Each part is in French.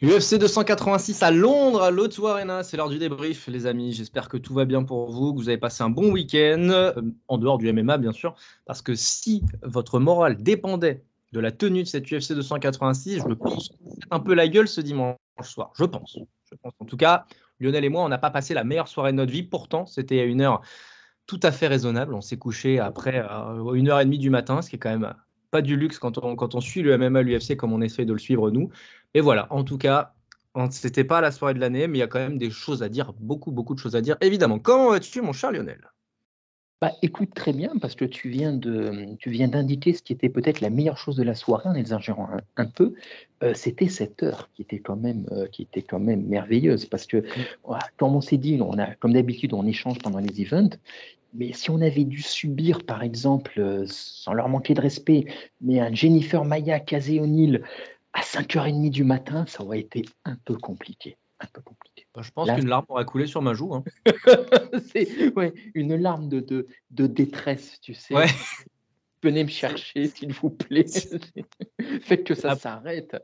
UFC 286 à Londres, à l'O2 Arena, c'est l'heure du débrief, les amis. J'espère que tout va bien pour vous, que vous avez passé un bon week-end, euh, en dehors du MMA, bien sûr, parce que si votre morale dépendait de la tenue de cette UFC 286, je pense un peu la gueule ce dimanche soir. Je pense. En tout cas, Lionel et moi, on n'a pas passé la meilleure soirée de notre vie. Pourtant, c'était à une heure tout à fait raisonnable. On s'est couché après euh, une heure et demie du matin, ce qui est quand même pas du luxe quand on, suit le MMA, l'UFC comme on essaie de le suivre nous. Et voilà, en tout cas, c'était pas la soirée de l'année, mais il y a quand même des choses à dire, beaucoup, beaucoup de choses à dire. Évidemment, comment vas-tu, mon cher Lionel? Bah, écoute très bien parce que tu viens de, tu viens d'indiquer ce qui était peut-être la meilleure chose de la soirée en exagérant un, peu. Euh, c'était cette heure qui était quand même, euh, qui était quand même merveilleuse parce que, comme on s'est dit, on a, comme d'habitude, on échange pendant les events. Mais si on avait dû subir, par exemple, euh, sans leur manquer de respect, mais un Jennifer Maya Casey O'Neill à 5h30 du matin, ça aurait été un peu compliqué. Un peu compliqué. Bah, je pense qu'une larme aurait coulé sur ma joue. Hein. c'est ouais, une larme de, de, de, détresse, tu sais. Ouais. Venez me chercher, s'il vous plaît. Faites que ça s'arrête.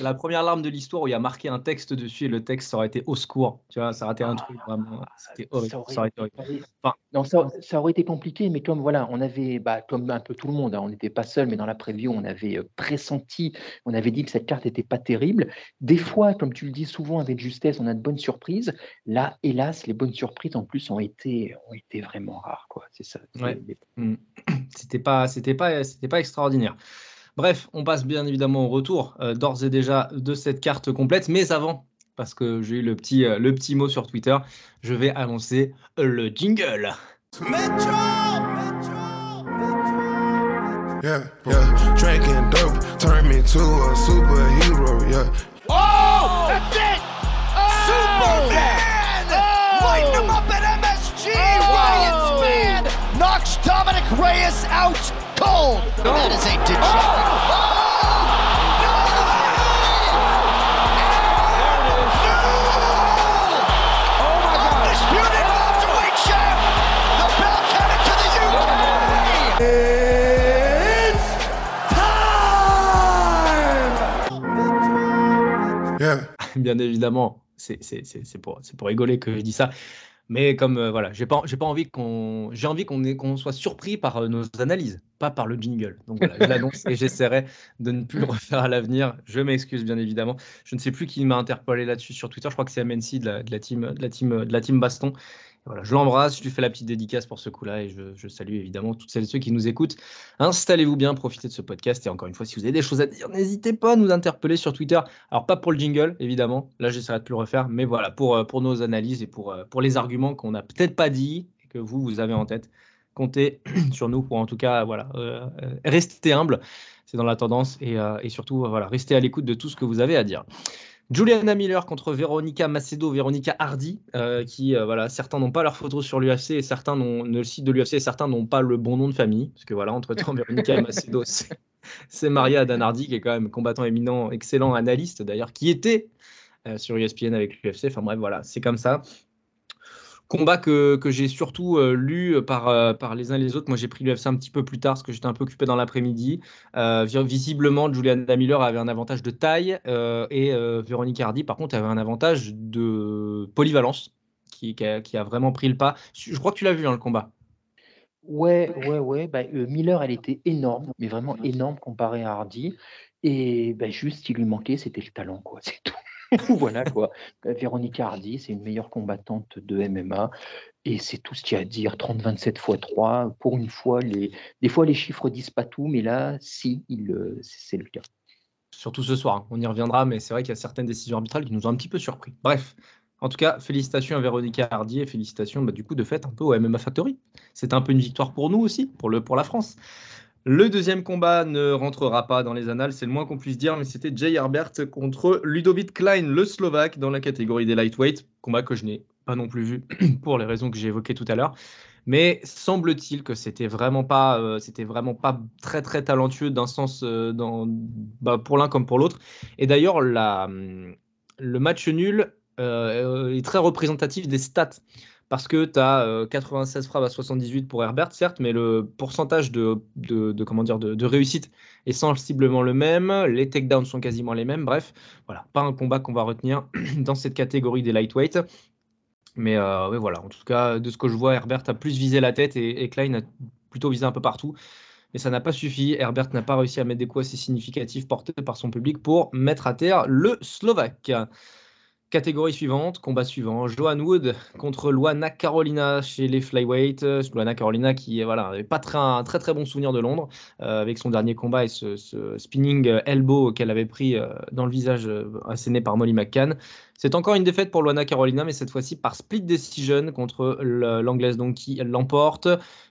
La première larme de l'histoire où il y a marqué un texte dessus et le texte ça aurait été au secours. Tu vois, ça aurait été un truc vraiment. C'était horrible. Ça aurait, été horrible. non, ça, ça, aurait été compliqué, mais comme voilà, on avait, bah, comme un peu tout le monde, hein, on n'était pas seul, mais dans la preview, on avait euh, pressenti, on avait dit que cette carte n'était pas terrible. Des fois, comme tu le dis souvent avec justesse, on a de bonnes surprises. Là, hélas, les bonnes surprises en plus ont été, ont été vraiment rares. Quoi. C'est ça. Ouais. Mmh. C'était pas, c'était pas, c'était pas extraordinaire. Bref, on passe bien évidemment au retour euh, d'ores et déjà de cette carte complète, mais avant, parce que j'ai eu le petit, euh, le petit mot sur Twitter, je vais annoncer le jingle. Metro, Yeah, yeah. Drinking dope turn me to a superhero, yeah. Oh, that's it! Oh, Superman! Oh! Lighten him up at MSG! Oh! Ryan Span knocks Dominic Reyes out No. That is a dejected. Oh! Bien évidemment, c'est pour, pour rigoler que je dis ça. Mais comme euh, voilà, j'ai pas, j'ai pas envie qu'on, j'ai envie qu'on qu'on soit surpris par euh, nos analyses, pas par le jingle. Donc voilà, je l'annonce et j'essaierai de ne plus le refaire à l'avenir. Je m'excuse bien évidemment. Je ne sais plus qui m'a interpellé là-dessus sur Twitter. Je crois que c'est MNC de la, de la team, de la team, de la team Baston voilà, je l'embrasse, je lui fais la petite dédicace pour ce coup-là et je, salue évidemment toutes celles et ceux qui nous écoutent. Installez-vous bien, profitez de ce podcast et encore une fois, si vous avez des choses à dire, n'hésitez pas à nous interpeller sur Twitter. Alors, pas pour le jingle, évidemment, là j'essaierai de plus le refaire, mais voilà, pour, euh, pour nos analyses et pour, euh, pour les arguments qu'on n'a peut-être pas dit et que vous, vous avez en tête. Comptez sur nous pour en tout cas, voilà, euh, rester humble, c'est dans la tendance et, et surtout, voilà, rester à l'écoute de tout ce que vous avez à dire. Juliana Miller contre Véronica Macedo, Véronica Hardy, euh, qui, euh, voilà, certains n'ont pas leur photo sur l'UFC et certains n'ont le site de l'UFC et certains n'ont pas le bon nom de famille. Parce que voilà, entre-temps, Véronica Macedo, c'est Maria Dan Hardy, qui est quand même combattant éminent, excellent analyste d'ailleurs, qui était euh, sur ESPN avec l'UFC. Enfin bref, voilà, c'est comme ça. Combat que, que j'ai surtout euh, lu euh, par, euh, par les uns et les autres. Moi, j'ai pris l'UFC un petit peu plus tard parce que j'étais un peu occupé dans l'après-midi. visiblement, Juliana Miller avait un avantage de taille et Véronique Hardy, par contre, avait un avantage de polyvalence qui, qui, a, vraiment pris le pas. Je crois que tu l'as vu, hein, le combat. Ouais, ouais, ouais. Bah, Miller, elle était énorme, mais vraiment énorme comparée à Hardy. Et bah, juste, ce qui lui manquait, c'était le talent, quoi. C'est tout. voilà quoi. Euh, Véronique Hardy, c'est une meilleure combattante de MMA. Et c'est tout ce qu'il y a à dire. 30-27 x 3. Pour une fois, des fois, les chiffres disent pas tout, mais là, si, il... c'est le cas. Surtout ce soir, hein. on y reviendra, mais c'est vrai qu'il y a certaines décisions arbitrales qui nous ont un petit peu surpris. Bref, en tout cas, félicitations à Véronique Hardy et félicitations bah, du coup de fait un peu au MMA Factory. C'est un peu une victoire pour nous aussi, pour, le, pour la France. Le deuxième combat ne rentrera pas dans les annales, c'est le moins qu'on puisse dire, mais c'était Jay Herbert contre Ludovic Klein, le Slovaque, dans la catégorie des lightweight. Combat que je n'ai pas non plus vu pour les raisons que j'ai évoquées tout à l'heure. Mais semble-t-il que c'était vraiment pas, euh, c'était vraiment pas très très talentueux d'un sens euh, bah, pour l'un comme pour l'autre. Et d'ailleurs, le match nul euh, est très représentatif des stats parce que tu as 96 frappes à 78 pour Herbert, certes, mais le pourcentage de, comment dire, de, réussite est sensiblement le même, les takedowns sont quasiment les mêmes, bref, voilà, pas un combat qu'on va retenir dans cette catégorie des lightweight. Mais euh, voilà, en tout cas, de ce que je vois, Herbert a plus visé la tête et, Klein a plutôt visé un peu partout. Mais ça n'a pas suffi. Herbert n'a pas réussi à mettre des coups assez significatifs portés par son public pour mettre à terre le Slovaque. Catégorie suivante, combat suivant, Johan Wood contre Luana Carolina chez les flyweight. Luana Carolina qui voilà, n'avait pas très, un très très bon souvenir de Londres euh, avec son dernier combat et ce, spinning elbow qu'elle avait pris euh, dans le visage euh, asséné par Molly McCann. C'est encore une défaite pour Luana Carolina, mais cette fois-ci par split decision contre l'anglaise donc qui l'emporte.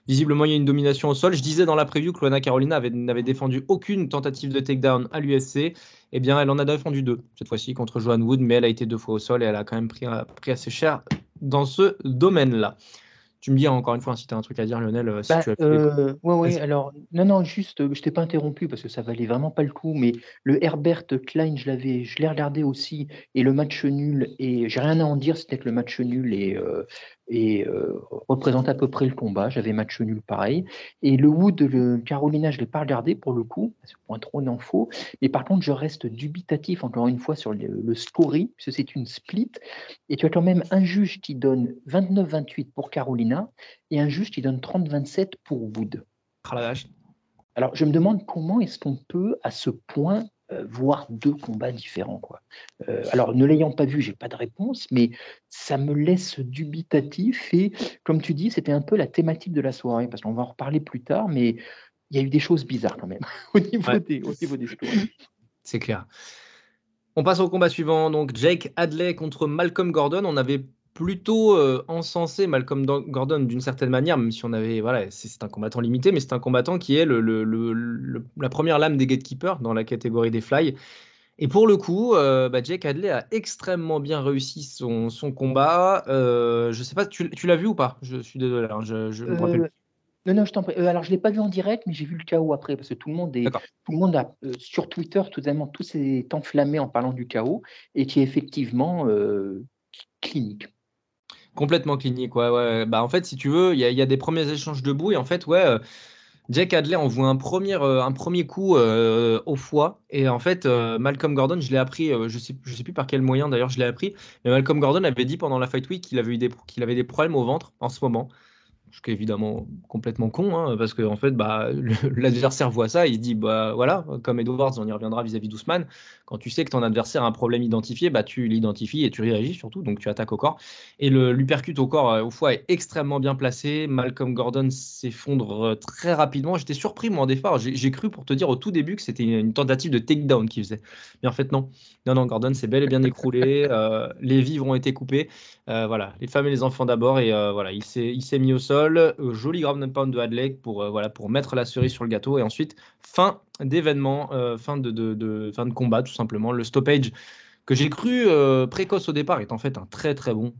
Visiblement, il y a une domination au sol. Je disais dans la preview que Luana Carolina n'avait défendu aucune tentative de takedown à l'UFC. Eh bien, elle en a défendu deux, cette fois-ci contre Joan Wood, mais elle a été deux fois au sol et elle a quand même pris, pris assez cher dans ce domaine-là. Tu me dis encore une fois si tu as un truc à dire, Lionel. Euh, si bah, euh, ouais, alors, non, non, juste, euh, je t'ai pas interrompu parce que ça valait vraiment pas le coup, mais le Herbert Klein, je l'avais, je l'ai regardé aussi, et le match nul, et j'ai rien à en dire, c'était que le match nul et, et euh, représente à peu près le combat. J'avais match nul pareil. Et le Wood, le Carolina, je ne l'ai pas regardé pour le coup, que point trop d'infos. Mais par contre, je reste dubitatif encore une fois sur le, le scoring, puisque c'est une split. Et tu as quand même un juge qui donne 29-28 pour Carolina et un juge qui donne 30-27 pour Wood. Oh Alors, je me demande comment est-ce qu'on peut, à ce point, euh, voir deux combats différents. Quoi. Euh, alors, ne l'ayant pas vu, j'ai pas de réponse, mais ça me laisse dubitatif. Et comme tu dis, c'était un peu la thématique de la soirée, parce qu'on va en reparler plus tard, mais il y a eu des choses bizarres quand même au niveau, des, au niveau des C'est clair. On passe au combat suivant. Donc, Jake Hadley contre Malcolm Gordon. On avait plutôt euh, encensé Malcolm Gordon d'une certaine manière, même si on avait, voilà, c'est un combattant limité, mais c'est un combattant qui est le, la première lame des gatekeepers dans la catégorie des fly. Et pour le coup, euh, bah, Jake Hadley a extrêmement bien réussi son, son combat. Euh, je sais pas, tu, tu l'as vu ou pas? Je suis désolé, hein, je, je me rappelle. Non, non, je t'en prie. alors, je ne l'ai pas vu en direct, mais j'ai vu le chaos après, parce que tout le monde, est, tout le monde a, sur Twitter, tout tout s'est enflammé en parlant du chaos, et qui est effectivement clinique. Complètement clinique, ouais. Bah, en fait, si tu veux, il y, a des premiers échanges debout et en fait, ouais, euh, Jack Adley envoie un premier, euh, un premier coup euh, au foie et en fait, Malcolm Gordon, je l'ai appris, je sais, je sais plus par quel moyen d'ailleurs je l'ai appris, mais Malcolm Gordon avait dit pendant la Fight Week qu'il avait eu des, qu'il avait des problèmes au ventre en ce moment ce qui est évidemment complètement con, hein, parce qu'en en fait, bah, l'adversaire voit ça, il dit, bah voilà, comme Edwards, on y reviendra vis-à-vis d'Ousmane, quand tu sais que ton adversaire a un problème identifié, bah, tu l'identifies et tu réagis surtout, donc tu attaques au corps. Et le l'uppercut au corps, euh, au foie, est extrêmement bien placé. Malcolm Gordon s'effondre euh, très rapidement. J'étais surpris, moi, en départ. J'ai cru, pour te dire, au tout début, que c'était une tentative de takedown qu'il faisait. Mais en fait, non. Non, non, Gordon s'est bel et bien écroulé. Euh, les vivres ont été coupés. voilà, les femmes et les enfants d'abord. Et voilà, il s'est mis au sol joli ground pound de Hadley pour, voilà, pour mettre la cerise sur le gâteau. Et ensuite, fin d'événement, euh, fin de, fin de combat, tout simplement. Le stoppage que j'ai cru précoce au départ est en fait un très très bon,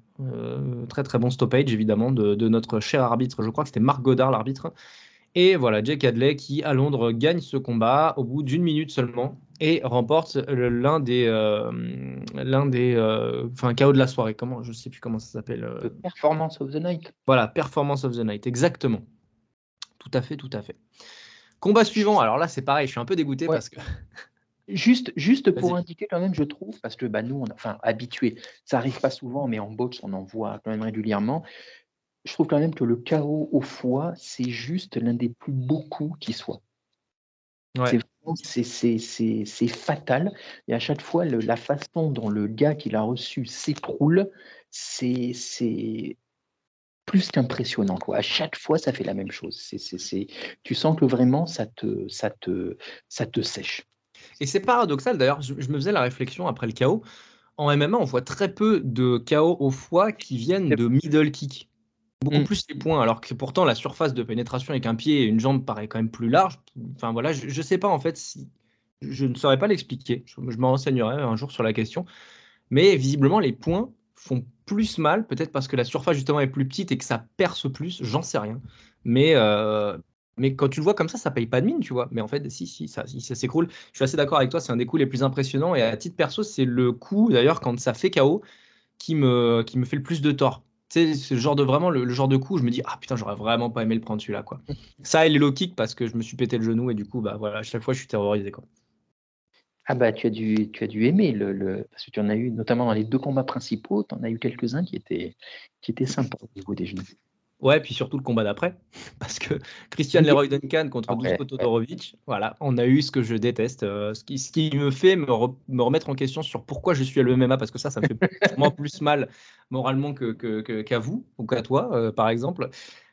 très très bon stoppage évidemment de, notre cher arbitre. Je crois que c'était Marc Godard l'arbitre. Et voilà, Jake Hadley qui à Londres gagne ce combat au bout d'une minute seulement et remporte l'un des, l'un des, enfin KO de la soirée. Comment, je sais plus comment ça s'appelle. Performance of the night. Voilà, Performance of the night, exactement. Tout à fait, tout à fait. Combat suivant. Alors là, c'est pareil, je suis un peu dégoûté parce que. Juste, juste pour indiquer quand même, je trouve, parce que bah, nous, on, enfin, habitués, ça arrive pas souvent, mais en boxe, on en voit quand même régulièrement je trouve quand même que le chaos au foie, c'est juste l'un des plus beaux coups qui soit. C'est fatal. Et à chaque fois, la façon dont le gars qui l'a reçu s'écroule, c'est plus qu'impressionnant. À chaque fois, ça fait la même chose. C'est tu sens que vraiment, ça te, ça te, ça te sèche. Et c'est paradoxal, d'ailleurs, je, me faisais la réflexion après le chaos. En MMA, on voit très peu de chaos au foie qui viennent de middle kick beaucoup mmh. plus les points, alors que pourtant la surface de pénétration avec un pied et une jambe paraît quand même plus large. Enfin voilà, je ne sais pas en fait si je ne saurais pas l'expliquer. Je, je me renseignerai un jour sur la question. Mais visiblement, les points font plus mal, peut-être parce que la surface justement est plus petite et que ça perce plus, j'en sais rien. Mais, euh, mais quand tu le vois comme ça, ça paye pas de mine, tu vois. Mais en fait, si, si, ça, ça s'écroule. Je suis assez d'accord avec toi, c'est un des coups les plus impressionnants. Et à titre perso, c'est le coup, d'ailleurs, quand ça fait KO, qui me, qui me fait le plus de tort. C'est le genre de vraiment le, genre de coup où je me dis ah putain j'aurais vraiment pas aimé le prendre celui-là quoi. Ça et les low kick parce que je me suis pété le genou et du coup bah voilà à chaque fois je suis terrorisé quoi. Ah bah tu as dû, tu as dû aimer le, parce que tu en as eu notamment dans les deux combats principaux, tu en as eu quelques-uns qui étaient qui étaient sympas au niveau des genoux. Ouais, puis surtout le combat d'après, parce que Christian Leroy Duncan contre Dusko Todorovic, voilà, on a eu ce que je déteste, euh, ce, qui, ce qui me fait me, remettre en question sur pourquoi je suis à l'EMMA, parce que ça, ça me fait moins plus mal moralement qu'à que, vous ou qu'à toi, euh, par exemple.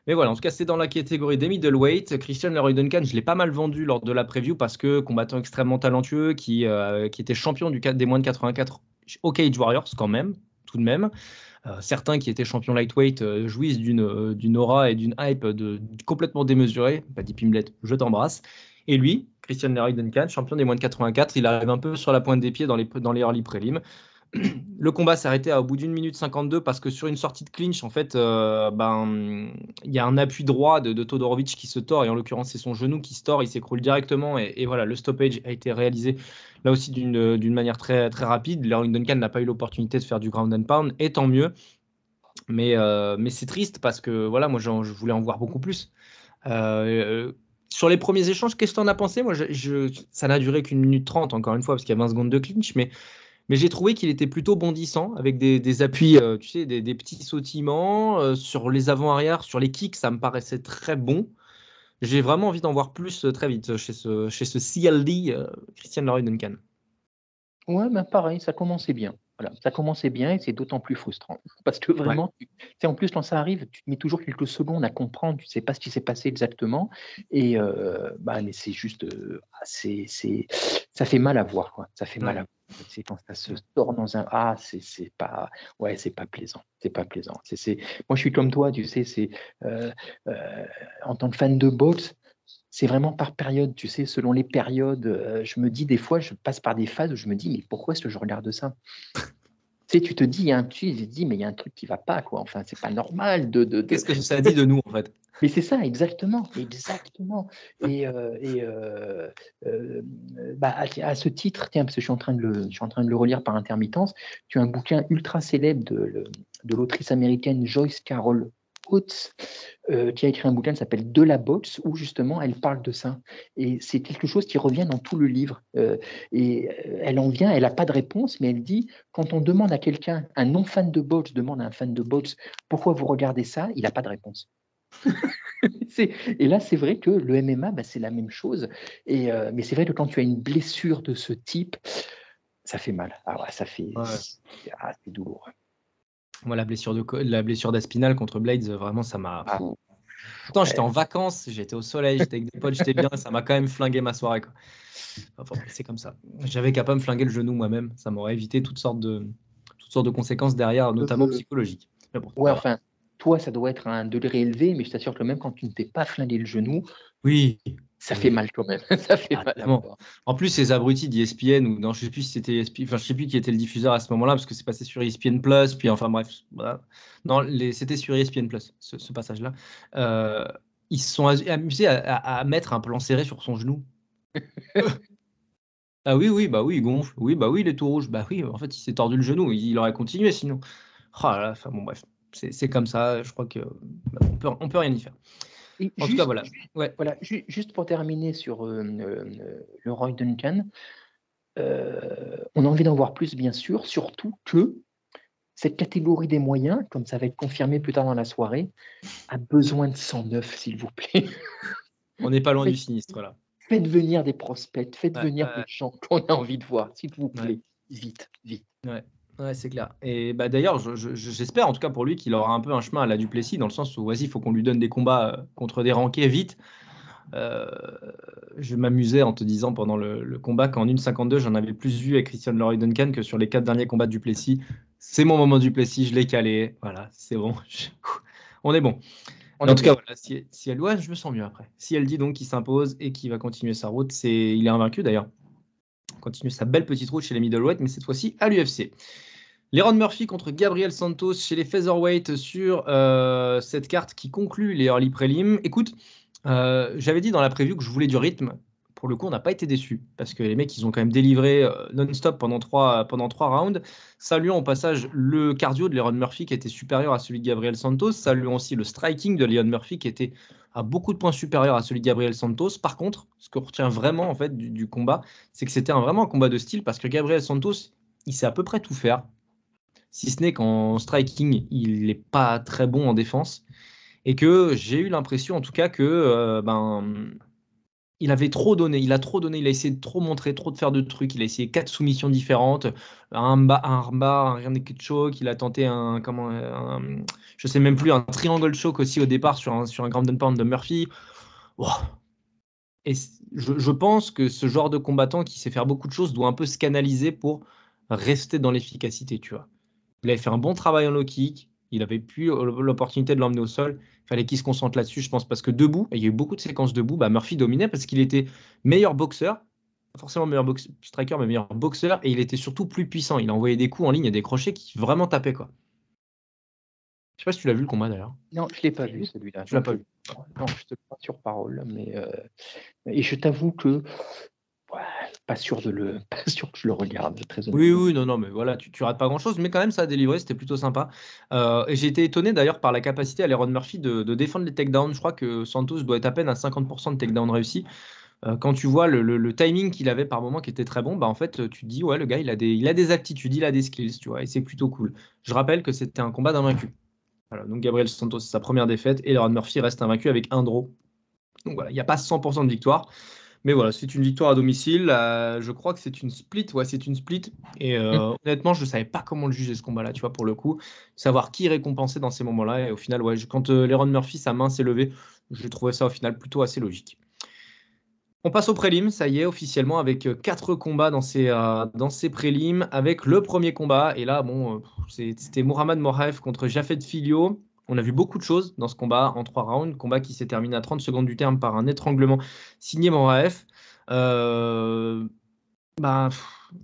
Mais voilà, en tout cas, c'est dans la catégorie des middleweight. Christian Leroy Duncan, je l'ai pas mal vendu lors de la preview parce que combattant extrêmement talentueux, qui, euh, était champion du, des moins de 84 au Cage Warriors quand même, tout de même. Euh, certains qui étaient champions lightweight euh, jouissent d'une aura et d'une hype complètement démesurée. Pas dit Pimblet, je t'embrasse. Et lui, Christian Leroy Duncan, champion des moins de 84, il arrive un peu sur la pointe des pieds dans les, dans les early prélims. le combat arrêté au bout d'une minute 52 parce que sur une sortie de clinch, en fait, euh, ben, il y a un appui droit de, Todorovic qui se tord, et en l'occurrence, c'est son genou qui se tord, il s'écroule directement, et, voilà, le stoppage a été réalisé là aussi d'une manière très, très rapide. Larry Duncan n'a pas eu l'opportunité de faire du ground and pound, et tant mieux. Mais, euh, mais c'est triste parce que voilà, moi, je voulais en voir beaucoup plus. Euh, sur les premiers échanges, qu'est-ce que tu en as pensé? Moi, ça n'a duré qu'une minute trente, encore une fois, parce qu'il y a 20 secondes de clinch, mais mais j'ai trouvé qu'il était plutôt bondissant avec des, appuis, euh, tu sais, des, petits sautillements euh, sur les avant-arrière, sur les kicks, ça me paraissait très bon. J'ai vraiment envie d'en voir plus euh, très vite chez ce, chez ce CLD Christian Leroy Duncan. Ouais, ben pareil, ça commençait bien. Voilà, ça commençait bien et c'est d'autant plus frustrant. Parce que vraiment, en plus, quand ça arrive, tu te mets toujours quelques secondes à comprendre, tu ne sais pas ce qui s'est passé exactement. Et bah, c'est juste, c'est, ça fait mal à voir. Quoi. Ça fait mal à voir. C'est quand ça se sort dans un ah c'est pas ouais c'est pas plaisant c'est pas plaisant. Moi je suis comme toi tu sais c'est euh, euh, en tant que fan de boxe c'est vraiment par période tu sais selon les périodes euh, je me dis des fois je passe par des phases où je me dis mais pourquoi est-ce que je regarde ça? Tu sais, tu te dis, tu dis, mais il y a un truc qui va pas, quoi. Enfin, c'est pas normal de, Qu'est-ce que ça dit de nous, en fait? Mais c'est ça, exactement, exactement. Et, euh, euh, euh, bah, à, ce titre, tiens, parce que je suis en train de le, relire par intermittence. Tu as un bouquin ultra célèbre de, de l'autrice américaine Joyce Carol euh, qui a écrit un bouquin qui s'appelle De la boxe, où justement elle parle de ça. Et c'est quelque chose qui revient dans tout le livre. Et elle en vient, elle n'a pas de réponse, mais elle dit quand on demande à quelqu'un, un non-fan de boxe demande à un fan de boxe, pourquoi vous regardez ça? Il n'a pas de réponse. et là, c'est vrai que le MMA, bah, c'est la même chose. Et, mais c'est vrai que quand tu as une blessure de ce type, ça fait mal. Ah ouais, ça fait. Ah, c'est douloureux. Moi, la blessure de la blessure d'Aspinal contre Blades, vraiment, ça m'a. Ah. Pourtant, j'étais en vacances, j'étais au soleil, j'étais avec des potes, j'étais bien, ça m'a quand même flingué ma soirée. Enfin, c'est comme ça. J'avais qu'à pas me flinguer le genou moi-même, ça m'aurait évité toutes sortes de toutes sortes de conséquences derrière, notamment psychologiques. ouais, enfin, toi, ça doit être un degré élevé, mais je t'assure que même quand tu ne t'es pas flingué le genou, oui, ça fait mal quand même. ça fait ah, mal en plus, ces abrutis d'ESPN, ou non, je sais plus si c'était enfin, je sais plus qui était le diffuseur à ce moment-là, parce que c'est passé sur ESPN Plus, puis enfin bref, voilà. Non, c'était sur ESPN Plus, ce, passage-là. Euh, ils se sont amusés à, mettre un plan serré sur son genou. ah oui, oui, bah oui, il gonfle. Oui, bah oui, il est tout rouge. Bah oui, en fait, il s'est tordu le genou. Il aurait continué sinon. Oh là, enfin bon, bref, c'est comme ça. Je crois que bah, on peut, on peut rien y faire en tout cas, voilà. voilà. Juste pour terminer sur euh, euh, le Roy Duncan, euh, on a envie d'en voir plus, bien sûr, surtout que cette catégorie des moyens, comme ça va être confirmé plus tard dans la soirée, a besoin de 109, s'il vous plaît. On n'est pas loin du sinistre, là. Faites venir des prospects, faites venir des gens qu'on a envie de voir, s'il vous plaît. Vite, vite. Ouais, c'est clair. Et bah, d'ailleurs, j'espère en tout cas pour lui qu'il aura un peu un chemin à la Duplessis, dans le sens où, vas-y, il faut qu'on lui donne des combats euh, contre des rankés vite. Euh, je m'amusais en te disant pendant le, combat qu'en 1,52, j'en avais plus vu avec Christian Leroy Duncan que sur les quatre derniers combats de Duplessis. C'est mon moment Duplessis, je l'ai calé. Voilà, c'est bon. On est bon. en tout cas, voilà, si, si elle, ouais, je me sens mieux après. Si elle dit donc qu'il s'impose et qu'il va continuer sa route, c'est, il est invaincu d'ailleurs. Continue sa belle petite route chez les middleweight, mais cette fois-ci à l'UFC. Leron Murphy contre Gabriel Santos chez les Featherweight sur euh, cette carte qui conclut les early prelim. Écoute, euh, j'avais dit dans la preview que je voulais du rythme. Pour le coup, on n'a pas été déçus parce que les mecs, ils ont quand même délivré euh, non-stop pendant trois, pendant trois rounds. Saluons au passage le cardio de Leron Murphy qui était supérieur à celui de Gabriel Santos. Saluons aussi le striking de Leon Murphy qui était à beaucoup de points supérieur à celui de Gabriel Santos. Par contre, ce que retient vraiment en fait du, combat, c'est que c'était vraiment un combat de style parce que Gabriel Santos, il sait à peu près tout faire si ce n'est qu'en striking, il n'est pas très bon en défense. Et que j'ai eu l'impression, en tout cas, que euh, ben, il avait trop donné, il a trop donné, il a essayé de trop montrer, trop de faire de trucs, il a essayé quatre soumissions différentes, un bas, un armbar, un rien choke, il a tenté un, comment, un, je sais même plus, un triangle choke aussi au départ sur un, sur un pound de Murphy. Et je, pense que ce genre de combattant qui sait faire beaucoup de choses doit un peu se canaliser pour rester dans l'efficacité, tu vois. Il avait fait un bon travail en low kick. Il avait plus l'opportunité de l'emmener au sol. Il fallait qu'il se concentre là-dessus, je pense, parce que debout, et il y a eu beaucoup de séquences debout, bah Murphy dominait parce qu'il était meilleur boxeur, pas forcément meilleur striker, mais meilleur boxeur, et il était surtout plus puissant. Il envoyait des coups en ligne et des crochets qui vraiment tapaient. Quoi. Je sais pas si tu l'as vu le combat d'ailleurs. Non, je l'ai pas vu celui-là. Je l'ai pas vu. Non, je te crois sur parole, mais euh, et je t'avoue que pas sûr de le, pas sûr que je le regarde. Très oui, oui, non, non, mais voilà, tu, tu rates pas grand chose, mais quand même ça a délivré, c'était plutôt sympa. Euh, et j'ai été étonné d'ailleurs par la capacité à l'Aaron Murphy de, de, défendre les takedowns. Je crois que Santos doit être à peine à 50% de takedowns réussis. Euh, quand tu vois le, le, timing qu'il avait par moment qui était très bon, bah en fait tu te dis ouais le gars il a des, il a des aptitudes, il a des skills, tu vois, et c'est plutôt cool. Je rappelle que c'était un combat d'invaincu. Voilà, donc Gabriel Santos c'est sa première défaite et Aaron Murphy reste invaincu avec un draw. Donc voilà, il n'y a pas 100% de victoire. Mais voilà, c'est une victoire à domicile. Euh, je crois que c'est une split. Ouais, c'est une split. Et euh, mm. honnêtement, je ne savais pas comment le juger ce combat-là, tu vois, pour le coup. Savoir qui récompenser dans ces moments-là. Et au final, ouais, quand euh, Leron Murphy, sa main s'est levée, j'ai trouvé ça au final plutôt assez logique. On passe au prélim, ça y est, officiellement, avec quatre combats dans ces, dans ces prélims, avec le premier combat. Et là, bon, c'était Mohamed Moraef contre Jafet Filio. On a vu beaucoup de choses dans ce combat en trois rounds, combat qui s'est terminé à 30 secondes du terme par un étranglement signé Moraef. Euh, bah,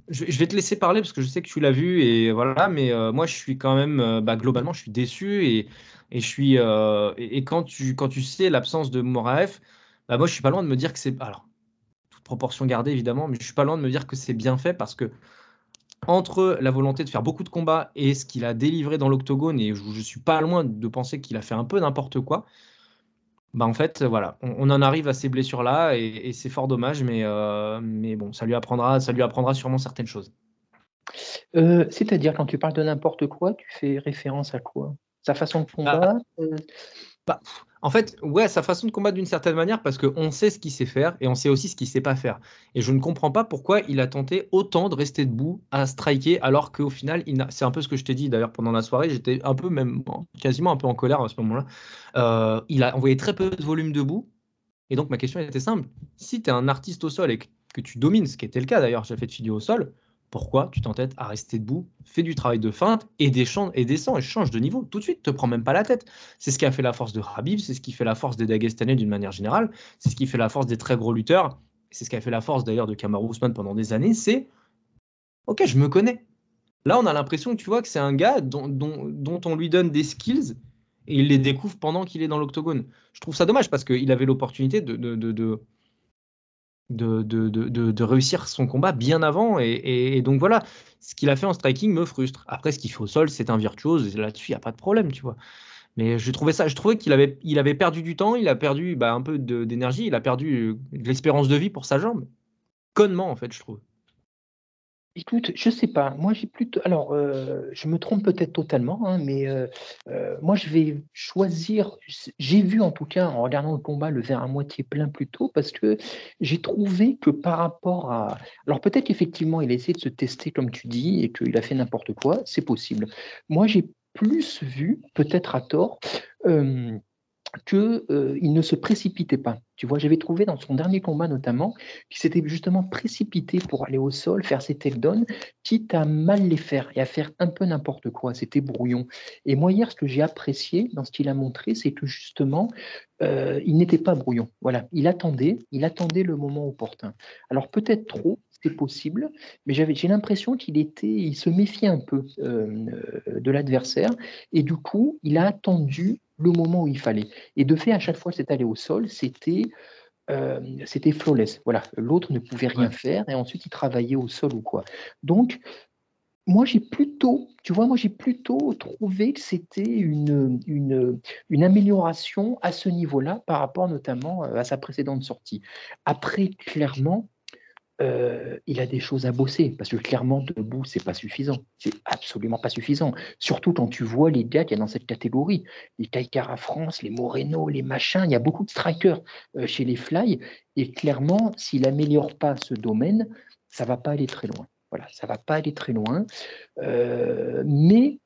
je, vais te laisser parler parce que je sais que tu l'as vu et voilà, mais euh, moi je suis quand même, euh, bah, globalement, je suis déçu et, je suis et, quand tu sais l'absence de Moraef, bah, moi je suis pas loin de me dire que c'est alors toute proportion gardée évidemment, mais je suis pas loin de me dire que c'est bien fait parce que entre la volonté de faire beaucoup de combats et ce qu'il a délivré dans l'octogone, et je, ne suis pas loin de penser qu'il a fait un peu n'importe quoi, bah en fait, voilà, on, en arrive à ces blessures-là et, c'est fort dommage, mais, euh, mais bon, ça lui, apprendra, ça lui apprendra sûrement certaines choses. Euh, c'est-à-dire, quand tu parles de n'importe quoi, tu fais référence à quoi? Sa façon de combattre euh? bah, en fait, ouais, sa façon de combattre d'une certaine manière parce qu'on sait ce qu'il sait faire et on sait aussi ce qu'il sait pas faire. Et je ne comprends pas pourquoi il a tenté autant de rester debout à striker alors qu'au final, c'est un peu ce que je t'ai dit d'ailleurs pendant la soirée. J'étais un peu même quasiment un peu en colère à ce moment-là. Euh, il a envoyé très peu de volume debout. Et donc ma question était simple. Si tu es un artiste au sol et que tu domines, ce qui était le cas d'ailleurs, j'ai fait de vidéo au sol, pourquoi tu t'entêtes à rester debout Fais du travail de feinte et, descends et change de niveau. Tout de suite, te prends même pas la tête. C'est ce qui a fait la force de Habib, c'est ce qui fait la force des Dagestanais d'une manière générale, c'est ce qui fait la force des très gros lutteurs, c'est ce qui a fait la force d'ailleurs de Kamaru Usman pendant des années, c'est OK, je me connais. Là, on a l'impression, tu vois, que c'est un gars dont, on lui donne des skills et il les découvre pendant qu'il est dans l'octogone. Je trouve ça dommage parce qu'il avait l'opportunité de, de, de, réussir son combat bien avant. Et, donc voilà, ce qu'il a fait en striking me frustre. Après, ce qu'il fait au sol, c'est un virtuose. Là-dessus, il n'y a pas de problème, tu vois. Mais je trouvais ça, je trouvais qu'il avait, il avait perdu du temps, il a perdu bah, un peu d'énergie, il a perdu euh, de l'espérance de vie pour sa jambe. Connement, en fait, je trouve. Écoute, je sais pas. Moi, j'ai plutôt. Alors, euh, je me trompe peut-être totalement, hein, mais euh, euh, moi, je vais choisir. J'ai vu en tout cas en regardant le combat le verre à moitié plein plus tôt parce que j'ai trouvé que par rapport à. Alors peut-être qu'effectivement, il a essayé de se tester comme tu dis et qu'il a fait n'importe quoi. C'est possible. Moi, j'ai plus vu, peut-être à tort, qu'il ne se précipitait pas Tu vois, j'avais trouvé dans son dernier combat notamment qu'il s'était justement précipité pour aller au sol, faire ses takedowns, quitte à mal les faire et à faire un peu n'importe quoi. C'était brouillon. Et moi, hier, ce que j'ai apprécié dans ce qu'il a montré, c'est que justement, euh, il n'était pas brouillon. Voilà, il attendait, il attendait le moment opportun. Alors peut-être trop, c'est possible, mais j'avais, j'ai l'impression qu'il était, il se méfiait un peu euh, de l'adversaire et du coup, il a attendu le moment où il fallait. Et de fait, à chaque fois que c'est allé au sol, c'était euh, c'était flawless. Voilà, l'autre ne pouvait rien faire et ensuite il travaillait au sol ou quoi. Donc, moi j'ai plutôt, tu vois, moi j'ai plutôt trouvé que c'était une, une, une, amélioration à ce niveau-là par rapport notamment euh, à sa précédente sortie. Après, clairement, euh, il a des choses à bosser parce que clairement debout c'est pas suffisant, c'est absolument pas suffisant. Surtout quand tu vois les gars qu'il y a dans cette catégorie, les Taïkara France, les Moreno, les machins, il y a beaucoup de strikers euh, chez les Fly et clairement s'il améliore pas ce domaine, ça va pas aller très loin. Voilà, ça va pas aller très loin. Euh, mais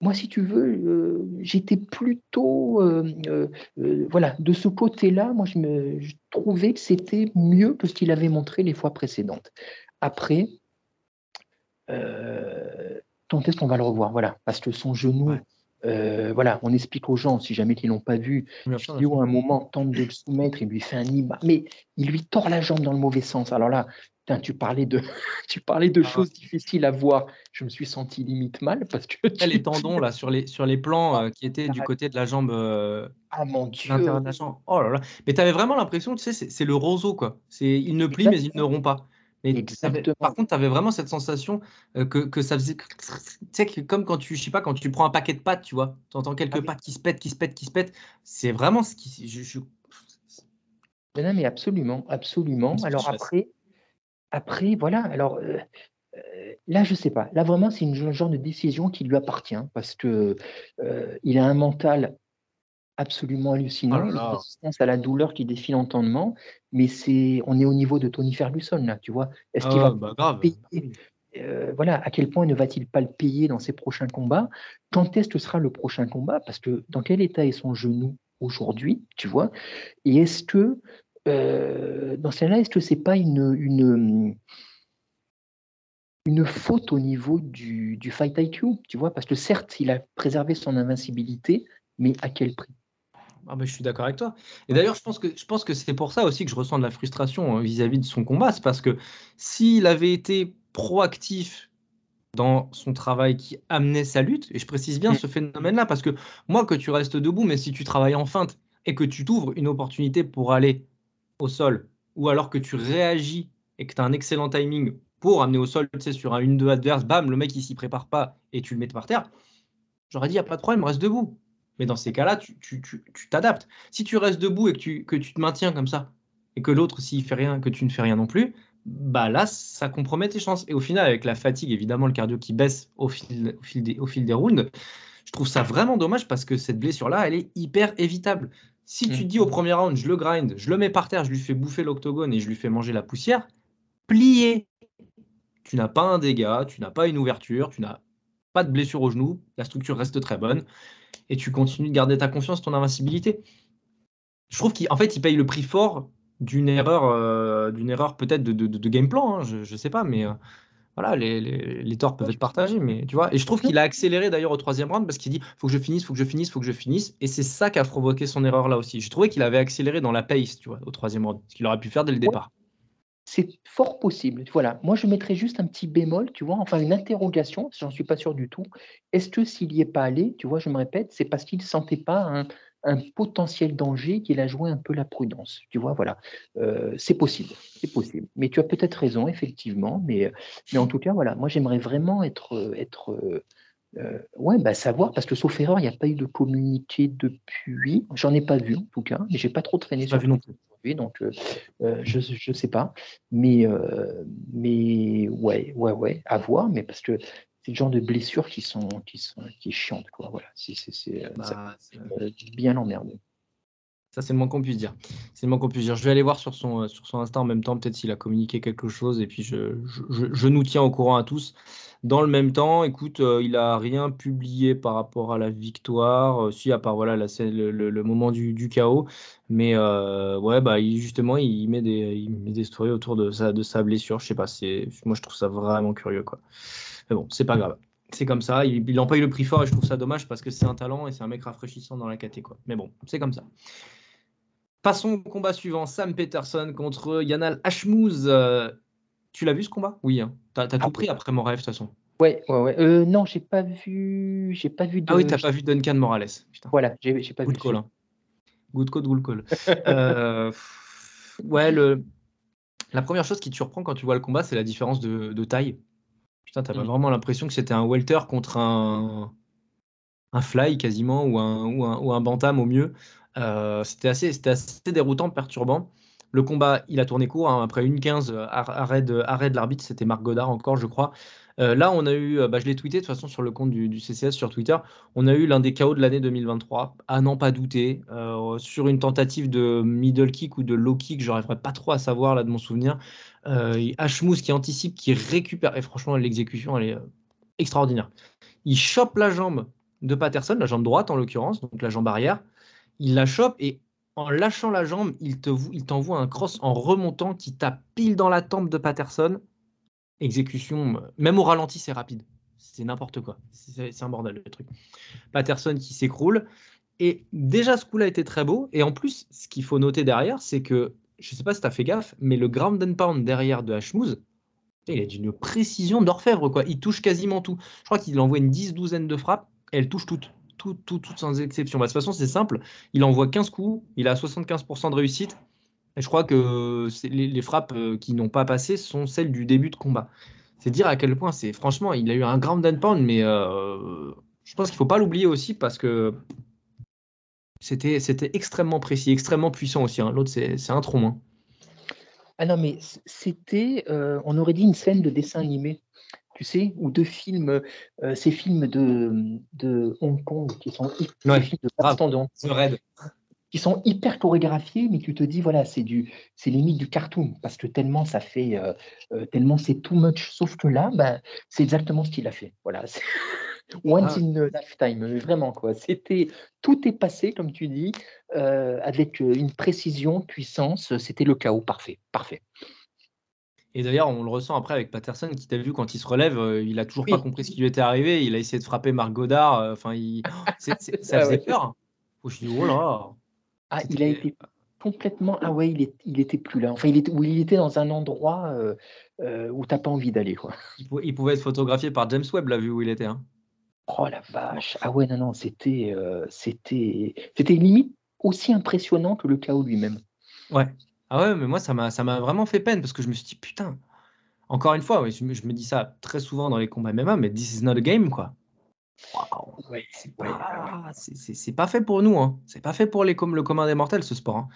moi, si tu veux, euh, j'étais plutôt, euh, euh, voilà, de ce côté-là, moi, je, me, trouvais que c'était mieux que ce qu'il avait montré les fois précédentes. Après, quand est-ce qu'on va le revoir? Voilà, parce que son genou, voilà, on explique aux gens, si jamais ils l'ont pas vu, à un moment tente de le soumettre, il lui fait un iba, mais il lui tord la jambe dans le mauvais sens. Alors là, tu parlais de, tu parlais de ah. choses difficiles à voir. Je me suis senti limite mal parce que. Les tendons là sur les, sur les plans euh, qui étaient du côté de la jambe. Euh, ah mon dieu. Oh là là. Mais tu avais vraiment l'impression, tu sais, c'est le roseau quoi. C'est ils ne plient mais ils ne rompt pas. Mais par contre, tu avais vraiment cette sensation euh, que, que, ça faisait. Tu sais, comme quand tu, je sais pas, quand tu prends un paquet de pâtes, tu vois, tu entends quelques ah pâtes qui se pètent, qui se pètent, qui se pètent. C'est vraiment ce qui. Je, Non, mais absolument, absolument. Alors après, après, voilà, alors euh, euh, là, je ne sais pas. Là, vraiment, c'est une genre de décision qui lui appartient parce que euh, il a un mental absolument hallucinant, oh une résistance à la douleur qui défie l'entendement, mais c'est, on est au niveau de Tony Ferguson là, tu vois. Est-ce qu'il va ah, bah, payer voilà, à quel point ne va-t-il pas le payer dans ses prochains combats? Quand est-ce que sera le prochain combat? Parce que dans quel état est son genou aujourd'hui, tu vois? Et est-ce que euh, dans celle-là, est-ce que c'est pas une, une, une, faute au niveau du, du Fight IQ Tu vois, parce que certes, il a préservé son invincibilité, mais à quel prix? Ah ben, je suis d'accord avec toi. Et d'ailleurs, je pense que je pense que c'est pour ça aussi que je ressens de la frustration hein, vis-à-vis de son combat. C'est parce que s'il avait été proactif dans son travail qui amenait sa lutte, et je précise bien mm. ce phénomène-là, parce que moi, que tu restes debout, mais si tu travailles en feinte et que tu t'ouvres une opportunité pour aller au sol, ou alors que tu réagis et que tu as un excellent timing pour amener au sol, tu sais, sur un 1-2 adverse, bam, le mec il s'y prépare pas et tu le mets par terre, j'aurais dit, il n'y a pas de problème, reste debout. Mais dans ces cas-là, tu t'adaptes. Si tu restes debout et que tu, te maintiens comme ça, et que l'autre, s'il fait rien, que tu ne fais rien non plus, bah là, ça compromet tes chances. Et au final, avec la fatigue, évidemment, le cardio qui baisse au fil, au fil, des, au fil des rounds, je trouve ça vraiment dommage parce que cette blessure-là, elle est hyper évitable. Si tu mm. dis au premier round, je le grind, je le mets par terre, je lui fais bouffer l'octogone et je lui fais manger la poussière, plié. Tu n'as pas un dégât, tu n'as pas une ouverture, tu n'as pas de blessure au genou, la structure reste très bonne et tu continues de garder ta confiance, ton invincibilité. Je trouve qu'en fait, il paye le prix fort d'une erreur, euh, d'une erreur peut-être de, game plan, hein, je ne sais pas, mais euh, voilà, les, les, torts peuvent être partagés, mais tu vois. Et je trouve qu'il a accéléré d'ailleurs au troisième round parce qu'il dit faut que je finisse, faut que je finisse, faut que je finisse. Et c'est ça qui a provoqué son erreur là aussi. Je trouvais qu'il avait accéléré dans la pace, tu vois, au troisième round, ce qu'il aurait pu faire dès le départ. C'est fort possible. Voilà, moi je mettrais juste un petit bémol, tu vois, enfin une interrogation, j'en suis pas sûr du tout. Est-ce que s'il n'y est pas allé, tu vois, je me répète, c'est parce qu'il ne sentait pas un, un potentiel danger qu'il a joué un peu la prudence. Tu vois, voilà, euh, c'est possible, c'est possible. Mais tu as peut-être raison, effectivement. Mais, mais en tout cas, voilà, moi j'aimerais vraiment être, être euh, ouais, bah, savoir, parce que sauf erreur, il n'y a pas eu de communiqué depuis. J'en ai pas vu en tout cas, mais j'ai pas trop traîné sur plus. Donc, euh, je ne sais pas. Mais, mais ouais, ouais, ouais, à voir. Mais parce que c'est le genre de blessures qui sont qui sont qui est chiante quoi voilà c'est c'est euh, bah, bien emmerdé Ça, c'est le moins qu'on puisse dire. C'est le moins qu'on puisse dire. Je vais aller voir sur son, sur son Insta en même temps, peut-être s'il a communiqué quelque chose, et puis je, je, nous tiens au courant à tous. Dans le même temps, écoute, euh, il a rien publié par rapport à la victoire, euh, si à part voilà, le, le, moment du, du chaos. Mais euh, ouais, bah, justement, il met, des, il met des stories autour de sa, de sa blessure. Je sais pas, moi je trouve ça vraiment curieux. Quoi. Mais bon, c'est pas grave. C'est comme ça. Il, il eu le prix fort et je trouve ça dommage parce que c'est un talent et c'est un mec rafraîchissant dans la. Quoi. Mais bon, c'est comme ça. Passons au combat suivant. Sam Peterson contre Yanal Hashmouz. Tu l'as vu ce combat? Oui. Hein. Tu as, tout ah. pris après mon rêve de toute façon. Ouais, ouais, ouais. Euh, non, j'ai pas vu. J'ai pas vu. De... Ah oui, t'as pas vu Duncan Morales. Voilà, j'ai pas good vu. Call, hein. Good call, good call. euh, ouais, le... la première chose qui te surprend quand tu vois le combat, c'est la différence de, de taille. Putain, t'as mm. vraiment l'impression que c'était un welter contre un, un fly quasiment ou un, ou un, ou un bantam au mieux. Euh, c'était assez, assez déroutant, perturbant. Le combat, il a tourné court. Hein, après une 15, euh, arrêt de, arrêt de l'arbitre, c'était Marc Godard encore, je crois. Euh, là, on a eu, bah, je l'ai tweeté de toute façon sur le compte du, CCS sur Twitter, on a eu l'un des chaos de l'année 2023, à n'en pas douter, sur une tentative de middle kick ou de low kick, j'arriverai pas trop à savoir là de mon souvenir. Euh, qui anticipe, qui récupère, et franchement, l'exécution, elle est extraordinaire. Il chope la jambe de Patterson, la jambe droite en l'occurrence, donc la jambe arrière il la chope et en lâchant la jambe, il t'envoie un cross en remontant qui tape pile dans la tempe de Patterson. Exécution, euh, même au ralenti, c'est rapide. C'est n'importe quoi. C'est un bordel le truc. Patterson qui s'écroule. Et déjà, ce coup-là était très beau. Et en plus, ce qu'il faut noter derrière, c'est que, je sais pas si tu as fait gaffe, mais le ground and pound derrière de Hashmouz, il a d'une précision d'orfèvre. quoi. Il touche quasiment tout. Je crois qu'il envoie une dix, douzaine de frappes et elle touche toutes tout, tout, sans exception. Bah, de toute façon, c'est simple. Il envoie 15 coups, il a 75% de réussite. Et je crois que les, frappes euh, qui n'ont pas passé sont celles du début de combat. C'est dire à quel point c'est. Franchement, il a eu un ground and pound, mais euh, je pense qu'il ne faut pas l'oublier aussi parce que c'était extrêmement précis, extrêmement puissant aussi. Hein. L'autre, c'est un tronc. Hein. Ah non, mais c'était. Euh, on aurait dit une scène de dessin animé tu sais, ou de films, euh, ces films de, de Hong Kong qui sont ouais, de qui sont hyper chorégraphiés, mais tu te dis voilà, c'est du, c'est limite du cartoon parce que tellement ça fait, euh, euh, tellement c'est too much. Sauf que là, ben, c'est exactement ce qu'il a fait. Voilà, once ah. in a lifetime, vraiment quoi. C'était, tout est passé comme tu dis, avec une précision, puissance. C'était le chaos parfait, parfait. Et d'ailleurs, on le ressent après avec Patterson, qui t'a vu quand il se relève, euh, il a toujours pas compris ce qui lui était arrivé. Il a essayé de frapper Marc Godard. Euh, enfin, ça ah faisait peur. Faut je dis, oh là. Ah, il a été complètement. Ah ouais, il, est... il était plus là. Enfin, il était, il était dans un endroit euh, euh où t'as pas envie d'aller, quoi. Il, pouvait être photographié par James Webb, la vue où il était. Hein. Oh la vache. Ah ouais, non, non, c'était, c'était, c'était limite aussi impressionnant que le chaos lui-même. Ouais. Ah ouais, mais moi, ça m'a, ça m'a vraiment fait peine parce que je me suis dit, putain, encore une fois, je, me, dis ça très souvent dans les combats MMA, mais this is not a game, quoi. c'est pas, c'est, pas fait pour nous, hein. c'est pas fait pour les, comme le commun des mortels, ce sport. Hein.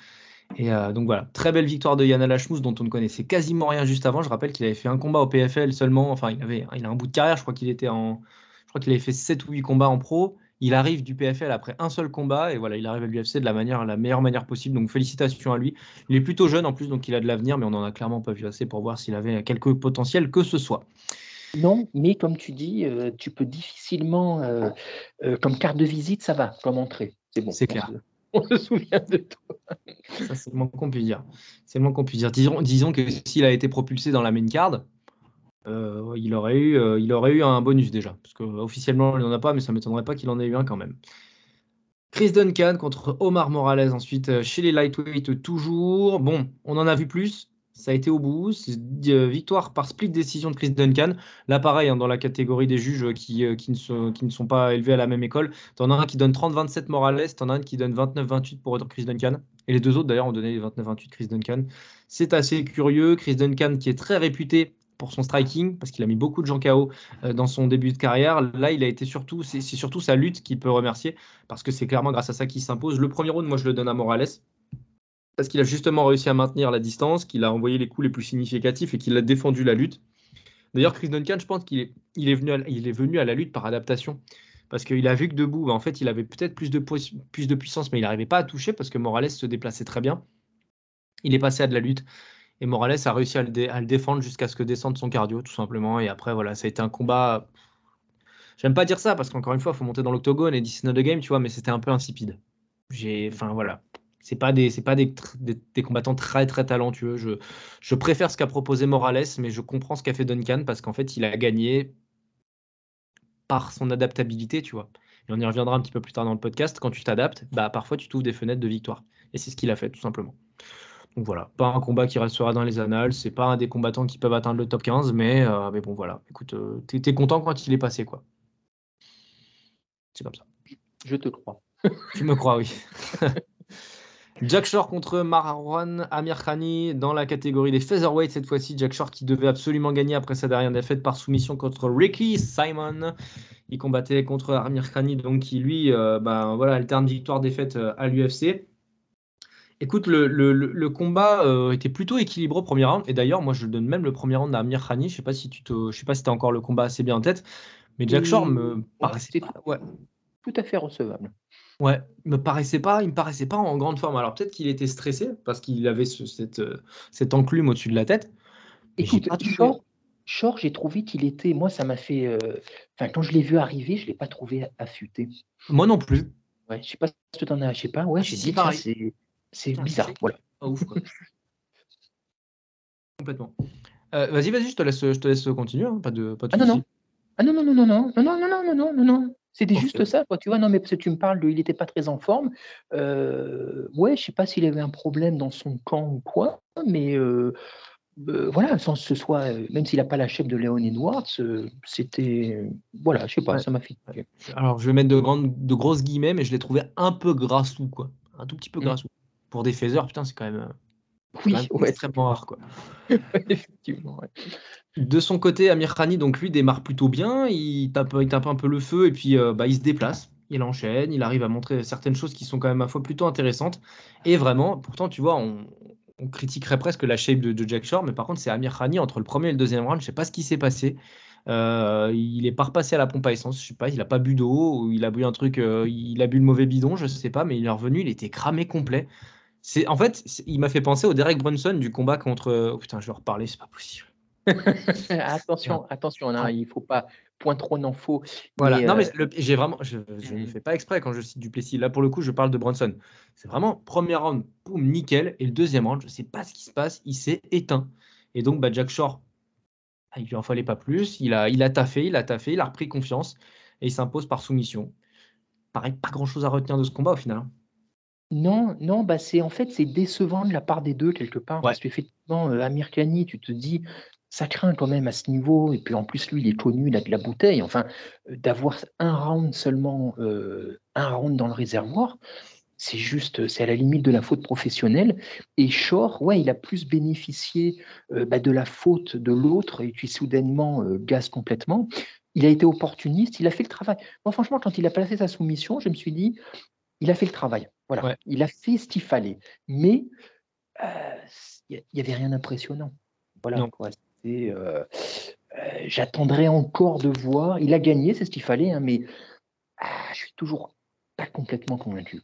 Et euh, donc voilà, très belle victoire de Yann Alashmous dont on ne connaissait quasiment rien juste avant. Je rappelle qu'il avait fait un combat au PFL seulement, enfin, il, avait, il a un bout de carrière, je crois qu'il était en. Je crois qu'il avait fait 7 ou 8 combats en pro. Il arrive du PFL après un seul combat et voilà, il arrive à l'UFC de la manière, la meilleure manière possible. Donc félicitations à lui. Il est plutôt jeune en plus, donc il a de l'avenir, mais on n'en a clairement pas vu assez pour voir s'il avait quelque potentiel que ce soit. Non, mais comme tu dis, euh, tu peux difficilement, euh, euh, comme carte de visite, ça va, comme entrée. C'est bon. C'est clair. On se souvient de toi. Ça, c'est le moins qu'on puisse dire. C'est le moins qu'on puisse dire. Disons, disons que s'il a été propulsé dans la main card, euh, il, aurait eu, euh, il aurait eu un bonus déjà. Parce qu'officiellement, il n'en a pas, mais ça ne m'étonnerait pas qu'il en ait eu un quand même. Chris Duncan contre Omar Morales ensuite euh, chez les lightweight toujours. Bon, on en a vu plus. Ça a été au bout. victoire par split décision de Chris Duncan. Là, pareil, hein, dans la catégorie des juges qui, qui, ne sont, qui, ne sont, pas élevés à la même école. T'en as un qui donne 30-27 Morales, t'en as un qui donne 29-28 pour Chris Duncan. Et les deux autres, d'ailleurs, ont donné 29-28 Chris Duncan. C'est assez curieux. Chris Duncan, qui est très réputé pour son striking, parce qu'il a mis beaucoup de gens KO euh, dans son début de carrière. Là, il a été surtout, c'est surtout sa lutte qu'il peut remercier, parce que c'est clairement grâce à ça qu'il s'impose. Le premier round, moi, je le donne à Morales, parce qu'il a justement réussi à maintenir la distance, qu'il a envoyé les coups les plus significatifs et qu'il a défendu la lutte. D'ailleurs, Chris Duncan, je pense qu'il est, il est, venu à, la lutte par adaptation. parce qu'il a vu que debout, en fait, il avait peut-être plus de puissance, mais il n'arrivait pas à toucher parce que Morales se déplaçait très bien. Il est passé à de la lutte. Et Morales a réussi à le, défendre jusqu'à ce que descende son cardio, tout simplement. Et après, voilà, ça a été un combat. J'aime pas dire ça parce qu'encore une fois, il faut monter dans l'octogone et this not the game, tu vois, mais c'était un peu insipide. J'ai, enfin voilà, c'est pas des, c'est pas des, des, combattants très très talentueux. Je, je préfère ce qu'a proposé Morales, mais je comprends ce qu'a fait Duncan parce qu'en fait, il a gagné par son adaptabilité, tu vois. Et on y reviendra un petit peu plus tard dans le podcast. Quand tu t'adaptes, bah parfois tu trouves des fenêtres de victoire. Et c'est ce qu'il a fait, tout simplement. Donc voilà, pas un combat qui restera dans les annales, c'est pas un des combattants qui peuvent atteindre le top 15, mais, euh, mais bon voilà, écoute, euh, t'es content quand il est passé, quoi. C'est comme ça. Je te crois. tu me crois, oui. Jack Shore contre Marwan Amir Khani dans la catégorie des featherweight cette fois-ci. Jack Shore qui devait absolument gagner après sa dernière défaite par soumission contre Ricky Simon. Il combattait contre Amir Khani, donc qui lui, euh, ben, voilà, alterne victoire-défaite à l'UFC. Écoute, le, combat euh, était plutôt équilibré au premier round. Et d'ailleurs, moi, je donne même le premier round à Amir Khani. Je sais pas si tu te, je sais pas si as encore le combat assez bien en tête, mais Jack Shore me paraissait ouais. tout à fait recevable. Ouais, il me paraissait pas, il me paraissait pas en grande forme. Alors peut-être qu'il était stressé parce qu'il avait cette, euh, cette enclume au-dessus de la tête. Écoute, Shore, j'ai trouvé qu'il était. Moi, ça m'a fait. Euh, enfin, quand je l'ai vu arriver, je l'ai pas trouvé affûté. Moi non plus. Ouais, je sais pas si tu en as. Je sais pas. Ouais, ah, j'ai dit pareil. C'est bizarre, voilà. Pas ouf, quoi. Complètement. Euh, vas-y, vas-y, je te laisse, je te laisse continuer, hein, pas de, pas de ah, non, non. ah non, non, non, non, non, non, non, non, non, non, non, non. C'était juste ça, quoi. Tu vois, non, mais parce que tu me parles de, il n'était pas très en forme. Euh, ouais, je sais pas s'il avait un problème dans son camp ou quoi, mais euh, euh voilà, sans ce soit, même s'il n'a pas la chef de Léon Edwards, c'était, voilà, je sais pas, ça m'a fait. Alors, je vais mettre de grandes, de grosses guillemets, mais je l'ai trouvé un peu grassou, quoi, un tout petit peu mmh. Pour des phasers, putain, c'est quand même, euh, extrêmement rare. Quoi. Effectivement. De son côté, Amir Khani, donc lui, démarre plutôt bien. Il tape, il tape un peu le feu et puis euh, bah, il se déplace. Il enchaîne, il arrive à montrer certaines choses qui sont quand même à fois plutôt intéressantes. Et vraiment, pourtant, tu vois, on, critiquerait presque la shape de, Jack Shore, mais par contre, c'est Amir Khani entre le premier et le deuxième round. Je sais pas ce qui s'est passé. Euh, il est pas repassé à la pompe à essence, je sais pas, il a pas bu d'eau, ou il a bu un truc, il a bu le mauvais bidon, je sais pas, mais il est revenu, il était cramé complet en fait, il m'a fait penser au Derek Brunson du combat contre. Oh, putain, je vais reparler, c'est pas possible. attention, attention, hein, il faut pas point trop n'en faut. Voilà. non, mais euh, j'ai vraiment, je, ne fais pas exprès quand je cite Duplessis. Là, pour le coup, je parle de Brunson. C'est vraiment premier round, boum, nickel, et le deuxième round, je sais pas ce qui se passe, il s'est éteint. Et donc, bah, Jack Shore, ah, il lui en fallait pas plus. Il a, il a taffé, il a taffé, il a repris confiance et il s'impose par soumission. Pareil, pas grand chose à retenir de ce combat au final. Non, non, bah c'est en fait c'est décevant de la part des deux quelque part parce qu'effectivement euh, Amir Khani, tu te dis ça craint quand même à ce niveau et puis en plus lui il est connu, il a de la bouteille. Enfin, euh, d'avoir un round seulement, euh, un round dans le réservoir, c'est juste, c'est à la limite de la faute professionnelle. Et Shore, ouais, il a plus bénéficié bah, de la faute de l'autre et puis soudainement gaz complètement. Il a été opportuniste, il a fait le travail. Moi, franchement, quand il a placé sa soumission, je me suis dit, il a fait le travail. Voilà, il a fait ce qu'il fallait. Mais euh, il n'y avait rien d'impressionnant. Voilà, euh, euh, J'attendrai encore de voir. Il a gagné, c'est ce qu'il fallait, hein, mais ah, je suis toujours pas complètement convaincu.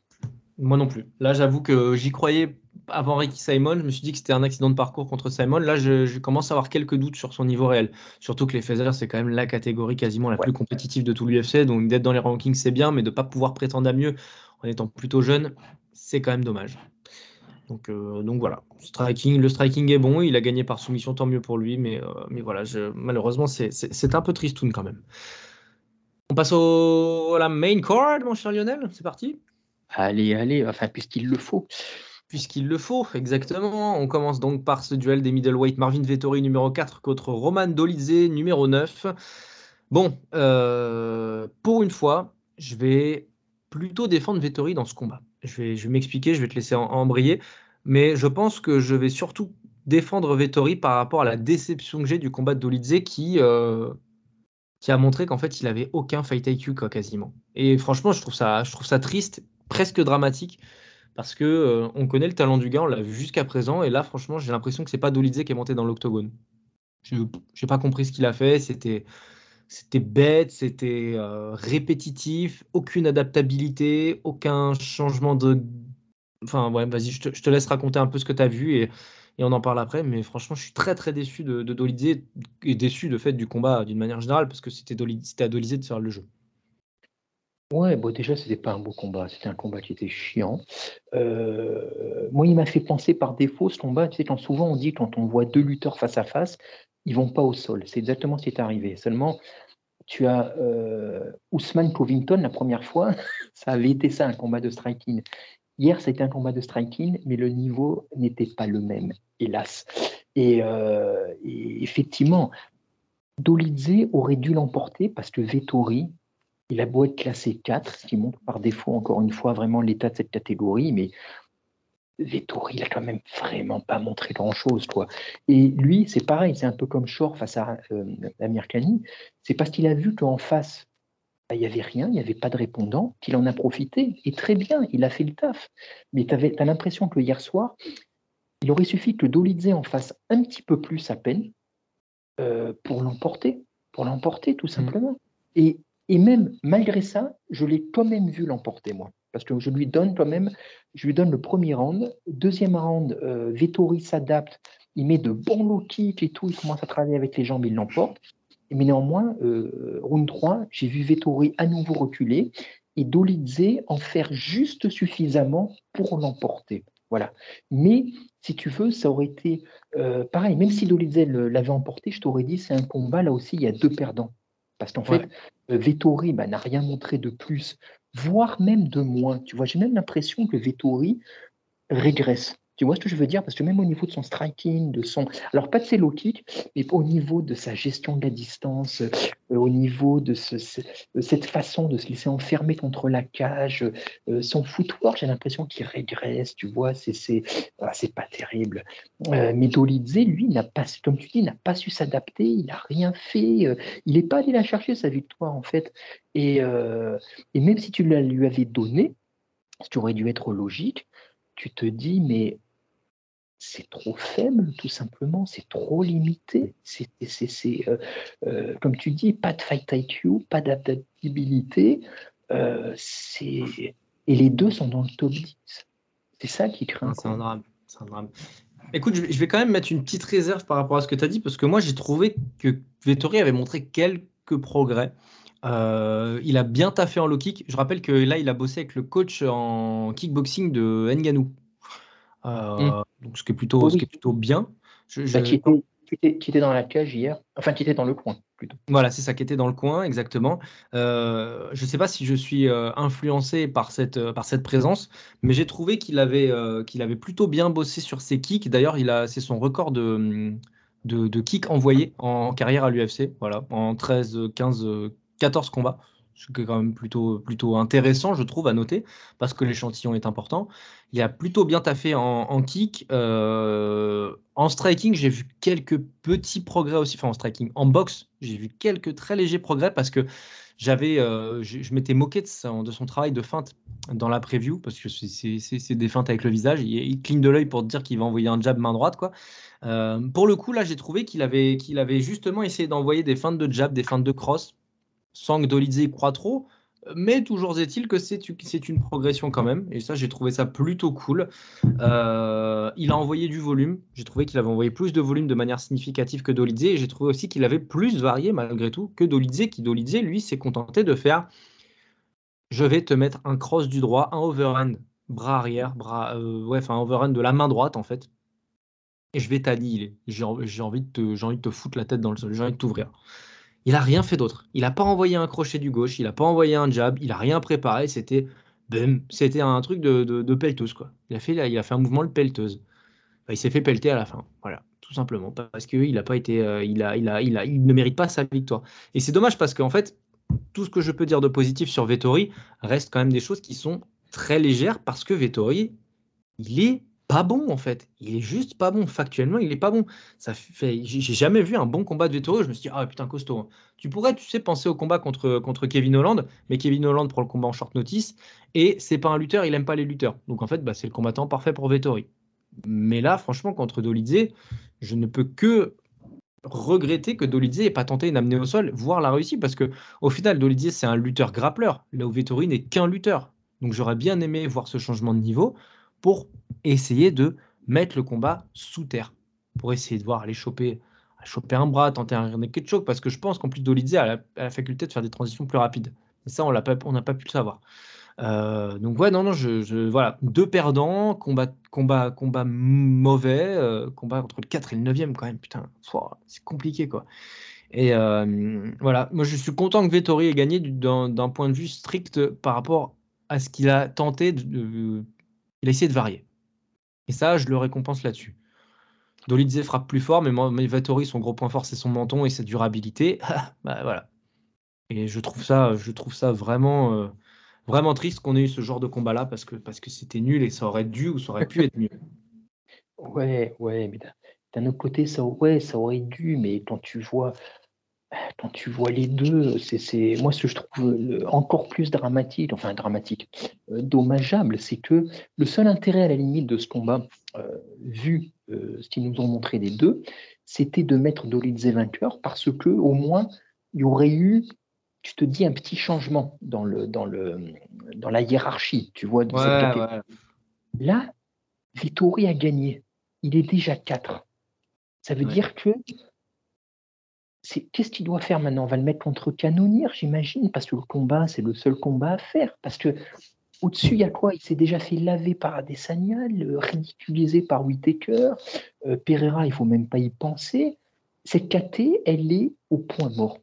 Moi non plus. Là, j'avoue que j'y croyais avant Ricky Simon. Je me suis dit que c'était un accident de parcours contre Simon. Là, je, commence à avoir quelques doutes sur son niveau réel. Surtout que les Feathers, c'est quand même la catégorie quasiment la plus compétitive de tout l'UFC. Donc, d'être dans les rankings, c'est bien, mais de ne pas pouvoir prétendre à mieux en étant plutôt jeune, c'est quand même dommage. Donc, euh, donc voilà, striking, le striking est bon, il a gagné par soumission, tant mieux pour lui, mais, euh, mais voilà, je, malheureusement, c'est un peu tristoun quand même. On passe au, à la main card, mon cher Lionel, c'est parti Allez, allez, enfin, puisqu'il le faut. Puisqu'il le faut, exactement. On commence donc par ce duel des middleweight Marvin Vettori numéro 4 contre Roman Dolizé numéro 9. Bon, euh, pour une fois, je vais plutôt défendre Vettori dans ce combat. Je vais, je vais m'expliquer, je vais te laisser embrayer, mais je pense que je vais surtout défendre Vettori par rapport à la déception que j'ai du combat de Dolidze qui, euh, qui a montré qu'en fait il avait aucun fight IQ quasiment. Et franchement, je trouve ça, je trouve ça triste, presque dramatique, parce que euh, on connaît le talent du gars, on l'a vu jusqu'à présent, et là franchement j'ai l'impression que c'est pas Dolidze qui est monté dans l'octogone. Je n'ai pas compris ce qu'il a fait, c'était c'était bête, c'était euh, répétitif, aucune adaptabilité, aucun changement de. Enfin, vas-y, je te, laisse raconter un peu ce que tu as vu et, on en parle après. Mais franchement, je suis très très déçu de, de et déçu de fait du combat d'une manière générale parce que c'était à Dolizé de faire le jeu. Ouais, bon, déjà, c'était pas un beau combat. C'était un combat qui était chiant. Euh, moi, il m'a fait penser par défaut ce combat. Tu sais, souvent on dit quand on voit deux lutteurs face à face, ils vont pas au sol. C'est exactement ce qui est arrivé. Seulement, tu as euh, Ousmane Covington la première fois, ça avait été ça, un combat de striking. Hier, c'était un combat de striking, mais le niveau n'était pas le même, hélas. Et, euh, et effectivement, Dolidze aurait dû l'emporter parce que Vettori, il a beau être classé 4, ce qui montre par défaut, encore une fois, vraiment l'état de cette catégorie, mais Vettori, il a quand même vraiment pas montré grand-chose. quoi. Et lui, c'est pareil, c'est un peu comme Shore face à euh, Amir Khani, c'est parce qu'il a vu qu'en face, bah, il n'y avait rien, il n'y avait pas de répondant, qu'il en a profité. Et très bien, il a fait le taf. Mais tu as l'impression que hier soir, il aurait suffi que Dolidze en fasse un petit peu plus à peine euh, pour l'emporter, pour l'emporter tout mmh. simplement. Et et même malgré ça, je l'ai quand même vu l'emporter, moi. Parce que je lui donne quand même, je lui donne le premier round. Deuxième round, euh, Vettori s'adapte, il met de bons low kicks et tout, il commence à travailler avec les jambes, il l'emporte. Mais néanmoins, euh, round 3, j'ai vu Vettori à nouveau reculer et Dolidze en faire juste suffisamment pour l'emporter. Voilà. Mais si tu veux, ça aurait été euh, pareil. Même si Dolidze l'avait emporté, je t'aurais dit c'est un combat là aussi, il y a deux perdants. Parce qu'en fait, Vettori bah, n'a rien montré de plus, voire même de moins. Tu vois, j'ai même l'impression que Vettori régresse. Tu vois ce que je veux dire? Parce que même au niveau de son striking, de son. Alors, pas de ses low kicks, mais au niveau de sa gestion de la distance, euh, au niveau de, cette façon de se laisser enfermer contre la cage, euh, son footwork, j'ai l'impression qu'il régresse, tu vois, c'est ah, pas terrible. Euh, mais Dolidze, lui, pas, comme tu dis, n'a pas su s'adapter, il n'a rien fait, il n'est pas allé la chercher, sa victoire, en fait. Et, et même si tu la lui avais donné, ce qui aurait dû être logique, tu te dis, mais c'est trop faible, tout simplement, c'est trop limité. C'est, euh, euh, comme tu dis, pas de fight IQ, pas d'adaptabilité. Euh, et les deux sont dans le top 10. C'est ça qui craint. C'est un drame. C'est un drame. Écoute, je vais quand même mettre une petite réserve par rapport à ce que tu as dit, parce que moi, j'ai trouvé que Vettori avait montré quelques progrès. il a bien taffé en low kick. Je rappelle que là, il a bossé avec le coach en kickboxing de Nganou. Mmh. Donc, ce qui est plutôt, ce qui est plutôt bien. Je, bah, qui, était, dans la cage hier, enfin qui était dans le coin plutôt. Voilà, c'est ça qui était dans le coin, exactement. Euh, je ne sais pas si je suis euh, influencé par cette, euh, par cette présence, mais j'ai trouvé qu'il avait, qu'il avait plutôt bien bossé sur ses kicks. D'ailleurs, c'est son record de, de, de kicks envoyés en carrière à l'UFC, voilà, en 13, 15, 14 combats ce qui est quand même plutôt, plutôt intéressant, je trouve, à noter, parce que l'échantillon est important. Il a plutôt bien taffé en, en kick. Euh, en striking, j'ai vu quelques petits progrès aussi. Enfin, en striking, en boxe, j'ai vu quelques très légers progrès parce que j'avais, euh, je, m'étais moqué de son, travail de feinte dans la preview, parce que c'est des feintes avec le visage. Il, cligne de l'œil pour dire qu'il va envoyer un jab main droite. Quoi. Euh, pour le coup, là, j'ai trouvé qu'il avait, qu'il avait justement essayé d'envoyer des feintes de jab, des feintes de cross sans que Dolizé croit trop. Mais toujours est-il que c'est une progression quand même. Et ça, j'ai trouvé ça plutôt cool. Euh, il a envoyé du volume. J'ai trouvé qu'il avait envoyé plus de volume de manière significative que Dolizé. Et j'ai trouvé aussi qu'il avait plus varié malgré tout que Dolizé. Qui Dolizé, lui, s'est contenté de faire je vais te mettre un cross du droit, un overhand, bras arrière, bras, euh, un overhand de la main droite en fait. Et je vais t'annihiler. J'ai envie, de envie de te foutre la tête dans le sol. J'ai envie de t'ouvrir. Il a rien fait d'autre. Il n'a pas envoyé un crochet du gauche, il n'a pas envoyé un jab, il a rien préparé. C'était c'était un truc de, de, pelleteuse quoi. Il a fait il a fait un mouvement de pelleteuse. il s'est fait pelleter à la fin. Voilà, tout simplement parce qu'il a pas été, euh, il a, il a, il a, il ne mérite pas sa victoire. Et c'est dommage parce qu'en fait, tout ce que je peux dire de positif sur Vettori reste quand même des choses qui sont très légères parce que Vettori, il est pas bon en fait. Il est juste pas bon. Factuellement, il est pas bon. Ça fait, j'ai jamais vu un bon combat de Vettori. Je me suis dit, ah putain, costaud. Hein. Tu pourrais, tu sais, penser au combat contre, contre Kevin Holland, mais Kevin Holland prend le combat en short notice et c'est pas un lutteur, il aime pas les lutteurs. Donc en fait, bah, c'est le combattant parfait pour Vettori. Mais là, franchement, contre Dolidze, je ne peux que regretter que Dolizé n'ait pas tenté une amenée au sol, voire la réussi, parce que au final, Dolizé, c'est un lutteur grappleur, là où Vettori n'est qu'un lutteur. Donc j'aurais bien aimé voir ce changement de niveau pour essayer de mettre le combat sous terre, pour essayer de voir aller choper, choper un bras, tenter un naked choke, parce que je pense qu'en plus Dolizé a, la, faculté de faire des transitions plus rapides. Mais ça, on n'a pas, pas pu le savoir. Euh, donc ouais, non, non, je, voilà, deux perdants, combat, combat, combat mauvais, euh, combat entre le 4 et le 9e quand même, putain, c'est compliqué quoi. Et euh, voilà, moi je suis content que Vettori ait gagné d'un point de vue strict par rapport à ce qu'il a tenté, il a essayé de varier. Et ça, je le récompense là-dessus. Dolidze frappe plus fort, mais, mais Vettori, son gros point fort, c'est son menton et sa durabilité. bah voilà. Et je trouve ça, je trouve ça vraiment vraiment triste qu'on ait eu ce genre de combat-là parce que parce que c'était nul et ça aurait dû ou ça aurait pu être mieux. Ouais, ouais, mais d'un autre côté, ça, ouais, ça aurait dû, mais quand tu vois, quand tu vois les deux, c'est moi ce que je trouve encore plus dramatique, enfin dramatique, euh, dommageable, c'est que le seul intérêt à la limite de ce combat, euh, vu euh, ce qu'ils nous ont montré des deux, c'était de mettre Dolidze vainqueur parce que au moins il y aurait eu tu te dis un petit changement dans, le, dans, le, dans la hiérarchie, tu vois. Là, Vittori a gagné. Il est déjà 4. Ça veut dire que qu'est-ce qu'il doit faire maintenant? On va le mettre contre Canonir, j'imagine, parce que le combat, c'est le seul combat à faire. Parce que au-dessus, il y a quoi? Il s'est déjà fait laver par Adesanya, ridiculisé par Whitaker. Euh, Pereira, il faut même pas y penser. Cette KT, elle est au point mort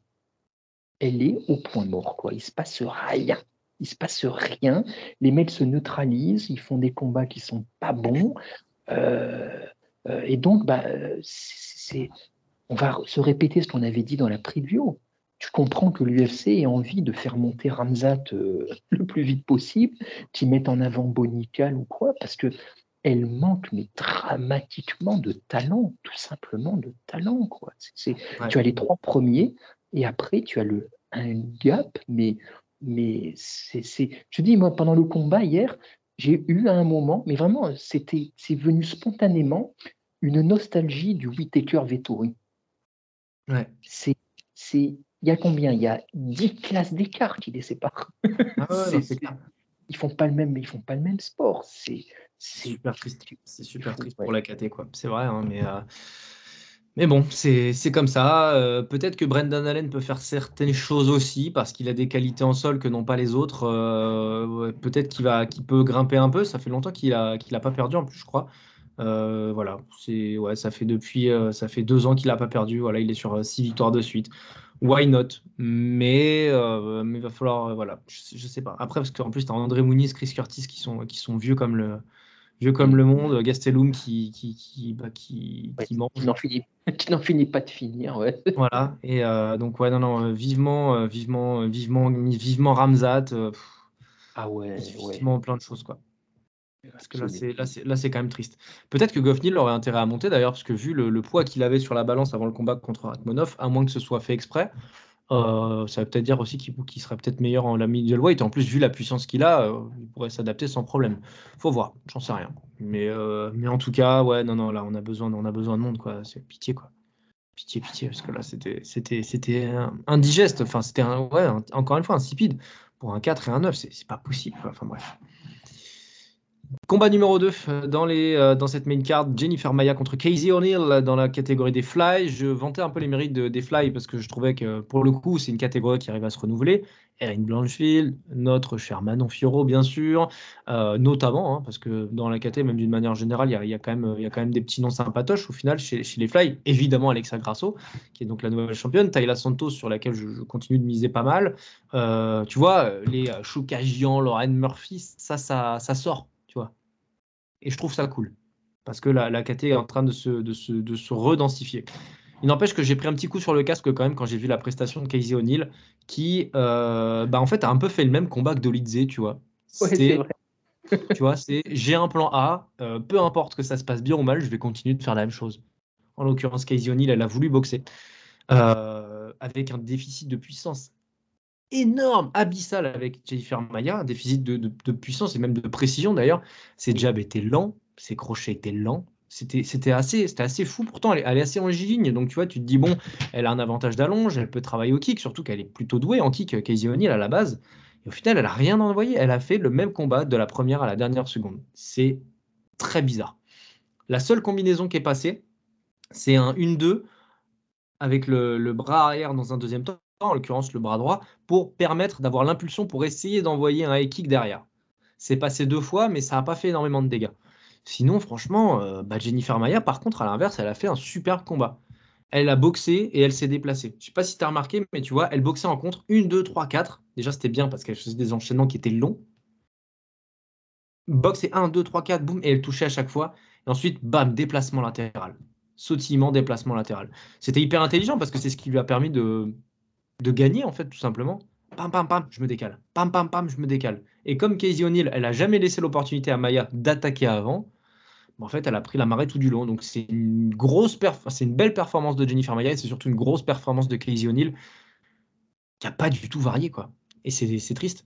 elle est au point mort. Quoi. Il se passe rien. Il se passe rien. Les mecs se neutralisent. Ils font des combats qui sont pas bons. Euh, euh, et donc, bah, c'est, on va se répéter ce qu'on avait dit dans la preview. Tu comprends que l'UFC ait envie de faire monter Ramzat euh, le plus vite possible, qu'ils mettent en avant Bonical ou quoi, parce que elle manque mais dramatiquement de talent, tout simplement de talent. Quoi. Tu as les trois premiers, et après, tu as le, un gap, mais, mais c'est. Je dis, moi, pendant le combat hier, j'ai eu à un moment, mais vraiment, c'était, c'est venu spontanément, une nostalgie du Whitaker Vettori. Ouais. C'est, c'est, il y a combien? Il y a 10 classes d'écart qui les séparent. Ah ils font pas le même, ils font pas le même sport. C'est, super triste. C'est super triste pour la KT, quoi. C'est vrai, hein, mais. Euh, mais bon, c'est comme ça. Euh, peut-être que Brendan Allen peut faire certaines choses aussi parce qu'il a des qualités en sol que n'ont pas les autres. Euh, peut-être qu'il va, qu'il peut grimper un peu. Ça fait longtemps qu'il a, qu'il a pas perdu en plus, je crois. Euh, voilà, c'est ouais, ça fait depuis, ça fait deux ans qu'il a pas perdu. Voilà, il est sur six victoires de suite. Why not? Mais mais il va falloir, voilà, je, je sais pas. Après parce qu'en plus tu as André Mouniz, Chris Curtis qui sont qui sont vieux comme le vieux comme le monde, Gastelum qui, qui, qui, bah, qui, qui mange. Qui n'en finit, pas de finir, ouais. Voilà, et euh, donc, ouais, non, non, vivement, euh, vivement, vivement, vivement Ramzat. Euh, ah ouais, vivement plein de choses, quoi. Parce que là, c'est, là, c'est, là, c'est quand même triste. Peut-être que Goffnil aurait intérêt à monter d'ailleurs, parce que vu le, le poids qu'il avait sur la balance avant le combat contre Ratmonov, à moins que ce soit fait exprès, euh, ça veut peut-être dire aussi qu'il serait peut-être meilleur en la middleweight. En plus, vu la puissance qu'il a, euh, il pourrait s'adapter sans problème. Faut voir, j'en sais rien. Mais, euh, mais en tout cas, ouais, non, non, là, on a besoin, on a besoin de monde, quoi. C'est pitié, quoi. Pitié, pitié, parce que là, c'était, c'était, c'était indigeste. Enfin, c'était, ouais, encore une fois, insipide. Pour un 4 et un 9, c'est pas possible. Enfin, bref. Combat numéro 2 euh, dans, euh, dans cette main card, Jennifer Maya contre Casey O'Neill dans la catégorie des fly. Je vantais un peu les mérites des fly parce que je trouvais que pour le coup, c'est une catégorie qui arrive à se renouveler. Erin Blanchfield, notre cher Manon Fioro, bien sûr, euh, notamment, hein, parce que dans la catégorie, même d'une manière générale, il y, a, quand même, y a quand même des petits noms sympatoches au final chez, les fly. Évidemment, Alexa Grasso, qui est donc la nouvelle championne, Tayla Santos, sur laquelle je, continue de miser pas mal. tu vois, les Choukagian, Lauren Murphy, ça, ça, ça sort et je trouve ça cool. Parce que la, la KT est en train de se, de se, de se redensifier. Il n'empêche que j'ai pris un petit coup sur le casque quand même quand j'ai vu la prestation de Casey O'Neill, qui euh, bah en fait a un peu fait le même combat que Dolidze, tu vois. c'est vrai. tu vois, c'est j'ai un plan A, euh, peu importe que ça se passe bien ou mal, je vais continuer de faire la même chose. En l'occurrence, Casey O'Neill, elle a voulu boxer euh, avec un déficit de puissance énorme, abyssal avec Jennifer Maya, un déficit de, puissance et même de précision d'ailleurs. Ses jabs étaient lents, ses crochets étaient lents, C'était assez, assez fou. Pourtant, elle, est assez en ligne. Donc, tu vois, tu te dis, bon, elle a un avantage d'allonge, elle peut travailler au kick, surtout qu'elle est plutôt douée en kick, Casey O'Neill à la base. Et au final, elle n'a rien envoyé. Elle a fait le même combat de la première à la dernière seconde. C'est très bizarre. La seule combinaison qui est passée, c'est un 1-2 avec le, bras arrière dans un deuxième temps, en l'occurrence le bras droit, pour permettre d'avoir l'impulsion pour essayer d'envoyer un high kick derrière. C'est passé deux fois, mais ça n'a pas fait énormément de dégâts. Sinon, franchement, euh, bah, Jennifer Maya, par contre, à l'inverse, elle a fait un super combat. Elle a boxé et elle s'est déplacée. Je sais pas si tu as remarqué, mais tu vois, elle boxait en contre 1, 2, 3, 4. Déjà, c'était bien parce qu'elle faisait des enchaînements qui étaient longs. Boxe 1, 2, 3, 4, boum, et elle touchait à chaque fois. Et ensuite, bam, déplacement latéral. Sautillement, déplacement latéral. C'était hyper intelligent parce que c'est ce qui lui a permis de, de gagner, en fait, tout simplement. Pam, pam, pam, je me décale. Pam, pam, pam, je me décale. Et comme Casey O'Neill, elle a jamais laissé l'opportunité à Maya d'attaquer avant, en fait, elle a pris la marée tout du long. Donc, c'est une grosse c'est une belle performance de Jennifer Maya et c'est surtout une grosse performance de Casey O'Neill qui n'a pas du tout varié, quoi. Et c'est triste.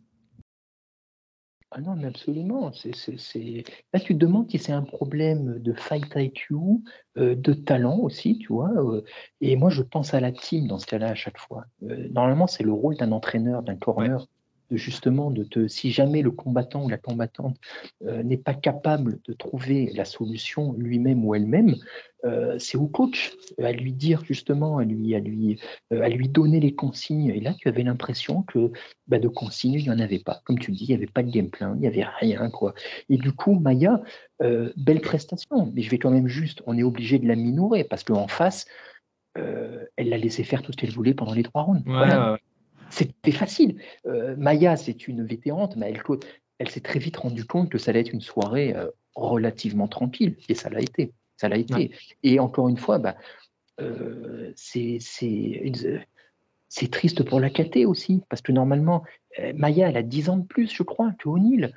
Ah non, mais absolument. C'est, Là, tu te demandes si c'est un problème de fight IQ, euh, de talent aussi, tu vois. Euh, et moi, je pense à la team dans ce cas-là à chaque fois. Euh, normalement, c'est le rôle d'un entraîneur, d'un corner, justement de te, si jamais le combattant ou la combattante euh, n'est pas capable de trouver la solution lui-même ou elle-même, euh, c'est au coach à lui dire justement, à lui, à lui, euh, à lui donner les consignes. Et là, tu avais l'impression que bah, de consignes, il n'y en avait pas. Comme tu dis, il n'y avait pas de game plan, il n'y avait rien. quoi. Et du coup, Maya, belle prestation, mais je vais quand même juste, on est obligé de la minorer parce qu'en face, elle l'a laissé faire tout ce qu'elle voulait pendant les trois rounds. C'était facile. Euh, Maya, c'est une vétérante, mais elle, elle s'est très vite rendue compte que ça allait être une soirée euh, relativement tranquille, et ça l'a été. Ça l'a été. Et encore une fois, bah, euh, c'est triste pour la KT aussi, parce que normalement, Maya, elle a 10 ans de plus, je crois, que O'Neill.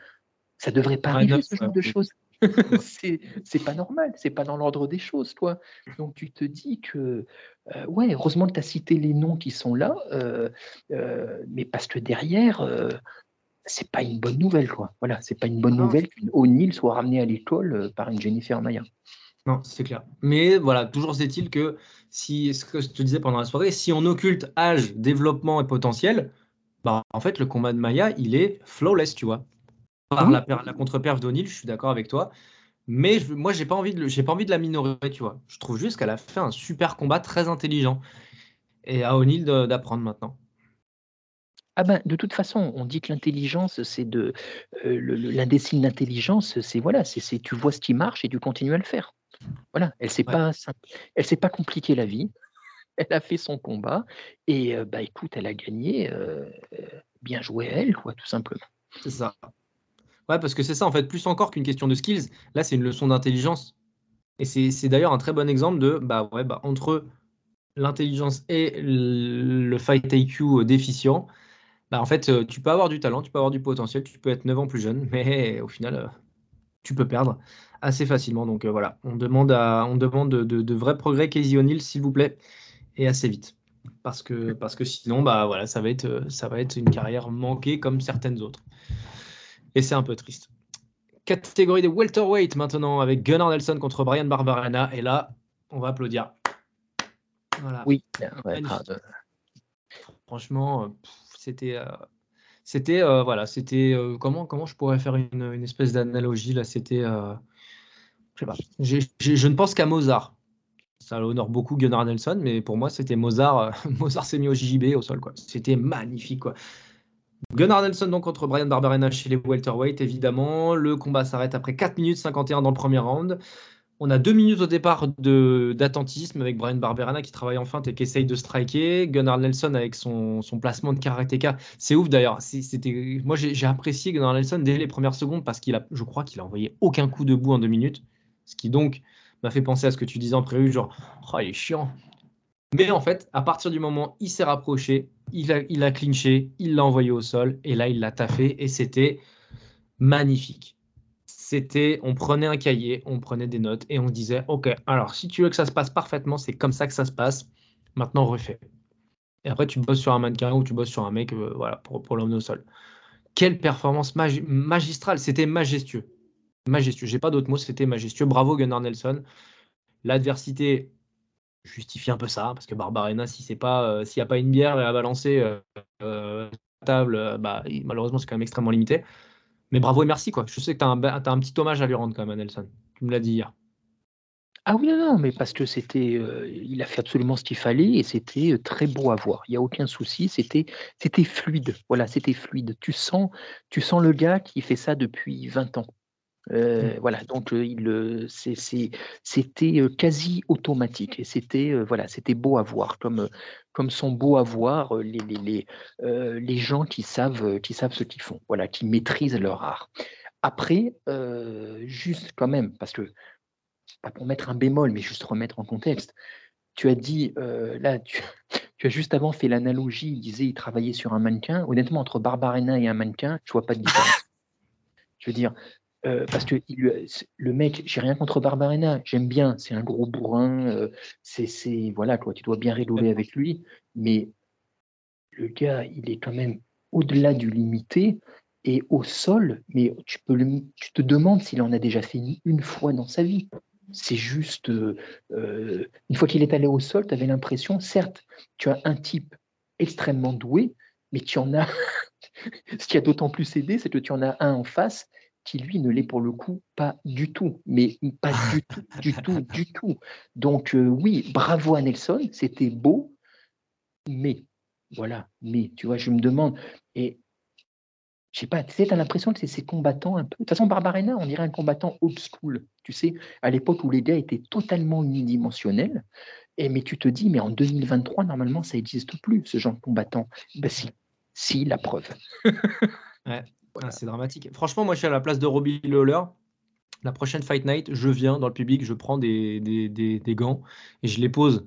Ça devrait pas arriver, ce genre de choses. c'est pas normal, c'est pas dans l'ordre des choses, toi. Donc tu te dis que, euh, ouais, heureusement que tu as cité les noms qui sont là, euh, euh, mais parce que derrière, c'est pas une bonne nouvelle, quoi. Voilà, c'est pas une bonne nouvelle qu'une O'Neill soit ramenée à l'école par une Jennifer Maya. Non, c'est clair. Mais voilà, toujours est-il que si, ce que je te disais pendant la soirée, si on occulte âge, développement et potentiel, bah, en fait, le combat de Maya, il est flawless, tu vois par la, la contre-perf d'O'Neill, je suis d'accord avec toi. Mais moi, j'ai pas envie de, j'ai pas envie de la minorer, tu vois. Je trouve juste qu'elle a fait un super combat très intelligent. Et à O'Neill d'apprendre maintenant. Ah ben, de toute façon, on dit que l'intelligence, c'est de euh, l'indécile d'intelligence, c'est voilà, c'est tu vois ce qui marche et tu continues à le faire. Voilà, elle s'est pas, elle s'est pas compliqué la vie. Elle a fait son combat et euh, bah écoute, elle a gagné. Euh, bien joué à elle, quoi, tout simplement. C'est ça. Ouais, parce que c'est ça, en fait, plus encore qu'une question de skills, là, c'est une leçon d'intelligence. Et c'est d'ailleurs un très bon exemple de, bah ouais, bah, entre l'intelligence et le fight IQ déficient, bah, en fait, euh, tu peux avoir du talent, tu peux avoir du potentiel, tu peux être 9 ans plus jeune, mais au final, euh, tu peux perdre assez facilement. Donc euh, voilà, on demande, à, on demande de, de, vrais progrès, Casey O'Neill, s'il vous plaît, et assez vite. Parce que, parce que sinon, bah, voilà, ça, va être, ça va être une carrière manquée comme certaines autres. Et c'est un peu triste. Catégorie des welterweight maintenant avec Gunnar Nelson contre Brian Barbarena. Et là, on va applaudir. Voilà. Oui. Franchement, euh, c'était. Euh, c'était euh, voilà, c'était comment comment je pourrais faire une, espèce d'analogie là? C'était, je sais pas. je ne pense qu'à Mozart. Ça honore beaucoup Gunnar Nelson, mais pour moi c'était Mozart. Mozart s'est mis au JJB au sol quoi. C'était magnifique quoi. Gunnar Nelson donc contre Brian Barberena chez les welterweight évidemment. Le combat s'arrête après 4 minutes 51 dans le premier round. On a 2 minutes au départ d'attentisme avec Brian Barberena qui travaille en feinte et qui essaye de striker. Gunnar Nelson avec son, son placement de karatéka. C'est ouf d'ailleurs. Moi j'ai apprécié Gunnar Nelson dès les premières secondes parce qu'il a, je crois qu'il a envoyé aucun coup debout en 2 minutes. Ce qui donc m'a fait penser à ce que tu disais en prévu, genre, oh, il est chiant. Mais en fait, à partir du moment où il s'est rapproché, il a, clinché, il l'a envoyé au sol, et là, il l'a taffé, et c'était magnifique. C'était, on prenait un cahier, on prenait des notes, et on disait, OK, alors si tu veux que ça se passe parfaitement, c'est comme ça que ça se passe, maintenant refais. Et après, tu bosses sur un mannequin ou tu bosses sur un mec euh, pour, l'homme au sol. Quelle performance magistrale, c'était majestueux. majestueux. J'ai pas d'autres mots, c'était majestueux. Bravo Gunnar Nelson. L'adversité justifie un peu ça, parce que Barbarena, si c'est pas, euh, s'il n'y a pas une bière à balancer euh, euh, la table, bah, malheureusement, c'est quand même extrêmement limité. Mais bravo et merci, quoi. Je sais que tu as, un petit hommage à lui rendre quand même, Nelson. Tu me l'as dit hier. Ah oui, non, non, mais parce que c'était, il a fait absolument ce qu'il fallait et c'était très beau à voir. Il n'y a aucun souci, c'était, c'était fluide. Voilà, c'était fluide. Tu sens, tu sens le gars qui fait ça depuis 20 ans. Mmh. voilà, donc il, c'était quasi automatique et c'était voilà, c'était beau à voir, comme, comme sont beaux à voir les, les, les, les gens qui savent, qui savent ce qu'ils font, voilà, qui maîtrisent leur art. Après, juste quand même, parce que pas pour mettre un bémol, mais juste remettre en contexte. Tu as dit, là, tu, tu, as juste avant fait l'analogie, il disait il travaillait sur un mannequin. Honnêtement, entre Barbarena et un mannequin, je vois pas de différence. je veux dire, euh, parce que le mec, j'ai rien contre Barbarena, j'aime bien, c'est un gros bourrin, euh, c'est voilà quoi, tu dois bien rigoler avec lui, mais le gars, il est quand même au-delà du limité et au sol, mais tu peux tu te demandes s'il en a déjà fait une fois dans sa vie. C'est juste, euh, une fois qu'il est allé au sol, tu avais l'impression, certes, tu as un type extrêmement doué, mais tu en as, ce qui a d'autant plus aidé, c'est que tu en as un en face qui lui ne l'est pour le coup pas du tout, mais pas du tout, du tout, du tout. Donc euh, oui, bravo à Nelson, c'était beau, mais voilà, mais tu vois, je me demande, et je sais pas, tu sais, as l'impression que c'est ces combattants un peu. De toute façon, Barbarena, on dirait un combattant old school, tu sais, à l'époque où les gars étaient totalement unidimensionnels. Et mais tu te dis, mais en 2023, normalement, ça n'existe plus, ce genre de combattant. Ben si, si, la preuve. ouais. Ah, c'est dramatique. Franchement, moi, je suis à la place de Robbie Lawler. La prochaine Fight Night, je viens dans le public, je prends des, des, gants et je les pose.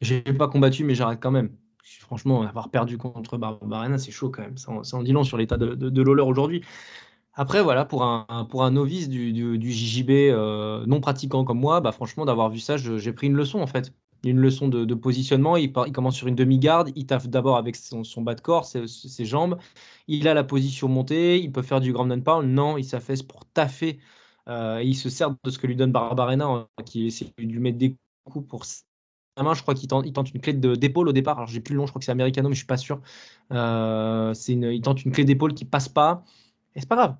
J'ai pas combattu, mais j'arrête quand même. Franchement, avoir perdu contre Barbarena, c'est chaud quand même. Ça en, dit long sur l'état de, de, Lawler aujourd'hui. Après, voilà, pour un, pour un novice du, du, JJB euh, non pratiquant comme moi, bah, franchement, d'avoir vu ça, j'ai pris une leçon en fait une leçon de, positionnement. Il, commence sur une demi-garde. Il taffe d'abord avec son, bas de corps, ses, jambes. Il a la position montée. Il peut faire du grand pound. Non, il s'affaisse pour taffer. Euh, il se sert de ce que lui donne Barbarena, hein, qui essaie de lui mettre des coups pour sa main. Je crois qu'il tente, une clé d'épaule au départ. Alors j'ai plus le nom, je crois que c'est Americano, mais je suis pas sûr. Euh, il tente une clé d'épaule qui passe pas. Et c'est pas grave.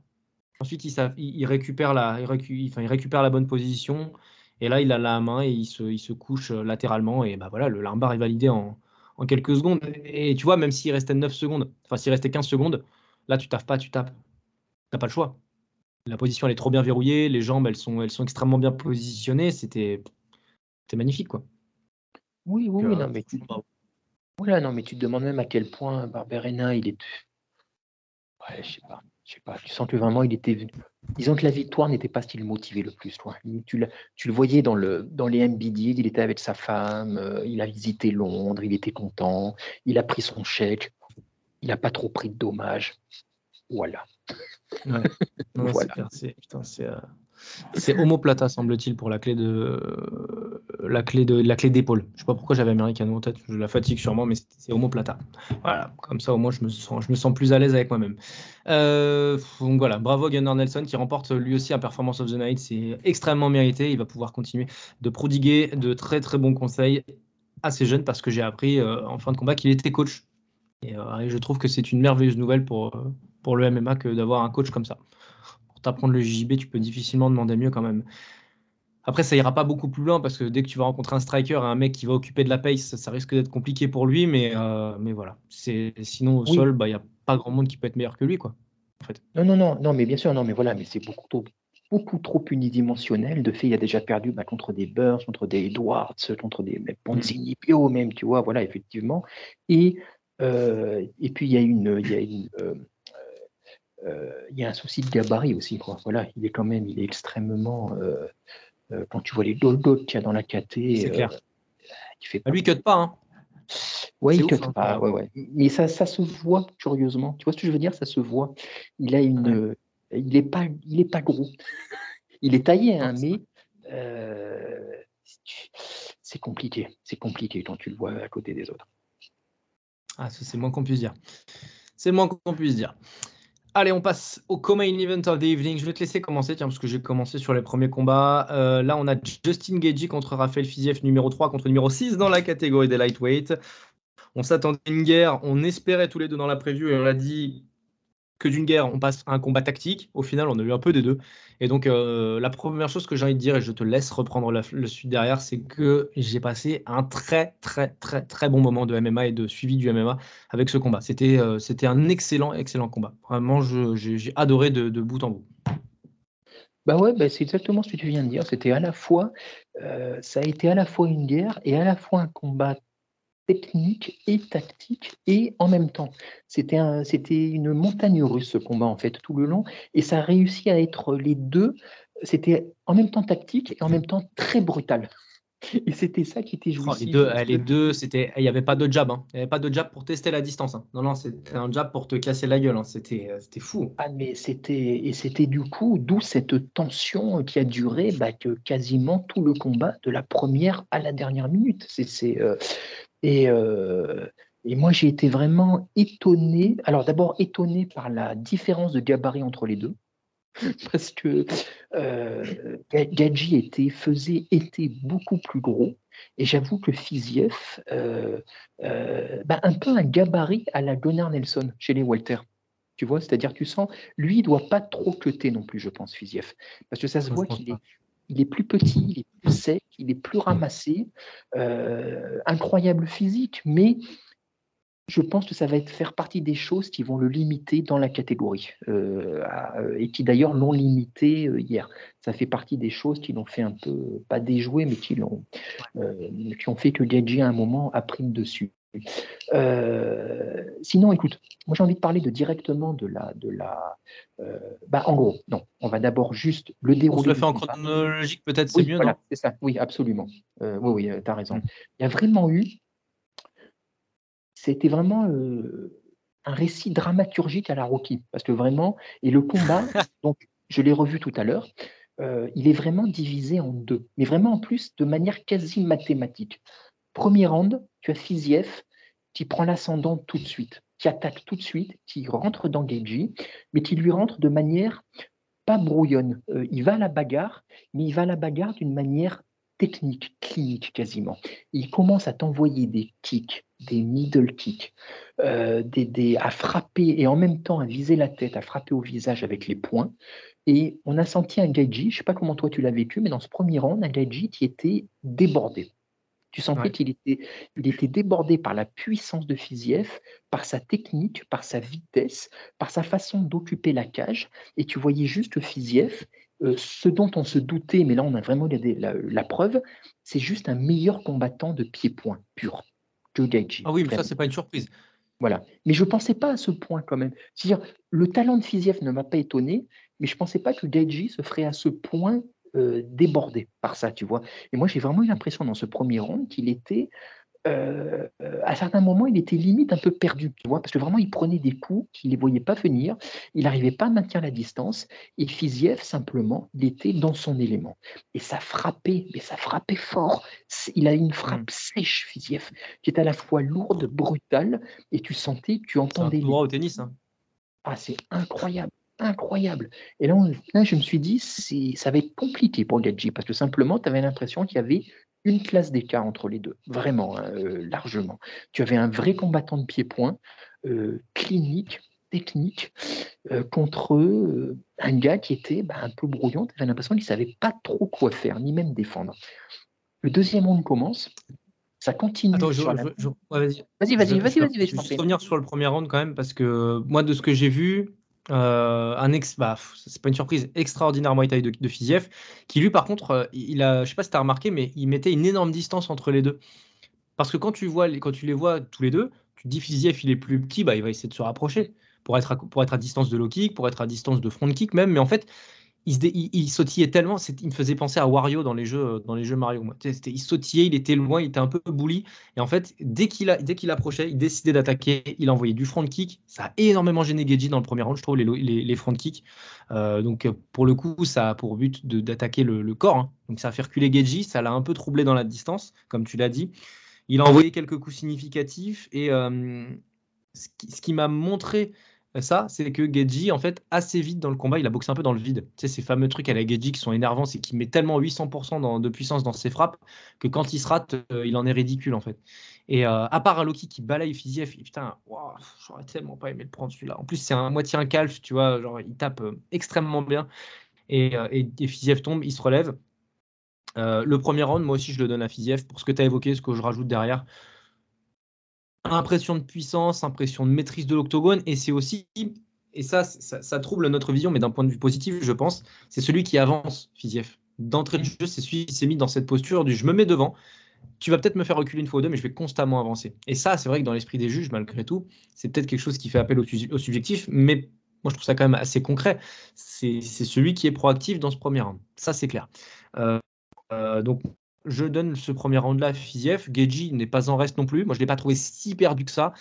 Ensuite, il récupère la bonne position. Et là, il a la main et il se, il se couche euh, latéralement. Et bah voilà, le l'armbar est validé en, en, quelques secondes. Et tu vois, même s'il restait 9 secondes, enfin s'il restait 15 secondes, là, tu taffes pas, tu tapes. T'as pas le choix. La position, elle est trop bien verrouillée. Les jambes, elles sont, elles sont extrêmement bien positionnées. C'était magnifique, quoi. Oui, oui, oui. non, mais tu... Voilà, non, mais tu te demandes même à quel point Barberena, il est. Ouais, je sais pas je sais pas, tu sens que vraiment il était. Disons que la victoire n'était pas ce qui le motivait le plus. Toi. Tu, le, tu le voyais dans, le, dans les MBD, il était avec sa femme, euh, il a visité Londres, il était content, il a pris son chèque, il n'a pas trop pris de dommages. Voilà. Ouais. voilà. C'est euh, c'est homoplata, semble-t-il, pour la clé de la clé de la clé d'épaule. Je sais pas pourquoi j'avais américain en tête, je la fatigue sûrement, mais c'est homoplata. Voilà, comme ça au moins je me sens, je me sens plus à l'aise avec moi-même. Euh, donc voilà, bravo Gunnar Nelson qui remporte lui aussi un Performance of the Night, c'est extrêmement mérité. Il va pouvoir continuer de prodiguer de très très bons conseils à ces jeunes parce que j'ai appris euh, en fin de combat qu'il était coach. Et, euh, et, je trouve que c'est une merveilleuse nouvelle pour, pour le MMA que d'avoir un coach comme ça apprendre le JB, tu peux difficilement demander mieux quand même. Après, ça ira pas beaucoup plus loin parce que dès que tu vas rencontrer un striker un mec qui va occuper de la pace, ça, risque d'être compliqué pour lui. Mais, euh, mais voilà. Sinon, au sol, bah, il n'y a pas grand monde qui peut être meilleur que lui. Quoi, en fait. Non, non, non, non, mais bien sûr, non, mais voilà, mais c'est beaucoup trop, beaucoup trop unidimensionnel. De fait, il a déjà perdu bah, contre des Burns, contre des Edwards, contre des Ponzini Pio, même, tu vois, voilà, effectivement. Et, euh, et puis, il y a une. Y a une euh, il y a un souci de gabarit aussi. Quoi. Voilà, il est quand même, il est extrêmement. Euh, euh, quand tu vois les d'autres qu'il y a dans la KT, c'est clair. Il fait pas... Lui, il cut pas. Hein. Ouais, il cut hein. pas. Ouais, ouais. Mais ça, ça se voit curieusement. Tu vois ce que je veux dire? Ça se voit. Il a une. Il est pas, il est pas gros. il est taillé, hein, mais c'est compliqué. C'est compliqué quand tu le vois à côté des autres. Ah, c'est moins qu'on puisse dire. C'est moins qu'on puisse dire. Allez, on passe au co-main event of the evening. Je vais te laisser commencer, tiens, parce que j'ai commencé sur les premiers combats. Euh, là, on a Justin Gagey contre Raphaël Fiziev, numéro 3 contre numéro 6 dans la catégorie des lightweight. On s'attendait à une guerre, on espérait tous les deux dans la preview et on l'a dit que d'une guerre, on passe à un combat tactique. Au final, on a eu un peu des deux. Et donc, euh, la première chose que j'ai envie de dire, et je te laisse reprendre le suite derrière, c'est que j'ai passé un très, très, très, très bon moment de MMA et de suivi du MMA avec ce combat. C'était euh, c'était un excellent, excellent combat. Vraiment, j'ai adoré de, bout en bout. Bah ouais, bah c'est exactement ce que tu viens de dire. C'était à la fois, euh, ça a été à la fois une guerre et à la fois un combat technique et tactique et en même temps. C'était un, c'était une montagne russe ce combat en fait tout le long et ça a réussi à être les deux. C'était en même temps tactique et en même temps très brutal. Et c'était ça qui était jouissif. les deux, les deux c'était, il n'y avait pas de jab. Hein. Il n'y avait pas de jab pour tester la distance. Hein. Non, non, c'était un jab pour te casser la gueule. Hein. C'était, euh, c'était fou. Ah, mais c'était, et c'était du coup, d'où cette tension qui a duré bah, que quasiment tout le combat, de la première à la dernière minute. C'est, c'est, euh, euh, et, moi, j'ai été vraiment étonné. Alors, d'abord, étonné par la différence de gabarit entre les deux. Parce que euh, Gadji était, faisait, était beaucoup plus gros. Et j'avoue que Fiziev, euh, euh, bah, un peu un gabarit à la Gunnar Nelson chez les Walter. Tu vois, c'est-à-dire, tu sens, lui, il ne doit pas trop cuter non plus, je pense, Fiziev. Parce que ça se voit qu'il est, il est plus petit, il est plus sec, il est plus ramassé, euh, incroyable physique, mais je pense que ça va être faire partie des choses qui vont le limiter dans la catégorie euh, et qui d'ailleurs l'ont limité euh, hier. Ça fait partie des choses qui l'ont fait un peu, pas déjouer, mais qui, l'ont, qui ont fait que Gadji à un moment a pris le dessus. Euh, sinon, écoute, moi j'ai envie de parler de directement de la, de la, euh, bah, en gros, non, on va d'abord juste le dérouler. On se le fait en chronologique, peut-être, c'est mieux, voilà, c'est ça. Oui, absolument. Euh, oui, oui, tu as raison. Il y a vraiment eu, c'était vraiment un récit dramaturgique à la Rocky, parce que vraiment, et le combat, donc je l'ai revu tout à l'heure. il est vraiment divisé en deux, mais vraiment en plus de manière quasi mathématique. Premier round, tu as Fiziev qui prend l'ascendant tout de suite, qui attaque tout de suite, qui rentre dans Geji, mais qui lui rentre de manière pas brouillonne. Euh, il va à la bagarre, mais il va à la bagarre d'une manière technique, clinique quasiment. Il commence à t'envoyer des kicks, des middle kicks, euh, à frapper et en même temps à viser la tête, à frapper au visage avec les poings. Et on a senti un Gaiji, je ne sais pas comment toi tu l'as vécu, mais dans ce premier round, un Gaiji qui était débordé. Tu sentais qu'il était, il était débordé par la puissance de Fiziev, par sa technique, par sa vitesse, par sa façon d'occuper la cage. Et tu voyais juste Fiziev, euh, ce dont on se doutait, mais là on a vraiment la, la, preuve, c'est juste un meilleur combattant de pied-point pur que Gaiji. Ah oui, mais ça, c'est pas une surprise. Voilà. Mais je ne pensais pas à ce point quand même. C'est-à-dire, le talent de Fiziev ne m'a pas étonné, mais je ne pensais pas que Gaiji se ferait à ce point euh, débordé par ça, tu vois. Et moi, j'ai vraiment eu l'impression dans ce premier round qu'il était, euh, à certains moments, il était limite un peu perdu, tu vois, parce que vraiment, il prenait des coups qu'il ne voyait pas venir, il n'arrivait pas à maintenir la distance, et Fiziev, simplement, il était dans son élément. Et ça frappait, mais ça frappait fort. Il a une frappe mmh. sèche, Fiziev, qui est à la fois lourde, brutale, et tu sentais, tu entendais. C'est un au tennis, hein. Ah, c'est incroyable incroyable. Et là, là, je me suis dit, ça va être compliqué pour Gadji, parce que simplement, tu avais l'impression qu'il y avait une classe d'écart entre les deux, vraiment, hein, euh, largement. Tu avais un vrai combattant de pied-point, euh, clinique, technique, euh, contre un gars qui était bah, un peu brouillon. Tu avais l'impression qu'il ne savait pas trop quoi faire, ni même défendre. Le deuxième round commence. Ça continue. Attends, vas-y. Vas-y, vas-y, vas-y, vas-y. Je vais revenir sur le premier round quand même, parce que moi, de ce que j'ai vu, euh, un ex, bah, c'est pas une surprise, extraordinaire Muay Thai de, de Fiziev, qui lui par contre, euh, il a, je sais pas si tu as remarqué, mais il mettait une énorme distance entre les deux. Parce que quand tu, vois, quand tu les vois tous les deux, tu te dis Fiziev il est plus petit, bah, il va essayer de se rapprocher pour être, à, pour être à distance de low kick, pour être à distance de front kick même, mais en fait, il, sautillait tellement, il me faisait penser à Wario dans les jeux, dans les jeux Mario. Il sautillait, il était loin, il était un peu bouli. Et en fait, dès qu'il approchait, il décidait d'attaquer, il envoyait du front kick. Ça a énormément gêné Geji dans le premier round, je trouve, les, les, front kicks. Euh, donc pour le coup, ça a pour but d'attaquer le, corps. Hein. Donc ça a fait reculer Geji, ça l'a un peu troublé dans la distance, comme tu l'as dit. Il a envoyé quelques coups significatifs. Et euh, ce qui, m'a montré ça, c'est que Geji, en fait, assez vite dans le combat, il a boxé un peu dans le vide. Tu sais, ces fameux trucs à la Geji qui sont énervants, c'est qu'il met tellement 800% de puissance dans ses frappes que quand il se rate, euh, il en est ridicule, en fait. Et euh, à part un Loki qui balaye Fiziev, putain, j'aurais tellement pas aimé le prendre celui-là. En plus, c'est un moitié un calf, tu vois, genre, il tape euh, extrêmement bien. Et, et, Fiziev tombe, il se relève. le premier round, moi aussi, je le donne à Fiziev pour ce que tu as évoqué, ce que je rajoute derrière impression de puissance, impression de maîtrise de l'octogone, et c'est aussi, et ça, ça, trouble notre vision, mais d'un point de vue positif, je pense, c'est celui qui avance, Fiziev. D'entrée de jeu, c'est celui qui s'est mis dans cette posture du je me mets devant, tu vas peut-être me faire reculer une fois ou deux, mais je vais constamment avancer. Et ça, c'est vrai que dans l'esprit des juges, malgré tout, c'est peut-être quelque chose qui fait appel au, subjectif, mais moi, je trouve ça quand même assez concret. C'est celui qui est proactif dans ce premier round. Ça, c'est clair. Euh, euh, donc, je donne ce premier round-là à Fiziev. Geji n'est pas en reste non plus. Moi, je ne l'ai pas trouvé si perdu que ça.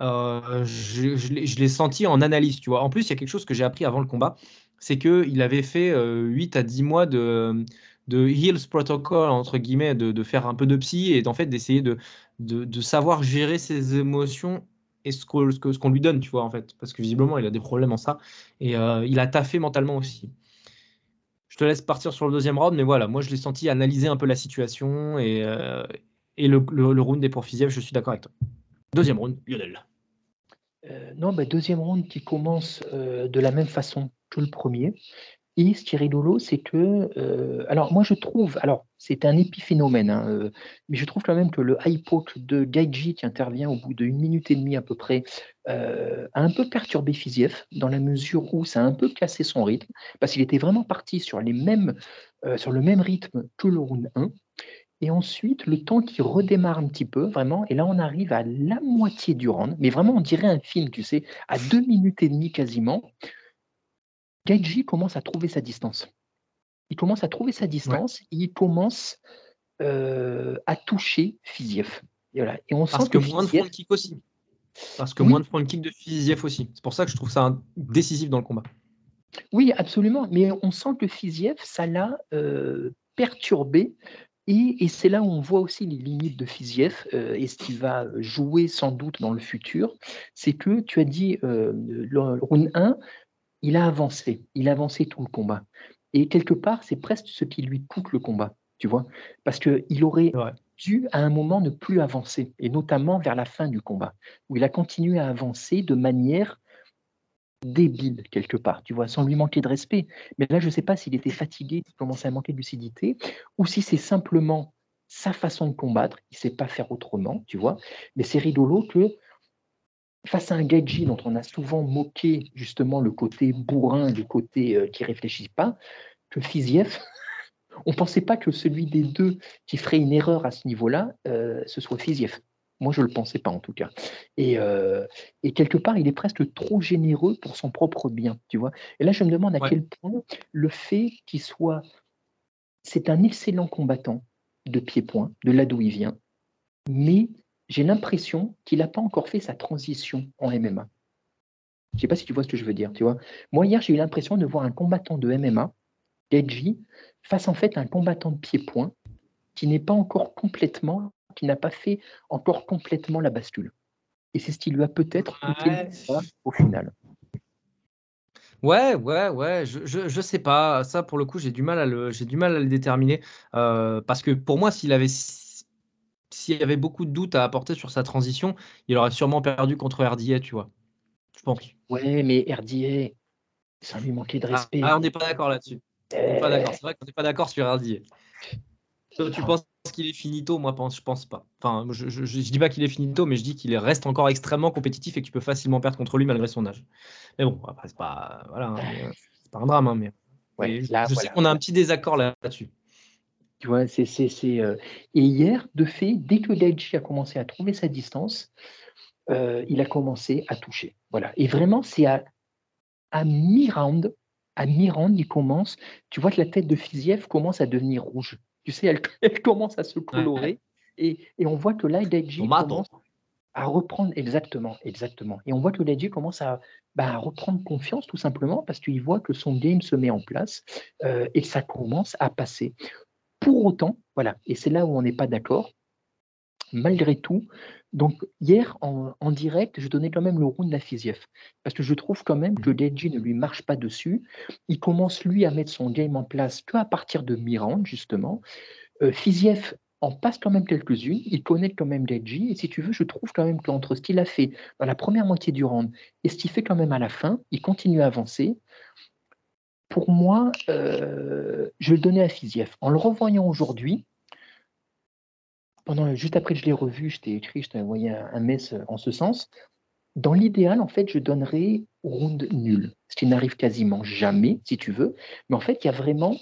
Euh, je, l'ai senti en analyse, tu vois. En plus, il y a quelque chose que j'ai appris avant le combat, c'est qu'il avait fait 8 euh, à 10 mois de, de Heals Protocol, entre guillemets, de, faire un peu de psy et fait d'essayer de, de, savoir gérer ses émotions et ce qu'on ce qu'on lui donne, tu vois, en fait. Parce que visiblement, il a des problèmes en ça. Et euh, il a taffé mentalement aussi. Je te laisse partir sur le deuxième round, mais voilà, moi je l'ai senti analyser un peu la situation et, euh, le, round est pour Fiziev, je suis d'accord avec toi. Deuxième round, Lionel. Euh, non, bah, deuxième round qui commence euh, de la même façon que le premier. Et ce qui est rigolo, c'est que, euh, alors moi je trouve, alors c'est un épiphénomène, hein, euh, mais je trouve quand même que le high de Gaiji qui intervient au bout d'une minute et demie à peu près, euh, a un peu perturbé Fiziev dans la mesure où ça a un peu cassé son rythme, parce qu'il était vraiment parti sur, les mêmes, sur le même rythme que le round 1. Et ensuite, le temps qui redémarre un petit peu, vraiment, et là on arrive à la moitié du round, mais vraiment on dirait un film, tu sais, à deux minutes et demie quasiment. Gaiji commence à trouver sa distance. Il commence à trouver sa distance et il commence euh, à toucher Fiziev. Et, voilà. et on Parce que, moins de front kick aussi. Parce que moins de front kick de Fiziev aussi. C'est pour ça que je trouve ça décisif dans le combat. Oui, absolument. Mais on sent que Fiziev, ça l'a euh, perturbé. Et, c'est là où on voit aussi les limites de Fiziev euh, et ce qui va jouer sans doute dans le futur. C'est que tu as dit, le round 1, il a avancé, il a avancé tout le combat. Et quelque part, c'est presque ce qui lui coûte le combat, tu vois, parce qu'il aurait dû à un moment ne plus avancer, et notamment vers la fin du combat, où il a continué à avancer de manière débile quelque part, tu vois, sans lui manquer de respect. Mais là, je ne sais pas s'il était fatigué, s'il commençait à manquer de lucidité, ou si c'est simplement sa façon de combattre, il ne sait pas faire autrement, tu vois. Mais c'est rigolo que face à un Gaiji dont on a souvent moqué justement le côté bourrin, le côté euh, qui réfléchit pas, que Fiziev, on ne pensait pas que celui des deux qui ferait une erreur à ce niveau-là, euh, ce soit Fiziev. Moi, je ne le pensais pas en tout cas. Euh, et, quelque part, il est presque trop généreux pour son propre bien, tu vois. Et là, je me demande à quel point le fait qu'il soit... C'est un excellent combattant de pied-point, de là d'où il vient, mais j'ai l'impression qu'il n'a pas encore fait sa transition en MMA. Je ne sais pas si tu vois ce que je veux dire. Tu vois Moi, hier, j'ai eu l'impression de voir un combattant de MMA, Edgy, face en fait à un combattant de pied-point qui n'est pas encore complètement, qui n'a pas fait encore complètement la bascule. Et c'est ce qui lui a peut-être coûté au final. Ouais, ouais, ouais, je, je, sais pas. Ça, pour le coup, j'ai du mal à le, j'ai du mal à le déterminer. Euh, parce que pour moi, s'il avait s'il y avait beaucoup de doutes à apporter sur sa transition, il aurait sûrement perdu contre RDA, tu vois. Je pense. Ouais, mais RDA, ça lui manquait de ah, respect. Ah, on n'est pas d'accord là-dessus. C'est vrai qu'on n'est pas d'accord sur RDA. Toi, tu penses qu'il est finito? Moi, je pense pas. Enfin, je, je, dis pas qu'il est finito, mais je dis qu'il reste encore extrêmement compétitif et que tu peux facilement perdre contre lui malgré son âge. Mais bon, après, c'est pas, voilà, hein, c'est pas un drame. Hein, mais, ouais, je, sais qu'on a un petit désaccord là-dessus. Tu vois, c'est, euh, Et hier, de fait, dès que Gaiji a commencé à trouver sa distance, euh, il a commencé à toucher. Voilà. Et vraiment, c'est à, à mi-round, à mi-round, il commence. Tu vois que la tête de Fiziev commence à devenir rouge. Tu sais, elle, commence à se colorer. Et, et, on voit que là, Gaiji commence à reprendre exactement, exactement. Et on voit que Gaiji commence à, bah, reprendre confiance tout simplement parce qu'il voit que son game se met en place euh, et ça commence à passer. Pour autant, voilà, et c'est là où on n'est pas d'accord, malgré tout, donc hier en, direct, je donnais quand même le round à Fiziev parce que je trouve quand même que Deji ne lui marche pas dessus. Il commence lui à mettre son game en place que à partir de Mirand justement. Euh, Fiziev en passe quand même quelques-unes, il connaît quand même Deji et si tu veux, je trouve quand même qu'entre ce qu'il a fait dans la première moitié du round et ce qu'il fait quand même à la fin, il continue à avancer. Pour moi, euh, je vais le donner à Fiziev. En le revoyant aujourd'hui, pendant, juste après que je l'ai revu, je t'ai écrit, je t'ai envoyé un, mess en ce sens. Dans l'idéal, en fait, je donnerais round nul, ce qui n'arrive quasiment jamais, si tu veux. Mais en fait, il y a vraiment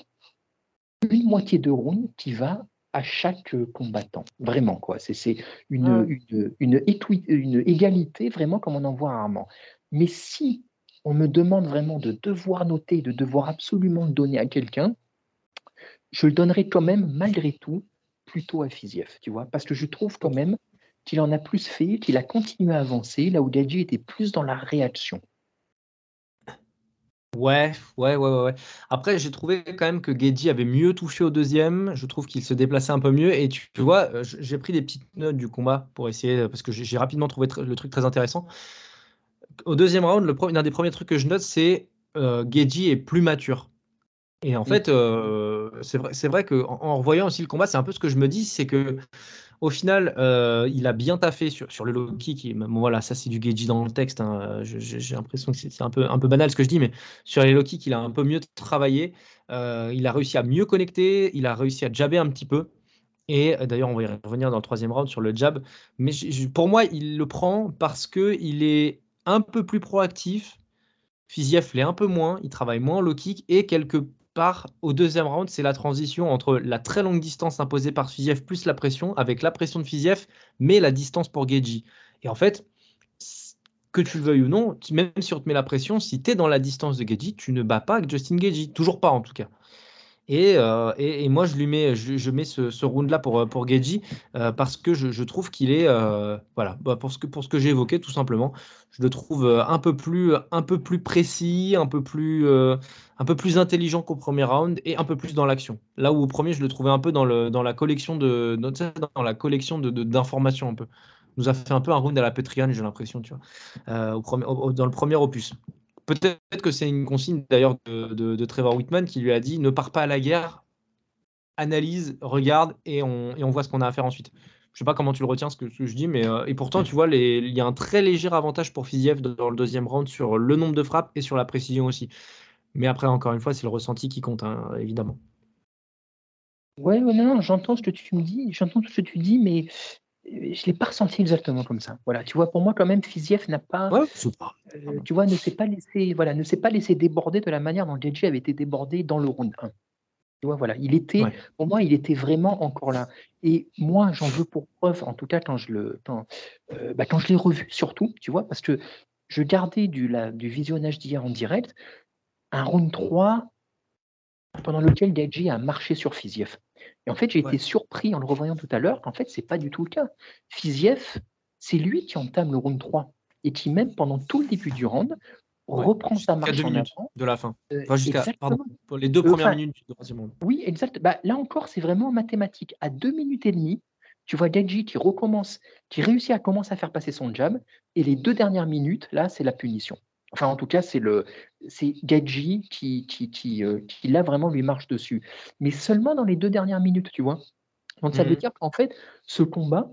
une moitié de round qui va à chaque combattant. Vraiment, quoi. C'est une, ah. une, une, une, égalité, vraiment, comme on en voit rarement. Mais si on me demande vraiment de devoir noter, de devoir absolument le donner à quelqu'un, je le donnerai quand même, malgré tout, plutôt à Fiziev, tu vois, parce que je trouve quand même qu'il en a plus fait, qu'il a continué à avancer, là où Gadji était plus dans la réaction. Ouais, ouais, ouais, ouais. Après, j'ai trouvé quand même que Geji avait mieux touché au deuxième. Je trouve qu'il se déplaçait un peu mieux. Et tu, vois, euh, j'ai pris des petites notes du combat pour essayer, parce que j'ai rapidement trouvé le truc très intéressant. Au deuxième round, le, l'un des premiers trucs que je note, c'est euh, Geji est plus mature. Et en mmh. fait, euh, c'est vrai, vrai qu'en en revoyant aussi le combat, c'est un peu ce que je me dis, c'est que au final, euh, il a bien taffé sur, sur le low kick. voilà, ça c'est du Geji dans le texte. Hein, j'ai l'impression que c'est un peu, un peu banal ce que je dis, mais sur les low kicks, il a un peu mieux travaillé. Euh, il a réussi à mieux connecter. Il a réussi à jabber un petit peu. Et d'ailleurs, on va y revenir dans le troisième round sur le jab. Mais pour moi, il le prend parce qu'il est un peu plus proactif. Fiziev l'est un peu moins. Il travaille moins en low kick et quelque part au deuxième round, c'est la transition entre la très longue distance imposée par Fiziev plus la pression, avec la pression de Fiziev, mais la distance pour Geji. Et en fait, que tu le veuilles ou non, même si on te met la pression, si tu es dans la distance de Geji, tu ne bats pas avec Justin Geji. Toujours pas en tout cas. Euh, et, et, moi, je lui mets, je, mets ce, ce round-là pour, euh, pour Geji euh, parce que je, je trouve qu'il est, voilà, bah, pour ce que, pour ce que j'ai évoqué, tout simplement, je le trouve un peu plus, un peu plus précis, un peu plus, un peu plus intelligent qu'au premier round et un peu plus dans l'action. Là où au premier, je le trouvais un peu dans, le, dans la collection de, dans la collection de, d'informations un peu. nous a fait un peu un round à la Petrian, j'ai l'impression, tu vois, au premier, dans le premier opus. Peut-être que c'est une consigne d'ailleurs de, Trevor Whitman qui lui a dit ne pars pas à la guerre, analyse, regarde et on, et on voit ce qu'on a à faire ensuite. Je sais pas comment tu le retiens ce que, je dis, mais euh, et pourtant tu vois, il y a un très léger avantage pour Fiziev dans le deuxième round sur le nombre de frappes et sur la précision aussi. Mais après, encore une fois, c'est le ressenti qui compte, hein, évidemment. Ouais, ouais, non, j'entends ce que tu me dis, j'entends tout ce que tu dis, mais je ne l'ai pas ressenti exactement comme ça. Voilà, tu vois, pour moi, quand même, Fiziev n'a pas, euh, tu vois, ne s'est pas laissé, voilà, ne s'est pas laissé déborder de la manière dont JJ avait été débordé dans le round 1. Tu vois, voilà, il était, pour moi, il était vraiment encore là. Et moi, j'en veux pour preuve, en tout cas, quand je le, quand, euh, bah, quand je l'ai revu, surtout, tu vois, parce que je gardais du, la, du visionnage d'hier en direct, un round 3 pendant lequel Deji a marché sur Fiziev. Et en fait, j'ai été surpris en le revoyant tout à l'heure qu'en fait, ce n'est pas du tout le cas. Fiziev, c'est lui qui entame le round 3 et qui, même pendant tout le début du round, reprend sa marche en avant. De la fin. Euh, enfin, jusqu'à pour les deux premières minutes du troisième round. Oui, exact. Bah, là encore, c'est vraiment mathématique. À deux minutes et demie, tu vois Deji qui recommence, qui réussit à commencer à faire passer son jab, et les deux dernières minutes, là, c'est la punition. Enfin, en tout cas, c'est le c'est Gadji qui, qui, qui, euh, qui, là vraiment lui marche dessus. Mais seulement dans les deux dernières minutes, tu vois. Donc ça veut mmh dire qu'en fait, ce combat,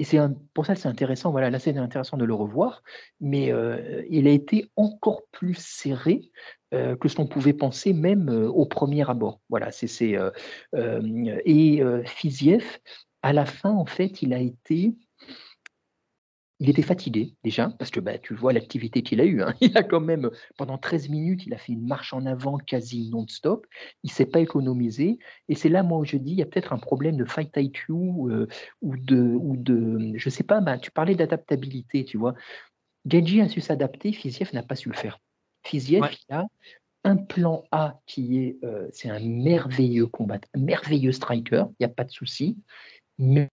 et c'est pour ça c'est intéressant, voilà, là c'est intéressant de le revoir, mais euh, il a été encore plus serré euh, que ce qu'on pouvait penser même au premier abord. Voilà, c'est et Fiziev, à la fin, en fait, il a été il était fatigué déjà, parce que bah, tu vois l'activité qu'il a eue. Hein. Il a quand même, pendant 13 minutes, il a fait une marche en avant quasi non-stop. Il ne s'est pas économisé. Et c'est là, moi, où je dis, il y a peut-être un problème de fight IQ euh, ou, de, ou de, je ne sais pas, bah, tu parlais d'adaptabilité, tu vois. Genji a su s'adapter, Fiziev n'a pas su le faire. Fiziev, il a un plan A qui est, euh, c'est un merveilleux combat, un merveilleux striker, il n'y a pas de souci. Mais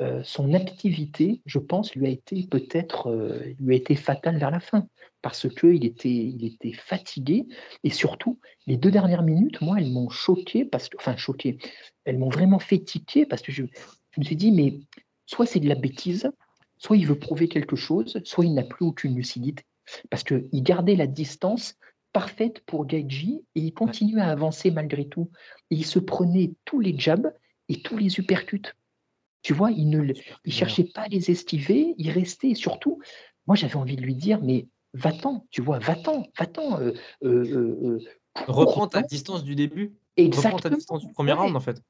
euh, son activité, je pense, lui a été peut-être euh, lui a été fatale vers la fin parce qu'il était, il était fatigué et surtout les deux dernières minutes, moi, elles m'ont choqué parce que, enfin choqué, elles m'ont vraiment fait tiquer parce que je, me suis dit, mais soit c'est de la bêtise, soit il veut prouver quelque chose, soit il n'a plus aucune lucidité. Parce qu'il gardait la distance parfaite pour Gaiji et il continuait à avancer malgré tout. il se prenait tous les jabs et tous les uppercuts. Tu vois, il ne cherchait pas à les estiver, il restait surtout. Moi, j'avais envie de lui dire, mais va-t'en, tu vois, va-t'en, va-t'en. Euh, euh, euh, Reprends ta distance du début. Exactement. Reprends ta distance du premier round, en fait.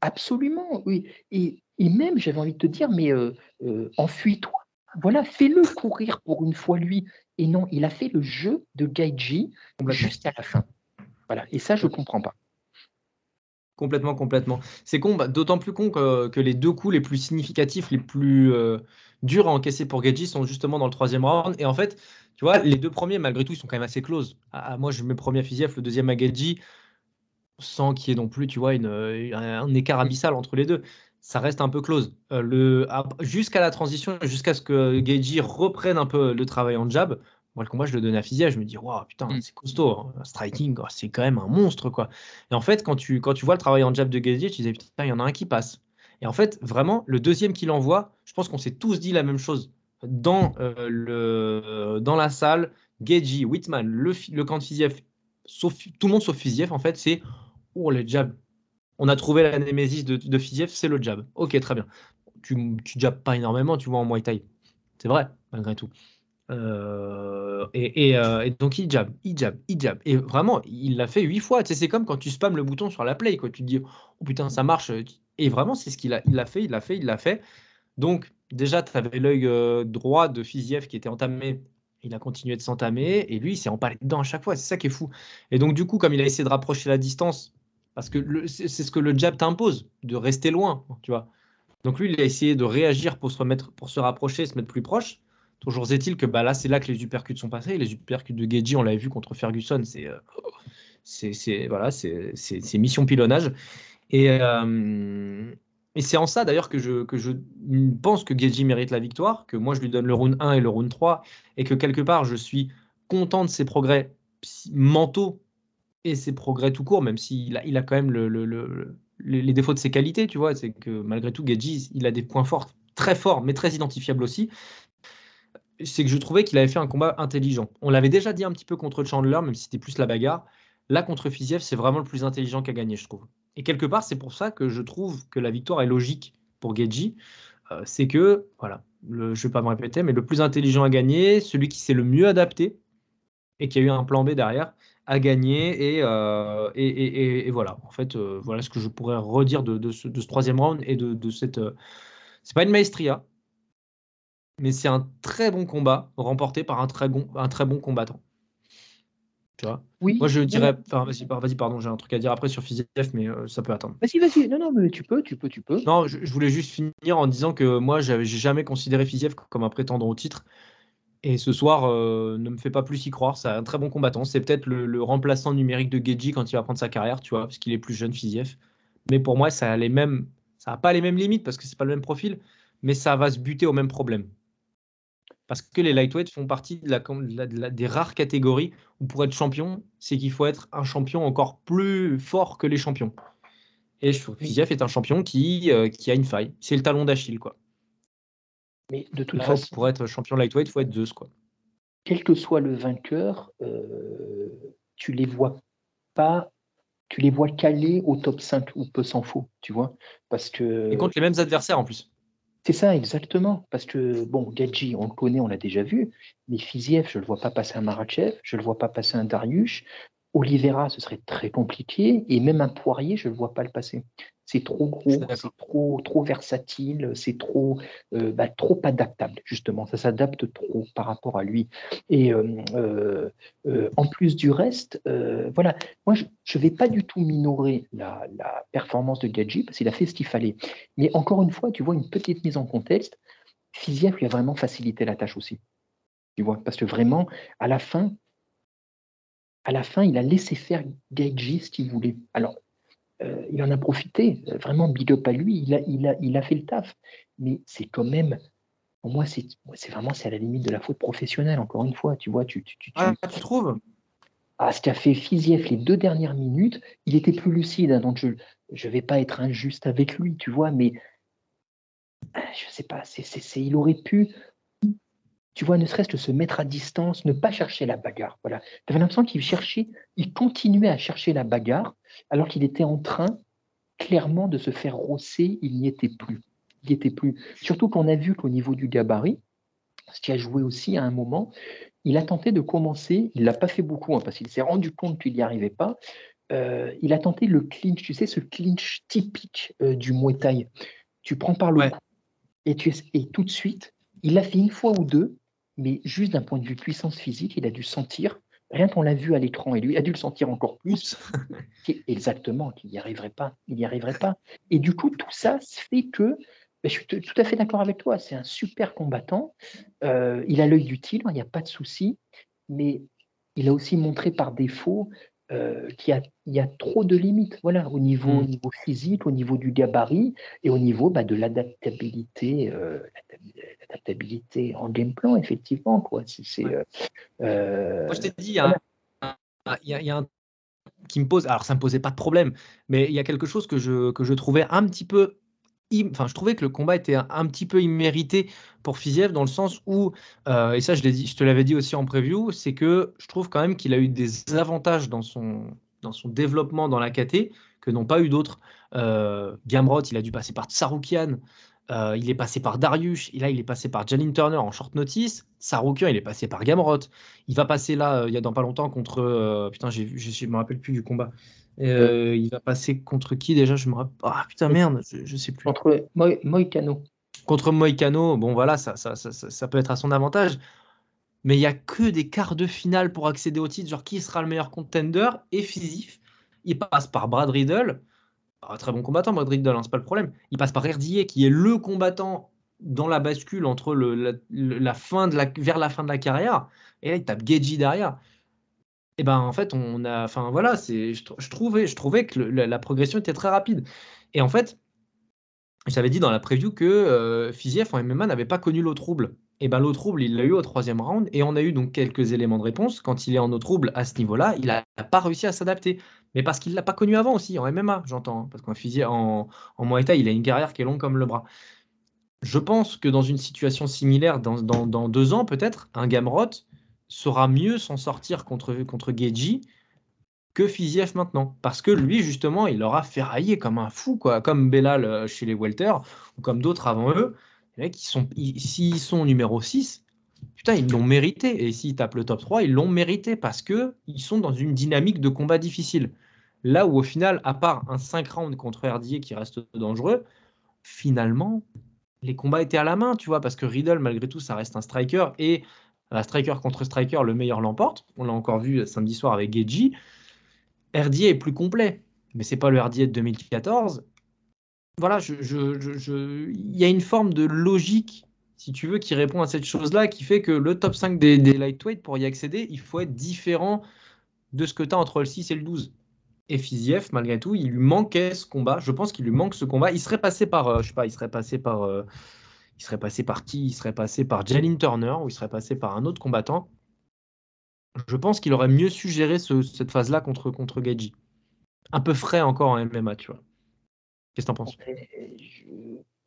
Absolument, oui. Et, même, j'avais envie de te dire, mais enfuis-toi. Voilà, fais-le courir pour une fois lui. Et non, il a fait le jeu de Gaiji jusqu'à la fin. Voilà, et ça, je ne comprends pas. Complètement, complètement. C'est con, bah, d'autant plus con que, les deux coups les plus significatifs, les plus euh, durs à encaisser pour Gaiji sont justement dans le troisième round. Et en fait, tu vois, les deux premiers, malgré tout, ils sont quand même assez close. Ah, moi, je mets le premier à le deuxième à Gaiji, sans qu'il y ait non plus, tu vois, une, un écart abyssal entre les deux. Ça reste un peu close. Euh, jusqu'à la transition, jusqu'à ce que Gaiji reprenne un peu le travail en jab, moi, le combat, je le donne à Fizia, je me dis, waouh, putain, mm. c'est costaud. Hein. Striking, oh, c'est quand même un monstre, quoi. Et en fait, quand tu, quand tu vois le travail en jab de Gazier, tu disais, putain, il y en a un qui passe. Et en fait, vraiment, le deuxième qu'il envoie, je pense qu'on s'est tous dit la même chose. Dans, euh, le, dans la salle, Geji, Whitman, le, le camp de Fiziev, sauf, tout le monde sauf Fiziev, en fait, c'est, oh, le jab. On a trouvé la némésis de, de Fiziev, c'est le jab. Ok, très bien. Tu, tu jabs pas énormément, tu vois, en Muay Thai. C'est vrai, malgré tout. Euh, euh, et, donc il jab, il jab, il jab. Et vraiment, il l'a fait huit fois. C'est comme quand tu spams le bouton sur la play, quoi. Tu te dis, oh putain, ça marche. Et vraiment, c'est ce qu'il a, il fait, il l'a fait, il l'a fait. Donc, déjà, tu avais l'œil euh, droit de Fiziev qui était entamé. Il a continué de s'entamer. Et lui, il s'est empalé dedans à chaque fois. C'est ça qui est fou. Et donc, du coup, comme il a essayé de rapprocher la distance, parce que c'est ce que le jab t'impose, de rester loin, tu vois. Donc, lui, il a essayé de réagir pour se remettre, pour se rapprocher, se mettre plus proche. Toujours est-il que bah, là, c'est là que les uppercuts sont passés. Les uppercuts de Geji, on l'avait vu contre Ferguson, c'est euh, voilà, mission pilonnage. Et, euh, et c'est en ça d'ailleurs que je, pense que Geji mérite la victoire, que moi je lui donne le round 1 et le round 3, et que quelque part je suis content de ses progrès mentaux et ses progrès tout court, même s'il a, il a quand même le, le, les défauts de ses qualités, tu vois. C'est que malgré tout, Geji, il a des points forts, très forts, mais très identifiables aussi c'est que je trouvais qu'il avait fait un combat intelligent. On l'avait déjà dit un petit peu contre Chandler, même si c'était plus la bagarre. Là, contre Fiziev, c'est vraiment le plus intelligent qu'a gagné, je trouve. Et quelque part, c'est pour ça que je trouve que la victoire est logique pour Geji. Euh, c'est que, voilà, je ne vais pas me répéter, mais le plus intelligent a gagné, celui qui s'est le mieux adapté et qui a eu un plan B derrière a gagné. Et, euh, voilà, en fait, euh, voilà ce que je pourrais redire de, ce, troisième round et de, de cette. c'est pas une maestria, mais c'est un très bon combat remporté par un très bon, un très bon combattant. Tu vois? Oui, Moi, je dirais. Enfin, vas-y, vas pardon, j'ai un truc à dire après sur Fiziev, mais euh, ça peut attendre. Vas-y, vas-y. Non, non, mais tu peux, tu peux, tu peux. Non, je, voulais juste finir en disant que moi, j'ai jamais considéré Fiziev comme un prétendant au titre. Et ce soir, euh, ne me fait pas plus y croire. C'est un très bon combattant. C'est peut-être le, remplaçant numérique de Geji quand il va prendre sa carrière, tu vois, parce qu'il est plus jeune, Fiziev. Mais pour moi, ça a les mêmes. Ça n'a pas les mêmes limites parce que c'est pas le même profil, mais ça va se buter au même problème. Parce que les lightweights font partie de la, des rares catégories où pour être champion, c'est qu'il faut être un champion encore plus fort que les champions. Et je trouve est un champion qui, euh, qui a une faille. C'est le talon d'Achille, quoi. Mais de toute façon, pour être champion lightweight, il faut être Zeus, quoi. Quel que soit le vainqueur, euh, tu les vois pas, tu les vois caler au top 5 ou peu s'en faut, tu vois, parce que. Et contre les mêmes adversaires en plus. C'est ça, exactement. Parce que, bon, Gadji, on le connaît, on l'a déjà vu, mais Fiziev, je ne le vois pas passer un Marachev, je ne le vois pas passer un Darius. Oliveira, ce serait très compliqué, et même un Poirier, je ne vois pas le passer. C'est trop gros, c'est trop, trop versatile, c'est trop, euh, bah, trop adaptable, justement. Ça s'adapte trop par rapport à lui. Et euh, euh, en plus du reste, voilà, moi, je ne vais pas du tout minorer la, performance de Gadji, parce qu'il a fait ce qu'il fallait. Mais encore une fois, tu vois, une petite mise en contexte, Fiziev lui a vraiment facilité la tâche aussi. Tu vois, parce que vraiment, à la fin, à la fin, il a laissé faire Gaiji ce qu'il voulait. Alors, euh, il en a profité, vraiment big up à lui, il a, il a, il a fait le taf. Mais c'est quand même, pour moi, c'est vraiment c'est à la limite de la faute professionnelle, encore une fois, tu vois. Tu, tu, tu, ah, tu trouves ah, ce qu'a fait Fiziev les deux dernières minutes, il était plus lucide, hein, donc je ne vais pas être injuste avec lui, tu vois, mais je sais pas, c'est, il aurait pu, tu vois, ne serait-ce que se mettre à distance, ne pas chercher la bagarre. Voilà. Tu avais l'impression qu'il cherchait, il continuait à chercher la bagarre, alors qu'il était en train, clairement, de se faire rosser, il n'y était plus. Il n'y était plus. Surtout qu'on a vu qu'au niveau du gabarit, ce qui a joué aussi à un moment, il a tenté de commencer, il ne l'a pas fait beaucoup, hein, parce qu'il s'est rendu compte qu'il n'y arrivait pas, euh, il a tenté le clinch, tu sais, ce clinch typique euh, du Muay Thai. Tu prends par le cou et, tu, et tout de suite, il l'a fait une fois ou deux, mais juste d'un point de vue puissance physique, il a dû sentir, rien qu'on l'a vu à l'écran, et lui a dû le sentir encore plus, exactement, qu'il n'y arriverait pas, il n'y arriverait pas. Et du coup, tout ça fait que ben, je suis tout à fait d'accord avec toi, c'est un super combattant, euh, il a l'œil du tigre, il n'y a pas de souci, mais il a aussi montré par défaut euh, qu'il y, a trop de limites voilà, au, niveau, au mmh. niveau physique, au niveau du gabarit et au niveau bah, de l'adaptabilité euh, l'adaptabilité en game plan, effectivement. Quoi. c'est, euh, Moi, je t'ai dit, il y, a un, qui me pose, alors ça ne me posait pas de problème, mais il y a quelque chose que je, que je trouvais un petit peu enfin, je trouvais que le combat était un, petit peu immérité pour Fiziev dans le sens où, euh, et ça je, dit, je te l'avais dit aussi en preview, c'est que je trouve quand même qu'il a eu des avantages dans son, dans son développement dans la KT que n'ont pas eu d'autres. Euh, Gamrot, il a dû passer par Tsaroukian, euh, il est passé par Darius, et là il est passé par Jalin Turner en short notice. Saroukian, il est passé par Gamrot. Il va passer là, il y a dans pas longtemps contre. putain, je ne me rappelle plus du combat. Euh, il va passer contre qui déjà Je me rappelle. Ah putain, merde, je, sais plus. Contre Moïcano. Contre Moïcano, bon voilà, ça, ça, ça, ça, peut être à son avantage. Mais il n'y a que des quarts de finale pour accéder au titre. Genre, qui sera le meilleur contender Et il passe par Brad Riddle. Ah, très bon combattant, Brad Riddle, hein, c'est pas le problème. Il passe par Erdier, qui est le combattant dans la bascule entre la, fin vers la fin de la carrière. Et là, il tape Geji derrière. Et ben en fait, on a, enfin voilà, c'est, je, trouvais, je trouvais que la, progression était très rapide. Et en fait, j'avais dit dans la preview que euh, Fiziev en MMA n'avait pas connu l'eau trouble. Et ben l'eau trouble, il l'a eu au troisième round, et on a eu donc quelques éléments de réponse. Quand il est en eau trouble à ce niveau-là, il n'a pas réussi à s'adapter. Mais parce qu'il l'a pas connu avant aussi, en MMA, j'entends. Hein, parce qu'en Fiziev, en, en il a une carrière qui est longue comme le bras. Je pense que dans une situation similaire, dans, dans deux ans peut-être, un Gamrot, saura mieux s'en sortir contre, contre Geji que Fiziev maintenant. Parce que lui, justement, il aura ferraillé comme un fou, quoi, comme Bellal euh, chez les Welter, ou comme d'autres avant eux. Les mecs, sont, s'ils sont numéro 6, putain, ils l'ont mérité. Et s'ils tapent le top 3, ils l'ont mérité parce que ils sont dans une dynamique de combat difficile. Là où au final, à part un 5 rounds contre Herdier qui reste dangereux, finalement, les combats étaient à la main, tu vois, parce que Riddle, malgré tout, ça reste un striker. Et striker contre striker, le meilleur l'emporte. On l'a encore vu samedi soir avec Geji. Herdier est plus complet, mais c'est pas le Herdier de 2014. Voilà, il y a une forme de logique, si tu veux, qui répond à cette chose-là, qui fait que le top 5 des, lightweight, pour y accéder, il faut être différent de ce que tu as entre le 6 et le 12. Et Fiziev, malgré tout, il lui manquait ce combat. Je pense qu'il lui manque ce combat. Il serait passé par, euh, je sais pas, il serait passé par euh, il serait passé par qui? Il serait passé par Jalin Turner ou il serait passé par un autre combattant. Je pense qu'il aurait mieux su gérer cette phase-là contre, contre. Un peu frais encore en MMA, tu vois. Qu'est-ce que t'en penses?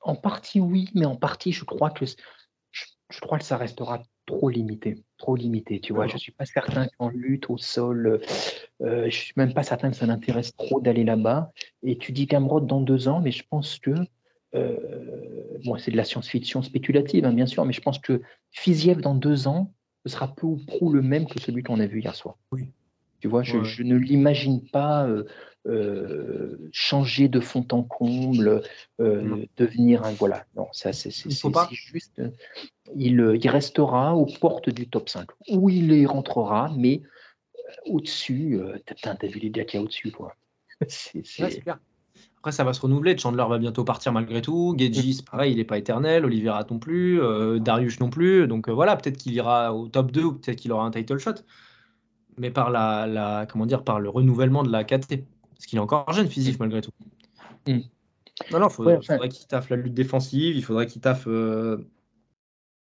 En partie, oui, mais en partie, je crois que je, crois que ça restera trop limité, trop limité. Tu vois, je suis pas certain qu'en lutte au sol, euh, je suis même pas certain que ça l'intéresse trop d'aller là-bas. Et tu dis Gamrod dans deux ans, mais je pense que euh, bon, c'est de la science-fiction spéculative, hein, bien sûr, mais je pense que Fiziev, dans deux ans, ce sera peu ou prou le même que celui qu'on a vu hier soir. Oui. Tu vois, je, ne l'imagine pas euh, euh, changer de fond en comble, devenir un. Voilà, non, ça, c'est juste. Il, il, restera aux portes du top 5, où il y rentrera, mais au-dessus, tu as vu les gars qu'il y a au-dessus, quoi. c'est clair. Après, ça va se renouveler. Chandler va bientôt partir malgré tout. Gedji, c'est pareil, il n'est pas éternel. Oliveira non plus. Euh, Darius non plus. Donc euh, voilà, peut-être qu'il ira au top 2 ou peut-être qu'il aura un title shot. Mais par, la, comment dire, par le renouvellement de la KT. Parce qu'il est encore jeune physique malgré tout. Mm. Non, non, il faudrait, qu'il taffe la lutte défensive. Il faudrait qu'il taffe. Euh,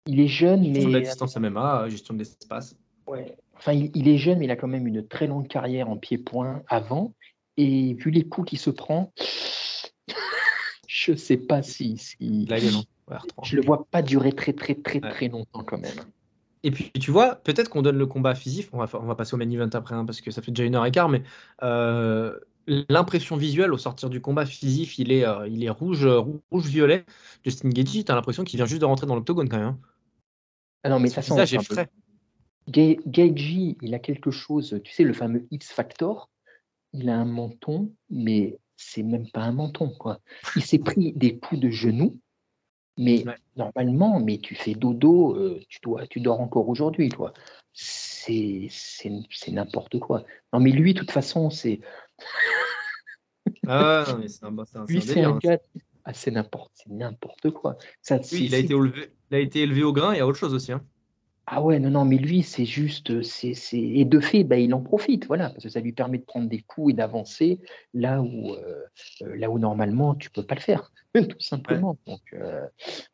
il est jeune, mais. La distance MMA, gestion de l'espace. Ouais. Enfin, il, il, est jeune, mais il a quand même une très longue carrière en pied-point avant. Et vu les coups qu'il se prend, je ne sais pas si. si... Je le vois pas durer très très très très longtemps quand même. Et puis, tu vois, peut-être qu'on donne le combat physique. On va, on va passer au main event après, hein, parce que ça fait déjà une heure et quart, mais euh, l'impression visuelle au sortir du combat physique, il est, euh, il est rouge, rouge violet. Justin Gaethje, tu as l'impression qu'il vient juste de rentrer dans l'octogone quand même. Hein. Ah non, mais ça sent. j'ai frais. Gaethje, il a quelque chose, tu sais, le fameux X Factor. Il a un menton, mais c'est même pas un menton, quoi. Il s'est pris des coups de genoux mais normalement, mais tu fais dodo, euh, tu, dois, tu dors encore aujourd'hui, toi. C'est n'importe quoi. Non, mais lui, de toute façon, c'est. ah, non, mais c'est un, un, lui, c'est un, hein. gars. Ah, c'est n'importe quoi. Ça, il, a été élevé, il a été élevé au grain, il y a autre chose aussi. Hein. Ah ouais, non, non, mais lui, c'est juste, c'est, et de fait, bah, il en profite, voilà, parce que ça lui permet de prendre des coups et d'avancer là où, euh, euh, là où normalement tu peux pas le faire, tout simplement. Donc, euh,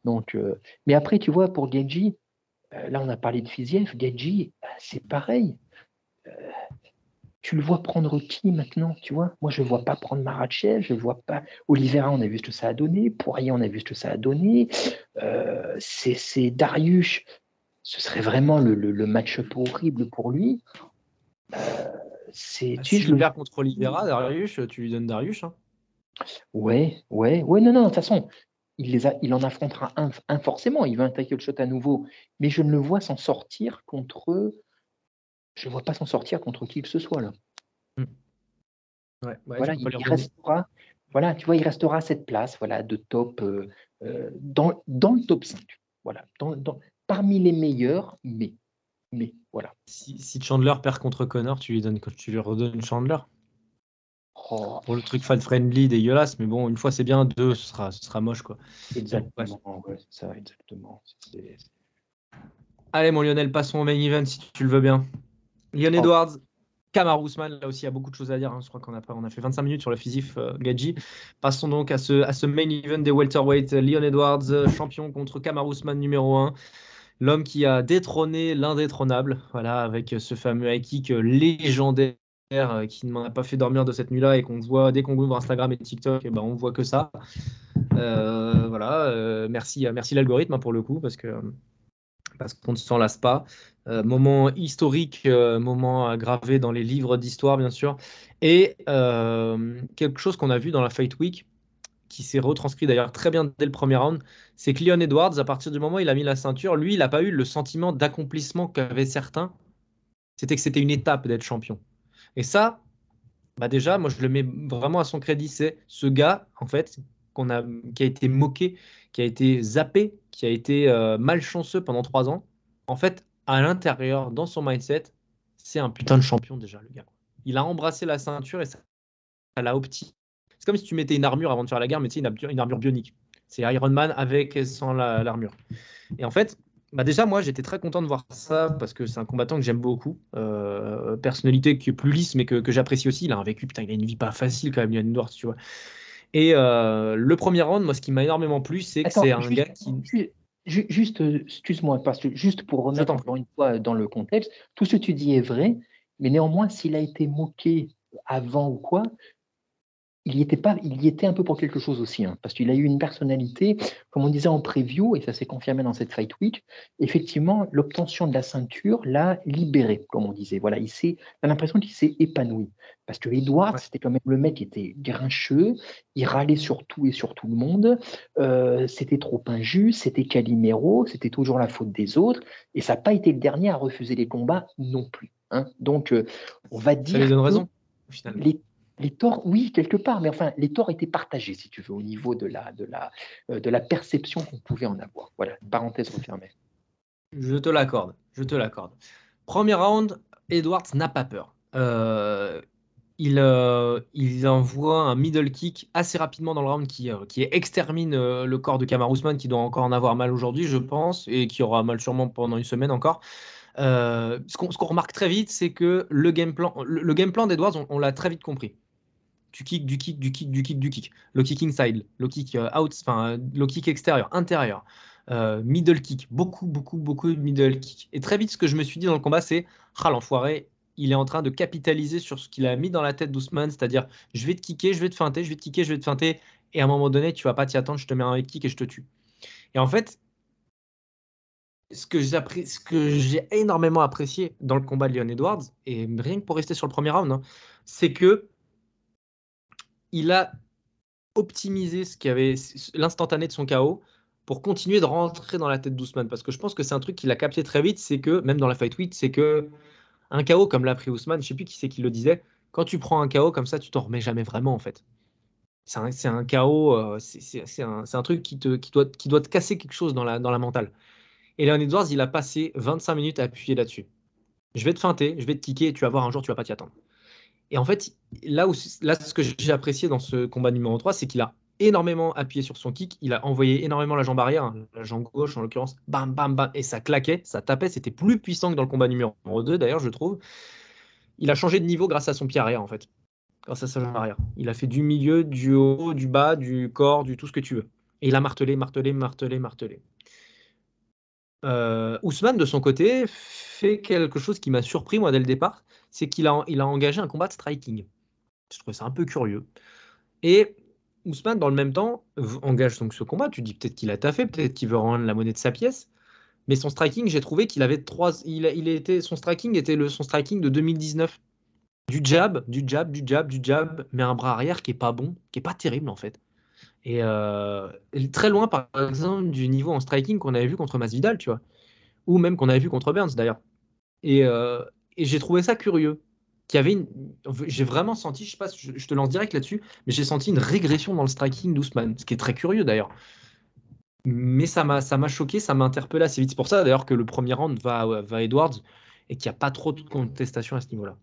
donc, mais après, tu vois, pour Genji, là, on a parlé de Fiziev, Genji, bah, c'est pareil. tu le vois prendre qui maintenant, tu vois? Moi, je ne vois pas prendre Marachev, je ne vois pas. Olivera, on a vu ce que ça a donné. Poirier, on a vu ce que ça a donné. c'est Darius, ce serait vraiment le, le, match-up horrible pour lui. Euh, c'est, bah, tu si je le perds contre Oliveira, Darius, tu lui donnes Darius. Hein. Ouais, ouais, ouais, non, non, de toute façon, il, les a, il en affrontera un, forcément. Il va attaquer le shot à nouveau, mais je ne le vois s'en sortir contre. Je ne vois pas s'en sortir contre qui que ce soit là. Hmm. Ouais, voilà, il, restera. Voilà, tu vois, il restera à cette place, voilà, de top euh, euh, dans, dans le top 5. Voilà, dans, dans, parmi les meilleurs, mais, mais voilà. Si, Chandler perd contre Connor, tu lui, donnes, tu lui redonnes Chandler oh. Pour le truc fan friendly dégueulasse, mais bon, une fois c'est bien, deux, ce sera, ce sera moche quoi. Exactement, ouais, ça, exactement. Allez mon Lionel, passons au main event si tu le veux bien. Lion oh. Edwards, Kamar Ousmane, là aussi il y a beaucoup de choses à dire. Hein. Je crois qu'on a, on a fait 25 minutes sur le physique euh, Gadji. Passons donc à ce, à ce main event des welterweight. Leon Edwards, euh, champion contre Kamar Ousmane numéro 1 l'homme qui a détrôné l'indétrônable, voilà, avec ce fameux high kick légendaire euh, qui ne m'a pas fait dormir de cette nuit-là et qu'on voit dès qu'on ouvre Instagram et TikTok, et eh ben on voit que ça. Euh, voilà, euh, merci, merci l'algorithme hein, pour le coup parce que parce qu'on ne s'en lasse pas. moment historique, moment gravé dans les livres d'histoire bien sûr, et quelque chose qu'on a vu dans la Fight Week qui s'est retranscrit d'ailleurs très bien dès le premier round, c'est que Leon Edwards, à partir du moment où il a mis la ceinture, lui, il n'a pas eu le sentiment d'accomplissement qu'avaient certains. C'était que c'était une étape d'être champion. Et ça, bah déjà, moi, je le mets vraiment à son crédit. C'est ce gars, en fait, a, qui a été moqué, qui a été zappé, qui a été euh, malchanceux pendant trois ans. En fait, à l'intérieur, dans son mindset, c'est un putain de champion déjà, le gars. Il a embrassé la ceinture et ça l'a opti c'est comme si tu mettais une armure avant de faire la guerre, mais tu sais, une, armure bionique. C'est Iron Man avec et sans l'armure. et en fait, bah déjà, moi, j'étais très content de voir ça parce que c'est un combattant que j'aime beaucoup. Euh, personnalité qui est plus lisse, mais que, j'apprécie aussi. Il a un vécu, putain, il a une vie pas facile quand même, Yann Edwards, tu vois. Et euh, le premier round, moi, ce qui m'a énormément plu, c'est que c'est un gars qui. Juste, excuse-moi, parce que juste pour remettre encore une fois dans le contexte, tout ce que tu dis est vrai, mais néanmoins, s'il a été moqué avant ou quoi, il y était pas, il y était un peu pour quelque chose aussi, hein, parce qu'il a eu une personnalité, comme on disait en preview, et ça s'est confirmé dans cette Fight Week. Effectivement, l'obtention de la ceinture l'a libéré, comme on disait. Voilà, il s'est, a l'impression qu'il s'est épanoui, parce que Edward, c'était quand même le mec qui était grincheux, il râlait sur tout et sur tout le monde. Euh, c'était trop injuste, c'était Calimero, c'était toujours la faute des autres, et ça n'a pas été le dernier à refuser les combats non plus. Hein. Donc, euh, on va dire. Ça lui donne raison. Les les torts, oui, quelque part, mais enfin, les torts étaient partagés, si tu veux, au niveau de la, de la, euh, de la perception qu'on pouvait en avoir. Voilà, parenthèse refermée. Je te l'accorde, je te l'accorde. Premier round, Edwards n'a pas peur. Euh, il, euh, il, envoie un middle kick assez rapidement dans le round qui, qui extermine le corps de Kamar Ousmane, qui doit encore en avoir mal aujourd'hui, je pense, et qui aura mal sûrement pendant une semaine encore. ce qu'on remarque très vite, c'est que le game plan, le, game plan d'Edwards, on l'a très vite compris du kick, du kick, du kick, du kick, du kick. Low kick inside, low kick euh, out, enfin low kick extérieur, intérieur, euh, middle kick, beaucoup, beaucoup, beaucoup de middle kick. Et très vite, ce que je me suis dit dans le combat, c'est ah l'enfoiré, il est en train de capitaliser sur ce qu'il a mis dans la tête d'Ousmane, c'est-à-dire je vais te kicker, je vais te feinter, je vais te kicker, je vais te feinter, et à un moment donné, tu vas pas t'y attendre, je te mets un kick et je te tue. Et en fait, ce que j'ai énormément apprécié dans le combat de Leon Edwards, et rien que pour rester sur le premier round, hein, c'est que il a optimisé ce qui avait l'instantané de son chaos pour continuer de rentrer dans la tête d'Ousmane. Parce que je pense que c'est un truc qu'il a capté très vite, c'est que, même dans la fight week, c'est que un chaos comme l'a pris Ousmane, je sais plus qui c'est qui le disait, quand tu prends un chaos comme ça, tu t'en remets jamais vraiment en fait. C'est un, chaos, euh, c'est un, truc qui, te, doit, te casser quelque chose dans la, mentale. Et Leon Edwards, il a passé 25 minutes à appuyer là-dessus. Je vais te feinter, je vais te kicker, tu vas voir un jour, tu vas pas t'y attendre. Et en fait, là, où, ce que j'ai apprécié dans ce combat numéro 3, c'est qu'il a énormément appuyé sur son kick, il a envoyé énormément la jambe arrière, la jambe gauche en l'occurrence, bam, bam, bam, et ça claquait, ça tapait, c'était plus puissant que dans le combat numéro 2 d'ailleurs, je trouve. Il a changé de niveau grâce à son pied arrière en fait, grâce à sa jambe arrière. Il a fait du milieu, du haut, du bas, du corps, du tout ce que tu veux. Et il a martelé, martelé, martelé, martelé. Euh, Ousmane, de son côté, fait quelque chose qui m'a surpris, moi, dès le départ, c'est qu'il a, il a engagé un combat de striking. Je trouve ça un peu curieux. Et Ousmane, dans le même temps, engage donc ce combat. Tu dis peut-être qu'il a taffé, peut-être qu'il veut rendre la monnaie de sa pièce. Mais son striking, j'ai trouvé qu'il avait trois. Il, il était, son striking était le, son striking de 2019. Du jab, du jab, du jab, du jab, mais un bras arrière qui est pas bon, qui est pas terrible en fait. Et euh, très loin, par exemple, du niveau en striking qu'on avait vu contre Masvidal, tu vois. Ou même qu'on avait vu contre Burns, d'ailleurs. Et, euh, et j'ai trouvé ça curieux. Qu'il avait J'ai vraiment senti, je sais je, te lance direct là-dessus, mais j'ai senti une régression dans le striking d'Ousmane, ce qui est très curieux d'ailleurs. Mais ça m'a, choqué, ça m'a interpellé assez vite. C'est pour ça d'ailleurs que le premier round va, va Edwards et qu'il n'y a pas trop de contestation à ce niveau-là.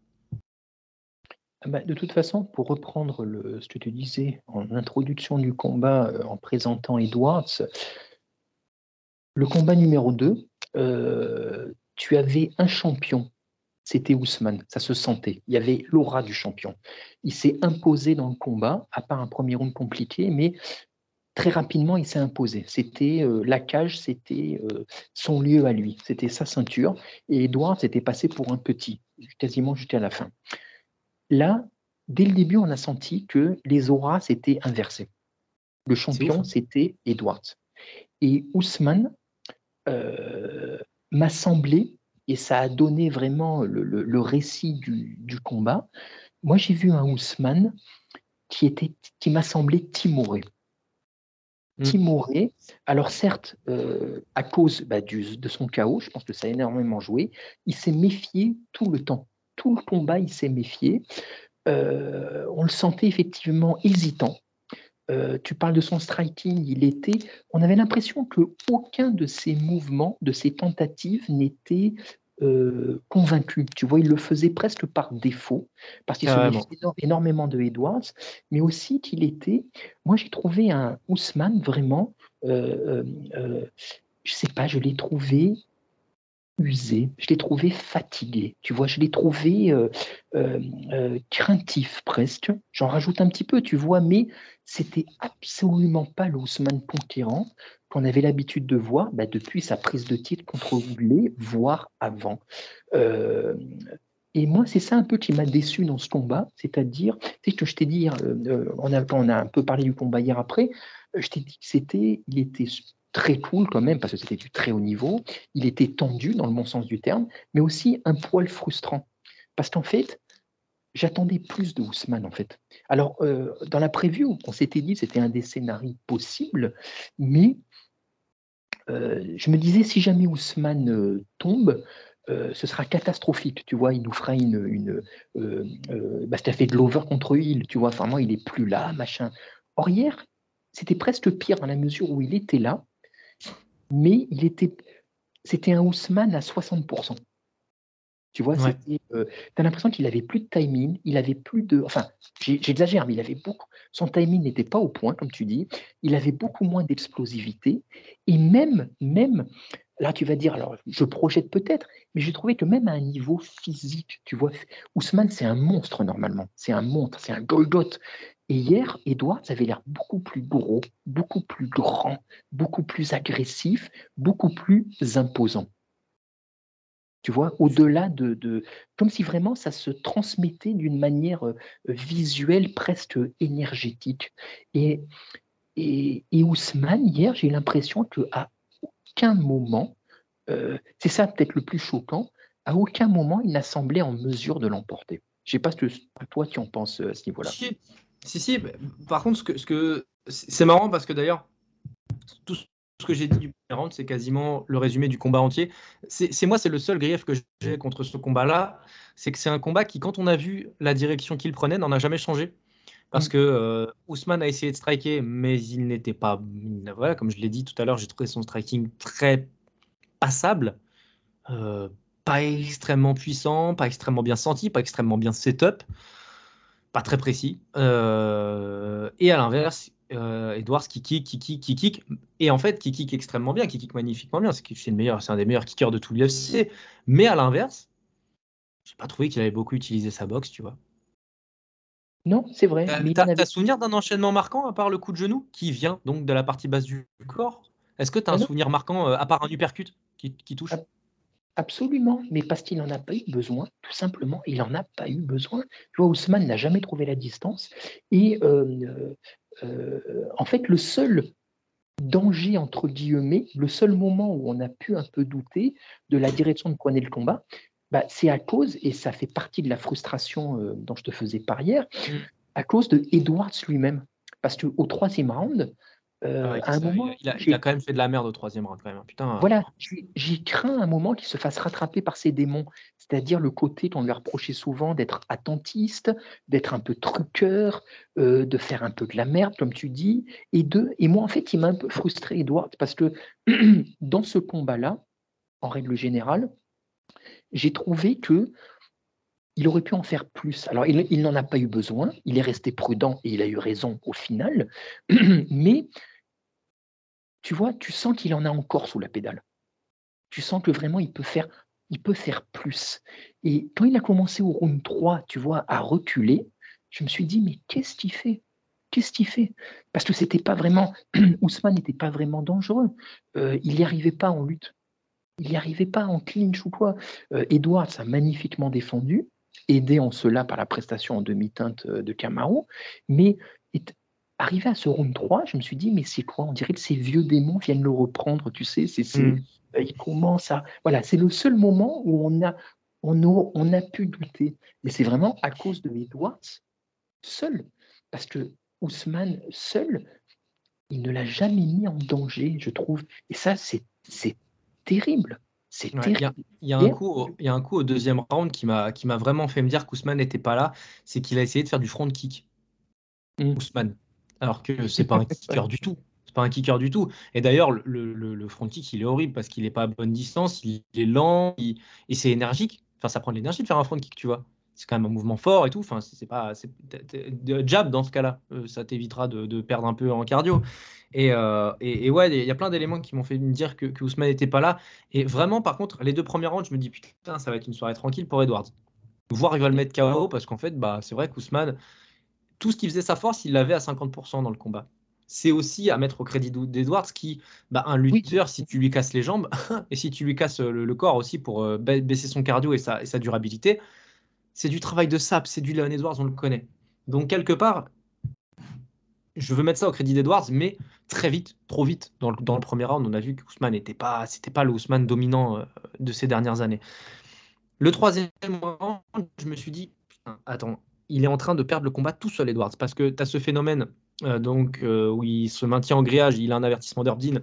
Ah bah, de toute façon, pour reprendre ce que tu disais en introduction du combat, euh, en présentant Edwards, le combat numéro 2, euh, tu avais un champion, c'était Ousmane, ça se sentait. Il y avait l'aura du champion. Il s'est imposé dans le combat, à part un premier round compliqué, mais très rapidement, il s'est imposé. C'était euh, la cage, c'était son lieu à lui, c'était sa ceinture. Et Edwards était passé pour un petit, quasiment jusqu'à la fin. Là, dès le début, on a senti que les auras s'étaient inversées. Le champion, c'était Edwards. Et Ousmane euh, m'a semblé, et ça a donné vraiment le, récit du, combat, moi j'ai vu un Ousmane qui, était, qui m'a semblé timoré. Hmm. Timoré, alors certes, euh, à cause bah, de son chaos, je pense que ça a énormément joué, il s'est méfié tout le temps tout le combat, il s'est méfié. Euh, on le sentait effectivement hésitant. Euh, tu parles de son striking, il était. On avait l'impression que aucun de ses mouvements, de ses tentatives, n'était euh, convaincu. Tu vois, il le faisait presque par défaut, parce qu'il se méfiait énormément de Edwards, mais aussi qu'il était. Moi, j'ai trouvé un Ousmane vraiment. je sais pas, je l'ai trouvé usé, je l'ai trouvé fatigué, tu vois, je l'ai trouvé euh, euh, euh, craintif presque. J'en rajoute un petit peu, tu vois, mais c'était absolument pas l'Ousmane conquérant qu'on avait l'habitude de voir bah, depuis sa prise de titre contre Woodley, voire avant. et moi, c'est ça un peu qui m'a déçu dans ce combat, c'est-à-dire, c'est ce que je t'ai dit, on, a, on a un peu parlé du combat hier après, je t'ai dit que c'était, il était très cool quand même, parce que c'était du très haut niveau. Il était tendu dans le bon sens du terme, mais aussi un poil frustrant. Parce qu'en fait, j'attendais plus de Ousmane, en fait. Alors, euh, dans la preview, on s'était dit c'était un des scénarios possibles, mais euh, je me disais, si jamais Ousmane euh, tombe, ce sera catastrophique, tu vois, il nous fera une... une bah, fait de l'over contre Hill, tu vois, vraiment, il est plus là, machin. Or, hier, c'était presque pire dans la mesure où il était là, mais il était, c'était un Ousmane à 60%. Tu vois, euh, tu as l'impression qu'il avait plus de timing, il avait plus de. Enfin, j'exagère, mais il avait beaucoup. Son timing n'était pas au point, comme tu dis. Il avait beaucoup moins d'explosivité. Et même, même, là, tu vas dire, alors, je projette peut-être, mais j'ai trouvé que même à un niveau physique, tu vois, Ousmane, c'est un monstre normalement. C'est un monstre, c'est un Golgoth. Et hier, Edwards avait l'air beaucoup plus gros, beaucoup plus grand, beaucoup plus agressif, beaucoup plus imposant. Tu vois, au-delà de, Comme si vraiment ça se transmettait d'une manière euh, visuelle presque énergétique. Et et, et Ousmane, hier, j'ai l'impression qu'à aucun moment, euh, c'est ça peut-être le plus choquant, à aucun moment il n'a semblé en mesure de l'emporter. Je ne sais pas ce que toi tu en penses euh, à ce niveau-là. Si, si, par contre, ce que, ce que c'est marrant parce que d'ailleurs, tout ce que j'ai dit du premier round, c'est quasiment le résumé du combat entier. C'est moi, c'est le seul grief que j'ai contre ce combat-là, c'est que c'est un combat qui, quand on a vu la direction qu'il prenait, n'en a jamais changé. Parce mm. que euh, Ousmane a essayé de striker, mais il n'était pas. Voilà, comme je l'ai dit tout à l'heure, j'ai trouvé son striking très passable. Euh, pas extrêmement puissant, pas extrêmement bien senti, pas extrêmement bien setup, pas très précis. Euh, et à l'inverse, euh, Edwards qui kick, qui kick, qui kick, et en fait qui kick extrêmement bien, qui kick magnifiquement bien, c'est le meilleur, c'est un des meilleurs kickers de tout l'UFC. Mais à l'inverse, j'ai pas trouvé qu'il avait beaucoup utilisé sa boxe, tu vois. Non, c'est vrai. T'as as, souvenir d'un enchaînement marquant à part le coup de genou qui vient donc de la partie basse du corps? Est-ce que tu as un souvenir marquant euh, à part un uppercut qui, qui touche? Absolument, mais parce qu'il n'en a pas eu besoin, tout simplement, il n'en a pas eu besoin. Tu vois, Ousmane n'a jamais trouvé la distance. Et euh, euh, en fait, le seul danger, entre guillemets, le seul moment où on a pu un peu douter de la direction de poigner le combat, bah, c'est à cause, et ça fait partie de la frustration euh, dont je te faisais part hier, mmh. à cause de Edwards lui-même. Parce qu'au troisième round, euh, ah un moment, il, a, quand même fait de la merde au troisième round, quand même. Hein, putain. Voilà, j'ai craint un moment qu'il se fasse rattraper par ses démons, c'est-à-dire le côté qu'on lui a reproché souvent d'être attentiste, d'être un peu truqueur, euh, de faire un peu de la merde, comme tu dis. Et, de, et moi, en fait, il m'a un peu frustré, Edouard, parce que dans ce combat-là, en règle générale, j'ai trouvé que il aurait pu en faire plus. Alors, il, il n'en a pas eu besoin, il est resté prudent et il a eu raison au final, mais tu vois, tu sens qu'il en a encore sous la pédale. Tu sens que vraiment, il peut faire, il peut faire plus. Et quand il a commencé au round 3, tu vois, à reculer, je me suis dit, mais qu'est-ce qu'il fait? Qu'est-ce qu'il fait? Parce que c'était pas vraiment, Ousmane n'était pas vraiment dangereux. Euh, il n'y arrivait pas en lutte. Il n'y arrivait pas en clinch ou quoi. Euh, Edwards a magnifiquement défendu, aidé en cela par la prestation en demi-teinte euh, de Camaro, mais arrivé à ce round 3, je me suis dit, mais c'est quoi? On dirait que ces vieux démons viennent le reprendre, tu sais. C'est, mmh. Il commence à. Voilà, c'est le seul moment où on a, on a, on a pu douter. Et c'est vraiment à cause de Edwards seul. Parce que Ousmane seul, il ne l'a jamais mis en danger, je trouve. Et ça, c'est, c'est terrible. C'est terrible. Il y, a un coup, il y a un coup au deuxième round qui m'a, qui m'a vraiment fait me dire qu'Ousmane n'était pas là. C'est qu'il a essayé de faire du front kick. Mmh. Ousmane alors que c'est pas un kicker du tout. C'est pas un kicker du tout. Et d'ailleurs, le, front kick, il est horrible parce qu'il est pas à bonne distance, il est lent, et c'est énergique. Enfin, ça prend de l'énergie de faire un front kick, tu vois. C'est quand même un mouvement fort et tout. Enfin, c'est pas de jab dans ce cas-là. Euh, ça t'évitera de, perdre un peu en cardio. Et, euh, ouais, il y a plein d'éléments qui m'ont fait me dire que, que Ousmane n'était pas là. Et vraiment, par contre, les deux premières rounds, je me dis putain, ça va être une soirée tranquille pour Edwards. Voir il va le mettre KO parce qu'en fait, bah, c'est vrai qu'Ousmane, tout ce qui faisait sa force, il l'avait à 50% dans le combat. C'est aussi à mettre au crédit d'Edwards qui, bah, un lutteur, si tu lui casses les jambes et si tu lui casses le, corps aussi pour euh, baisser son cardio et sa, sa durabilité, c'est du travail de sap, c'est du Leon Edwards, on le connaît. Donc, quelque part, je veux mettre ça au crédit d'Edwards, mais très vite, trop vite. Dans le, dans le premier round, on a vu que Ousmane n'était pas, c'était pas le Ousmane dominant euh, de ces dernières années. Le troisième round, je me suis dit, attends, il est en train de perdre le combat tout seul, Edwards, parce que tu as ce phénomène euh, donc, euh, où il se maintient en grillage, il a un avertissement d'Ordine,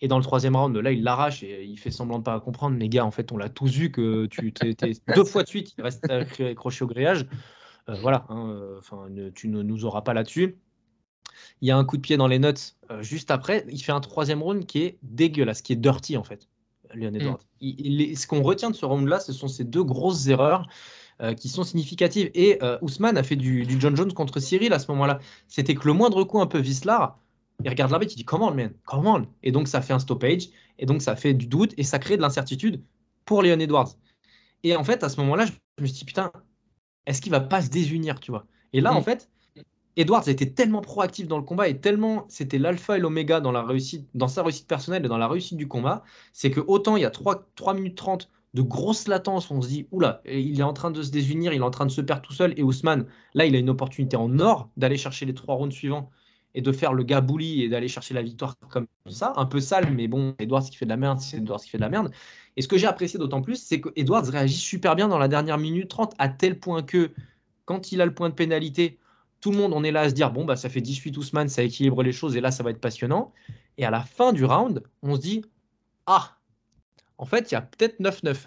et dans le troisième round, là, il l'arrache et il fait semblant de pas comprendre. Mais gars, en fait, on l'a tous vu que tu étais deux fois de suite, il reste accroché au grillage. Euh, voilà, hein, tu ne nous auras pas là-dessus. Il y a un coup de pied dans les notes juste après. Il fait un troisième round qui est dégueulasse, qui est dirty en fait. Leon mm. Edwards. ce qu'on retient de ce round-là, ce sont ces deux grosses erreurs euh, qui sont significatives. Et euh, Ousmane a fait du, John Jones contre Cyril à ce moment-là. C'était que le moindre coup un peu vislar, il regarde l'arbitre, il dit Comment, man Comment Et donc ça fait un stoppage, et donc ça fait du doute, et ça crée de l'incertitude pour Leon Edwards. Et en fait, à ce moment-là, je me suis dit Putain, est-ce qu'il va pas se désunir, tu vois? Et là, en mm. fait, Edwards était tellement proactif dans le combat et tellement c'était l'alpha et l'oméga dans la réussite, dans sa réussite personnelle et dans la réussite du combat, c'est que autant il y a 3, 3 minutes 30 de grosses latences, on se dit, oula, il est en train de se désunir, il est en train de se perdre tout seul, et Ousmane, là, il a une opportunité en or d'aller chercher les trois rounds suivants et de faire le bully et d'aller chercher la victoire comme ça, un peu sale, mais bon, Edwards qui fait de la merde, c'est Edwards qui fait de la merde. Et ce que j'ai apprécié d'autant plus, c'est que Edwards réagit super bien dans la dernière minute 30, à tel point que quand il a le point de pénalité, tout le monde, on est là à se dire, bon, bah, ça fait 18 Ousmane, ça équilibre les choses, et là, ça va être passionnant. Et à la fin du round, on se dit, ah, en fait, il y a peut-être 9-9.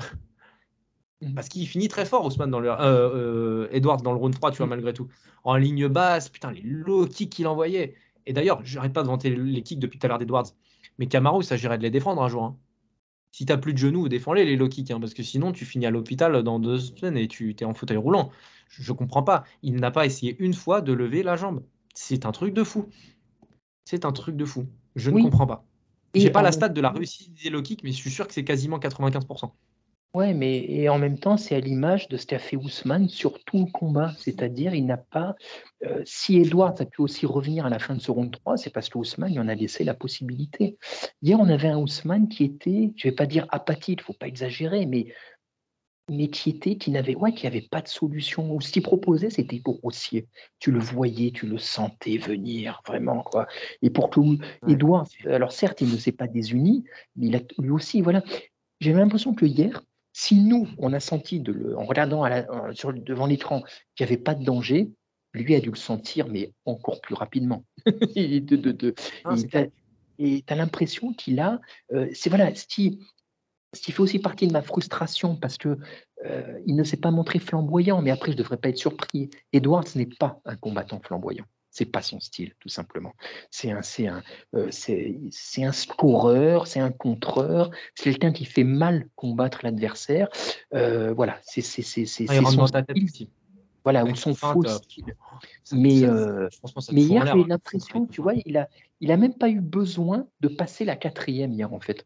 Mhm. Parce qu'il finit très fort, Ousmane, dans le, euh, euh, Edwards dans le round 3, tu vois, mhm. malgré tout. En ligne basse, putain, les low kicks qu'il envoyait. Et d'ailleurs, je n'arrête pas de vanter les kicks depuis tout à l'heure d'Edwards. Mais Camaro, il s'agirait de les défendre un jour. Hein. Si tu n'as plus de genoux, défends-les, les low kicks. Hein, parce que sinon, tu finis à l'hôpital dans deux semaines et tu es en fauteuil roulant. Je ne comprends pas. Il n'a pas essayé une fois de lever la jambe. C'est un truc de fou. C'est un truc de fou. Je ne comprends pas. J'ai pas la stat de la réussite des low kicks, mais je suis sûr que c'est quasiment 95%. Ouais, mais et en même temps, c'est à l'image de ce qu'a fait Ousmane sur tout le combat. C'est-à-dire, il n'a pas. Euh, si Edwards a pu aussi revenir à la fin de ce round 3, c'est parce que Ousmane, il en a laissé la possibilité. Hier, on avait un Ousmane qui était, je ne vais pas dire apathique, il ne faut pas exagérer, mais, mais qui était, qui n'avait ouais, qui avait pas de solution. Ou ce qu'il proposait, c'était grossier. Tu le voyais, tu le sentais venir, vraiment. quoi. Et pour que Edwards, alors certes, il ne s'est pas désuni, mais il a, lui aussi, voilà. J'ai l'impression que hier, si nous, on a senti, de le, en regardant sur, devant l'écran, qu'il n'y avait pas de danger, lui a dû le sentir, mais encore plus rapidement. et tu as l'impression qu'il a. Euh, c'est voilà, qui, ce qui fait aussi partie de ma frustration, parce que euh, il ne s'est pas montré flamboyant, mais après, je ne devrais pas être surpris. Edwards n'est pas un combattant flamboyant. C'est pas son style, tout simplement. C'est un, c'est un, euh, c'est, un scoreur, c'est un contreur, c'est quelqu'un qui fait mal combattre l'adversaire. Euh, voilà, c'est, c'est, c'est, c'est, ah, son style. Voilà, ou son faux style. mais, mais hier, j'ai l'impression, tu vois, il a, il a même pas eu besoin de passer la quatrième hier, en fait.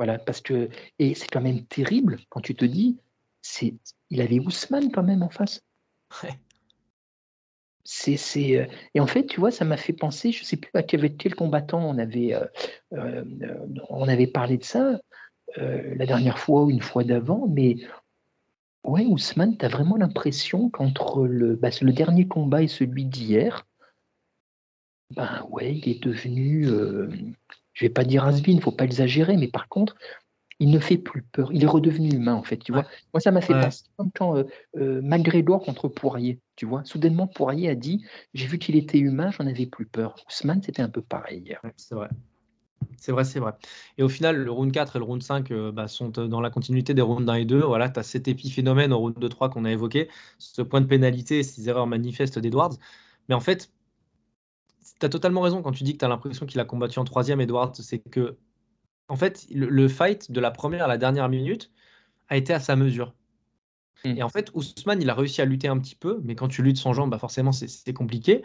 Voilà, parce que, et c'est quand même terrible quand tu te dis, c'est, il avait Ousmane quand même en face. Ouais. C'est, euh, Et en fait, tu vois, ça m'a fait penser, je ne sais plus à quel, quel combattant on avait, euh, euh, on avait parlé de ça la dernière fois ou une fois d'avant, mais ouais, Ousmane, tu as vraiment l'impression qu'entre le, bah, le dernier combat et celui d'hier, ben ouais, il est devenu, je vais pas dire ne faut pas exagérer, mais par contre, il ne fait plus peur. Il est redevenu humain, en fait. Tu vois Moi, ça m'a fait penser comme quand euh, euh contre Poirier. Tu vois Soudainement, Poirier a dit J'ai vu qu'il était humain, j'en avais plus peur. Ousmane, c'était un peu pareil hier. c'est vrai. C'est vrai, c'est vrai. Et au final, le round 4 et le round 5 euh, bah, sont euh, dans la continuité des rounds 1 et 2. Voilà, tu as cet épiphénomène au round 2-3 qu'on a évoqué, ce point de pénalité, ces erreurs manifestes d'Edwards. Mais en fait, tu as totalement raison quand tu dis que tu as l'impression qu'il a combattu en troisième, Edwards. C'est que en fait, le, fight de la première à la dernière minute a été à sa mesure. Hmm. Et en fait, Ousmane, il a réussi à lutter un petit peu, mais quand tu luttes sans jambes, bah forcément, c'est compliqué.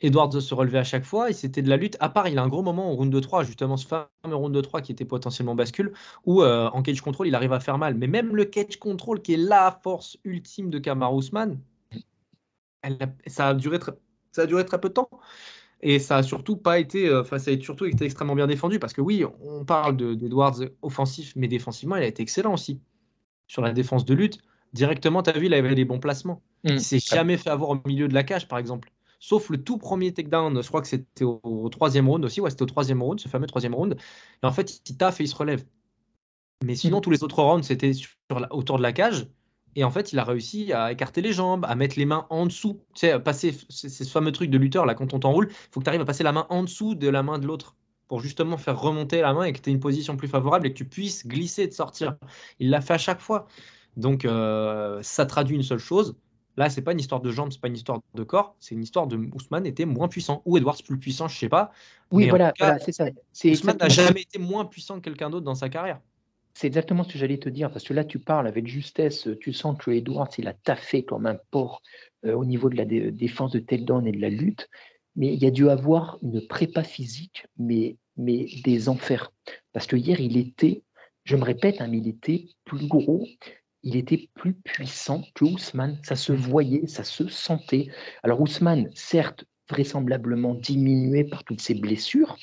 Edwards se relevait à chaque fois et c'était de la lutte. À part, il a un gros moment au round de 3, justement ce fameux round de 3 qui était potentiellement bascule, où euh, en cage control, il arrive à faire mal. Mais même le cage control, qui est la force ultime de Kamar Ousmane, ça, a duré ça a duré très peu de temps. Et ça a surtout pas été, euh, enfin, ça a surtout été extrêmement bien défendu parce que oui, on parle d'Edwards offensif, mais défensivement, il a été excellent aussi. Sur la défense de lutte, directement, tu as vu, il avait les bons placements. Mmh. Il s'est jamais fait avoir au milieu de la cage, par exemple. Sauf le tout premier takedown, je crois que c'était au, troisième round aussi, ouais, c'était au troisième round, ce fameux troisième round. Et en fait, il taffe et il se relève. Mais sinon, mmh. tous les autres rounds, c'était autour de la cage. Et en fait, il a réussi à écarter les jambes, à mettre les mains en dessous. Tu sais, passer, c'est ce fameux truc de lutteur, là, quand on t'enroule, il faut que tu arrives à passer la main en dessous de la main de l'autre pour justement faire remonter la main et que tu aies une position plus favorable et que tu puisses glisser et de sortir. Il l'a fait à chaque fois. Donc, euh, ça traduit une seule chose. Là, c'est pas une histoire de jambes, c'est pas une histoire de corps, c'est une histoire de Ousmane était moins puissant ou Edwards plus puissant, je sais pas. Oui, voilà, c'est ça. Ousmane n'a jamais été moins puissant que quelqu'un d'autre dans sa carrière. C'est exactement ce que j'allais te dire, parce que là, tu parles avec justesse, tu sens que Edwards, il a taffé comme un porc euh, au niveau de la défense de takedown et de la lutte, mais il a dû avoir une prépa physique, mais, mais des enfers. Parce que hier, il était, je me répète, hein, mais il était plus gros, il était plus puissant que Ousmane. Ça se voyait, ça se sentait. Alors Ousmane, certes, vraisemblablement diminué par toutes ses blessures,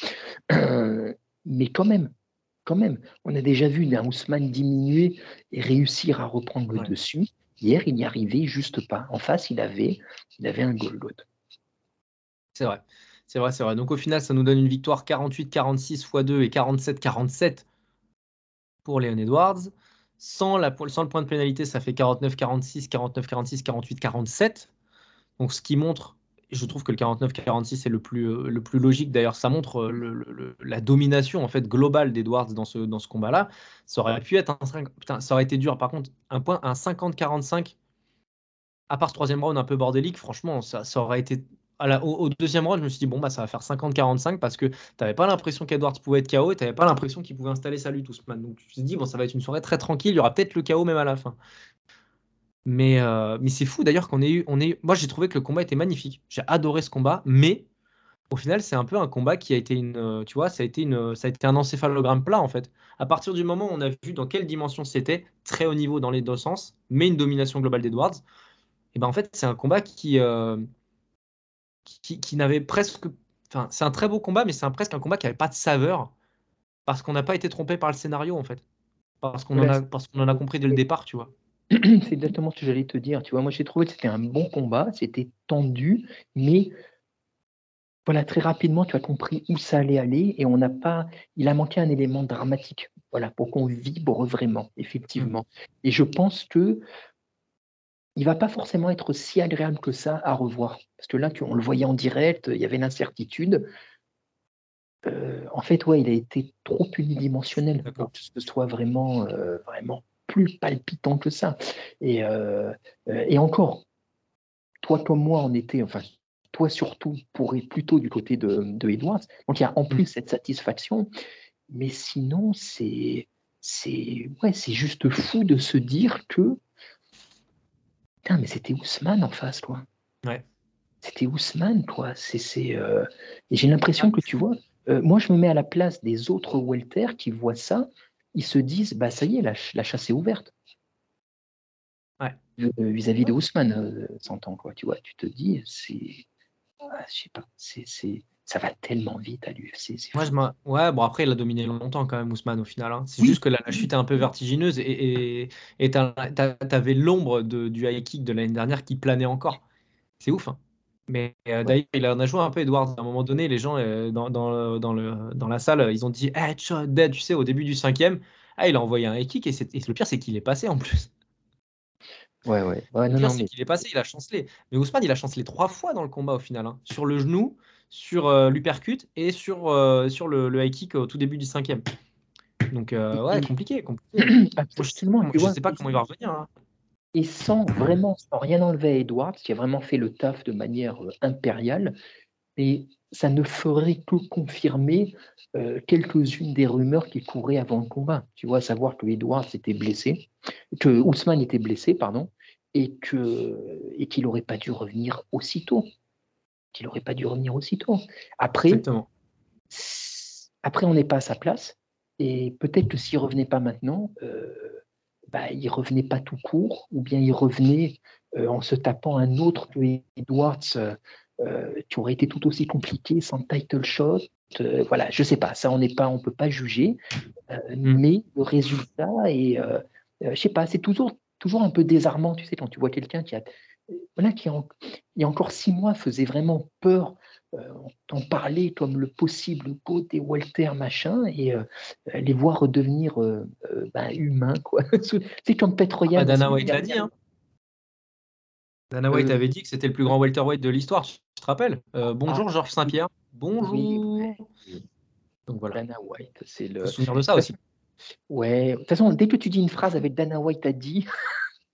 mais quand même, quand même. On a déjà vu un Ousmane diminuer et réussir à reprendre le dessus. Hier, il n'y arrivait juste pas. En face, il avait, il avait un goal C'est vrai. C'est vrai, c'est vrai. Donc au final, ça nous donne une victoire 48-46 x 2 et 47-47 pour Léon Edwards. Sans, la, sans le point de pénalité, ça fait 49-46, 49-46, 48-47. Donc ce qui montre, je trouve que le 49-46 est le plus, euh, le plus logique. D'ailleurs, ça montre euh, la domination en fait globale d'Edwards dans ce, dans combat-là. Ça aurait pu être putain, été dur. Par contre, un point, un 50-45, à part troisième round un peu bordélique, franchement, ça, aurait été au, deuxième round, je me suis dit, bon, bah, ça va faire 50-45 parce que tu n'avais pas l'impression qu'Edwards pouvait être KO et tu n'avais pas l'impression qu'il pouvait installer sa lutte. Donc, tu te suis dit, bon, ça va être une soirée très tranquille, il y aura peut-être le KO même à la fin. Mais, euh, mais c'est fou d'ailleurs qu'on ait eu. On ait... Moi, j'ai trouvé que le combat était magnifique. J'ai adoré ce combat, mais au final, c'est un peu un combat qui a été une. Euh, tu vois, ça a été, une, ça a été un encéphalogramme plat en fait. À partir du moment où on a vu dans quelle dimension c'était, très haut niveau dans les deux sens, mais une domination globale d'Edwards, et ben en fait, c'est un combat qui. Euh, qui, n'avait presque. Enfin, c'est un très beau combat, mais c'est presque un combat qui n'avait pas de saveur parce qu'on n'a pas été trompé par le scénario en fait. Parce qu'on en, a, parce qu'on en a compris dès le départ, tu vois. C'est exactement ce que j'allais te dire. Tu vois, moi j'ai trouvé que c'était un bon combat, c'était tendu, mais voilà, très rapidement, tu as compris où ça allait aller et on n'a pas. Il a manqué un élément dramatique, voilà, pour qu'on vibre vraiment, effectivement. Mmh. Et je pense que il va pas forcément être si agréable que ça à revoir. Parce que là, on le voyait en direct, il y avait l'incertitude. Euh, en fait, ouais, il a été trop unidimensionnel pour que ce soit vraiment, euh, vraiment plus palpitant que ça. Et, euh, et encore, toi comme moi, on était, enfin, toi surtout, pourrais plutôt du côté de, de Edwards. Donc il y a en plus mm. cette satisfaction. Mais sinon, c'est c'est ouais, juste fou de se dire que mais c'était Ousmane en face, quoi. Ouais. C'était Ousmane, quoi. C'est, euh, Et j'ai l'impression que, tu vois, euh, moi, je me mets à la place des autres Welter qui voient ça. Ils se disent, bah ça y est, la, chasse est ouverte. Ouais. Euh, vis-à-vis de Ousmane, s'entend, quoi. Tu vois, tu te dis, c'est. Ah, je sais pas, c'est ça va tellement vite à l'UFC. Moi, je ouais, bon, après, il a dominé longtemps quand même, Ousmane, au final. Hein. C'est juste que la, chute est un peu vertigineuse et tu avais l'ombre du high kick de l'année dernière qui planait encore. C'est ouf. Hein. Mais euh, d'ailleurs, il en a joué un peu, Edwards. À un moment donné, les gens euh, dans, dans, dans, le, dans la salle, ils ont dit Headshot, dead, tu sais, au début du cinquième. Ah, il a envoyé un high kick et, et le pire, c'est qu'il est passé en plus. Ouais, ouais. ouais le pire, c'est qu'il est passé, il a chancelé. Mais Ousmane, il a chancelé trois fois dans le combat au final. Hein. Sur le genou, sur euh, l'uppercut et sur, euh, sur le, le, high kick au tout début du cinquième. Donc, ouais, compliqué. compliqué. Absolument. Je ne sais pas comment il va revenir. Hein. Et sans vraiment, sans rien enlever à Edwards, qui a vraiment fait le taf de manière impériale, et ça ne ferait que confirmer quelques-unes des rumeurs qui couraient avant le combat. Tu vois, savoir que Edwards était blessé, que Ousmane était blessé, pardon, et que et qu'il n'aurait pas dû revenir aussitôt qu'il n'aurait pas dû revenir aussitôt. Après, après on n'est pas à sa place. Et peut-être que s'il revenait pas maintenant, euh, bah, il revenait pas tout court, ou bien il revenait euh, en se tapant un autre que Edwards, euh, qui aurait été tout aussi compliqué sans title shot. voilà, je sais pas, ça on n'est pas, on peut pas juger, mm. mais le résultat est, je sais pas, c'est toujours toujours un peu désarmant, tu sais, quand tu vois quelqu'un qui a voilà, qui il y a encore six mois faisait vraiment peur. Euh, on parlait comme le possible des Walter machin et euh, les voir redevenir euh, ben, humains quoi. c'est comme Petroyan. Ah, Dana White l'a dit. Hein. Dana White avait dit que c'était le plus grand welterweight de l'histoire. Tu te rappelles Bonjour ah. Georges Saint-Pierre. Bonjour. Donc voilà. Dana White, c'est le. souvenir de ça aussi? Ouais. De toute façon, dès que tu dis une phrase avec Dana White a dit,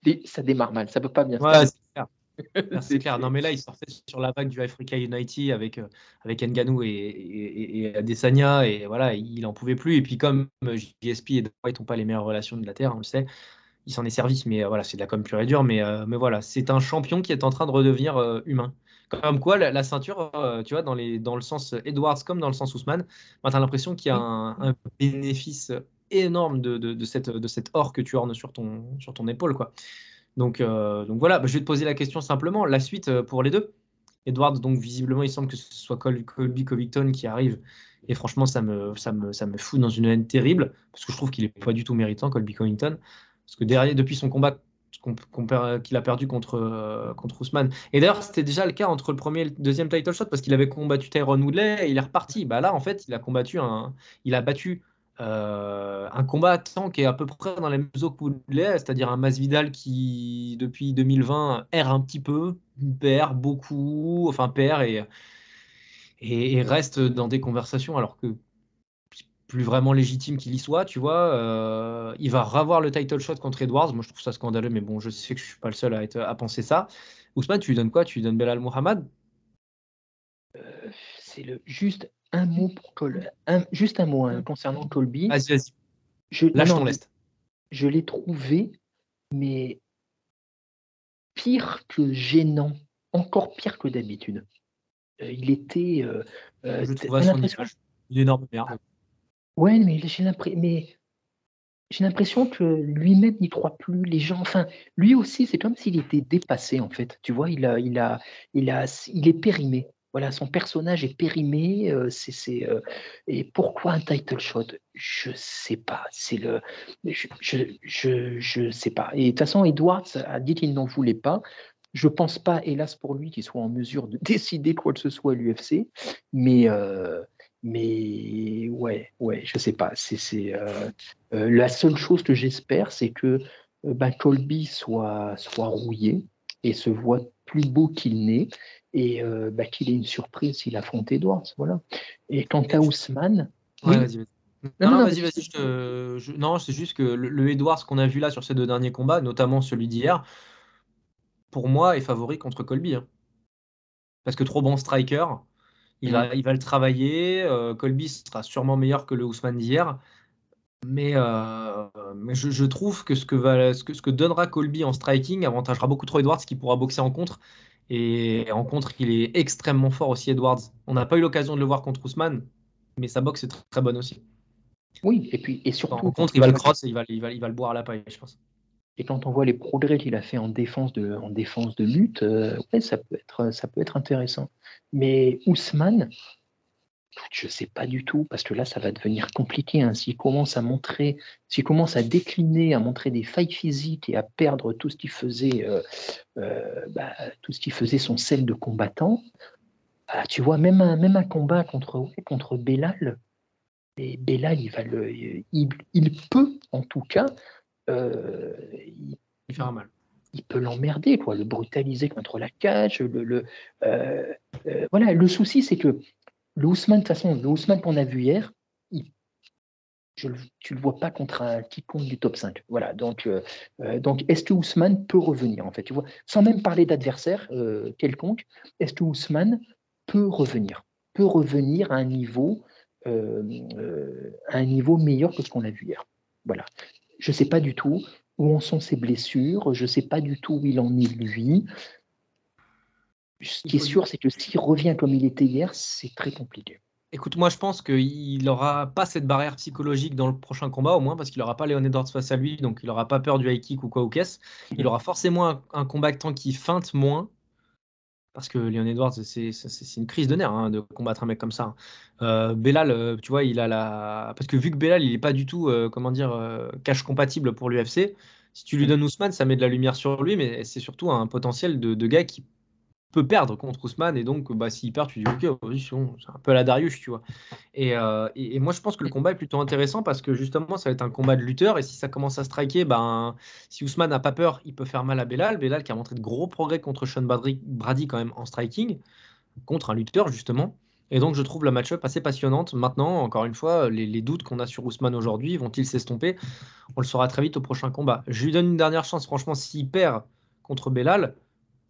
ça démarre mal. Ça peut pas bien. Ouais, c'est clair. Non, mais là, il sortait sur la vague du Africa United avec, euh, avec Nganou et, et, et, Adesanya, et voilà, il en pouvait plus. Et puis, comme JSP et White n'ont pas les meilleures relations de la Terre, on le sait, il s'en est servi, mais euh, voilà, c'est de la com pure et dure. Mais, euh, mais voilà, c'est un champion qui est en train de redevenir humain. Comme quoi, la, ceinture, tu vois, dans, les, dans le sens Edwards comme dans le sens Ousmane, ben, tu as l'impression qu'il y a un, bénéfice énorme de, de, de, cette, de cette or que tu ornes sur ton, sur ton épaule, quoi. Donc, euh, donc voilà, bah, je vais te poser la question simplement. La suite euh, pour les deux. Edwards, donc visiblement, il semble que ce soit Colby Covington qui arrive. Et franchement, ça me, fout dans une haine terrible, parce que je trouve qu'il n'est pas du tout méritant, Colby Covington. Parce que derrière, depuis son combat qu'il a perdu contre, contre Ousmane. Et d'ailleurs, c'était déjà le cas entre le premier et le deuxième title shot parce qu'il avait combattu Tyrone Woodley et il est reparti. Bah là, en fait, il a combattu un, il a battu euh, un combattant qui est à peu près dans les mêmes eaux que Woodley, c'est-à-dire un Masvidal qui, depuis 2020, erre un petit peu, perd beaucoup, enfin perd et, reste dans des conversations alors que plus vraiment légitime qu'il y soit, tu vois. Euh, il va revoir le title shot contre Edwards. Moi, je trouve ça scandaleux, mais bon, je sais que je suis pas le seul à penser ça. Ousmane, tu lui donnes quoi? Tu lui donnes Belal Mohamed? Euh, C'est le juste un mot pour Colby. juste un mot hein, concernant Colby. Vas-y, vas-y. Je, Lâche ton lest. Je l'ai trouvé, mais pire que gênant, encore pire que d'habitude. Euh, il était. Euh, je trouve son une énorme merde. Ouais, mais j'ai l'impression, mais j'ai l'impression que lui-même n'y croit plus. Les gens, enfin, lui aussi, c'est comme s'il était dépassé en fait. Tu vois, il a, il a, il a, il est périmé. Voilà, son personnage est périmé. Euh, c'est, euh, et pourquoi un title shot? Je sais pas. C'est le, je, je, je, sais pas. Et de toute façon, Edwards a dit qu'il n'en voulait pas. Je pense pas, hélas pour lui, qu'il soit en mesure de décider quoi que ce soit à l'UFC. Mais euh, mais ouais, ouais, je sais pas. C'est, euh, euh, la seule chose que j'espère, c'est que ben, Colby soit, soit rouillé et se voit plus beau qu'il n'est et ben, qu'il ait une surprise s'il affronte Edwards. Voilà. Et quant à Ousmane. Ouais, vas-y, vas-y. Non, non, vas-y, vas-y. Non, c'est juste que le, le Edwards qu'on a vu là sur ces deux derniers combats, notamment celui d'hier, pour moi, est favori contre Colby. Hein. Parce que trop bon striker, il, va, il va le travailler. Euh, Colby sera sûrement meilleur que le Ousmane d'hier. Mais, euh, mais je, trouve que ce que, va, ce, que, ce que donnera Colby en striking avantagera beaucoup trop Edwards qui pourra boxer en contre. Et en contre, il est extrêmement fort aussi, Edwards. On n'a pas eu l'occasion de le voir contre Ousmane, mais sa boxe est très, très bonne aussi. Oui, et puis et surtout. En contre, il va le cross et il va, il va, il va le boire à la paille, je pense. Et quand on voit les progrès qu'il a fait en défense de, en défense de lutte, euh, ouais, ça, peut être, ça peut être intéressant. Mais Ousmane, je ne sais pas du tout, parce que là, ça va devenir compliqué. Hein. S'il commence à montrer, s'il commence à décliner, à montrer des failles physiques et à perdre tout ce qui faisait, euh, euh, bah, tout ce qui faisait son sel de combattant, bah, tu vois, même un, même un combat contre, contre Bellal, et Bellal, il, va le, il, il peut, en tout cas, euh, il, mal. Il peut l'emmerder, quoi, le brutaliser contre la cage. Le, euh, euh, voilà, le souci, c'est que le Ousmane, de toute façon, le Ousmane qu'on a vu hier, tu ne le vois pas contre un quiconque du top 5. Voilà, donc, donc est-ce que Ousmane peut revenir, en fait tu vois, Sans même parler d'adversaire quelconque, est-ce que Ousmane peut revenir? Peut revenir à un niveau, à un niveau meilleur que ce qu'on a vu hier. Voilà. Je ne sais pas du tout où en sont ses blessures, je ne sais pas du tout où il en est lui. Ce qui est sûr, c'est que s'il revient comme il était hier, c'est très compliqué. Écoute, moi je pense qu'il n'aura pas cette barrière psychologique dans le prochain combat, au moins parce qu'il n'aura pas Léon Edwards face à lui, donc il n'aura pas peur du high kick ou quoi ou qu'est-ce. Il aura forcément un, un combattant qui feinte moins, parce que Leon Edwards, c'est une crise de nerfs hein, de combattre un mec comme ça. Euh, Belal, euh, tu vois, il a la. Parce que vu que Belal, il n'est pas du tout, euh, comment dire, cash compatible pour l'UFC, si tu lui mm. donnes Ousmane, ça met de la lumière sur lui, mais c'est surtout un potentiel de, de, gars qui peut perdre contre Ousmane et donc bah, s'il perd tu dis ok c'est un peu la Darius tu vois. Euh, et, et, moi je pense que le combat est plutôt intéressant parce que justement ça va être un combat de lutteur et si ça commence à striker ben si Ousmane n'a pas peur il peut faire mal à Belal. Belal qui a montré de gros progrès contre Sean Brady quand même en striking contre un lutteur justement. Et donc je trouve la match-up assez passionnante. Maintenant encore une fois les, doutes qu'on a sur Ousmane aujourd'hui vont-ils s'estomper? On le saura très vite au prochain combat. Je lui donne une dernière chance. Franchement s'il perd contre Belal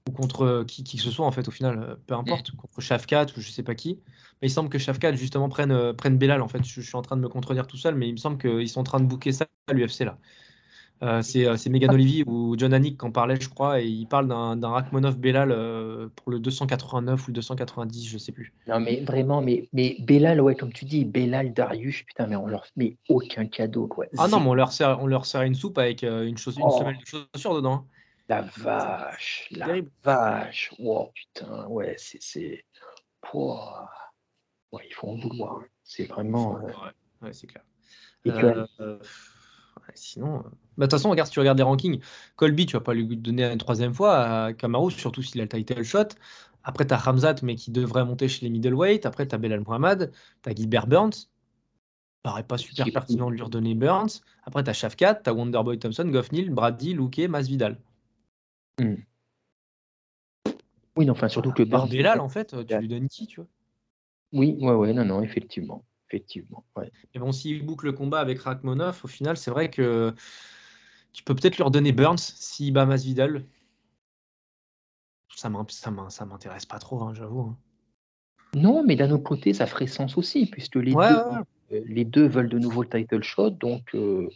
ou contre euh, qui, qui, que ce soit en fait au final, euh, peu importe, contre Shafkat ou je sais pas qui. Mais il semble que Shafkat justement prenne, euh, prenne Belal en fait. Je, suis en train de me contredire tout seul, mais il me semble qu'ils sont en train de bouquer ça à l'UFC là. c'est Megan Olivier ou John Anik qui en parlait, je crois, et il parle d'un Rachmanov Belal pour le 289 ou le 290, je sais plus. Non, mais vraiment, mais, mais Belal, ouais, comme tu dis, Belal, Darius, putain, mais on leur met aucun cadeau, quoi. Ah non, mais on leur sert, on leur sert une soupe avec une, chose, une oh. semelle de chaussures dedans. Hein. La vache, la vache. Oh putain, ouais, c'est. c'est... Ouais, il faut en vouloir. C'est vraiment. Euh, ouais, c'est clair. Euh, sinon. euh, bah, De toute façon, regarde, si tu regardes les rankings, Colby, tu vas pas lui donner une troisième fois à Kamaru, surtout s'il a le title shot. Après, tu as Ramzat, mais qui devrait monter chez les middleweight. Après, tu as Belal Muhammad, tu as Gilbert Burns. Paraît pas super pertinent de lui redonner Burns. Après, tu as Shafkat, tu as Wonderboy Thompson, Goffnil, Brady, Luque, Masvidal. Oui, non, enfin, surtout que Barnes- en fait, tu lui donnes qui, tu vois? Oui, ouais, ouais, non, non, effectivement. Effectivement. Ouais. Mais bon, s'il boucle le combat avec Rachmanov, au final, c'est vrai que tu peux peut-être lui redonner Burns s'il bat Masvidal. Ça m'in- ça m'in- ça m'intéresse pas trop, hein, j'avoue. hein. Non, mais d'un autre côté, ça ferait sens aussi, puisque les, Ouais, deux, ouais, euh, les deux veulent de nouveau le title shot, donc euh,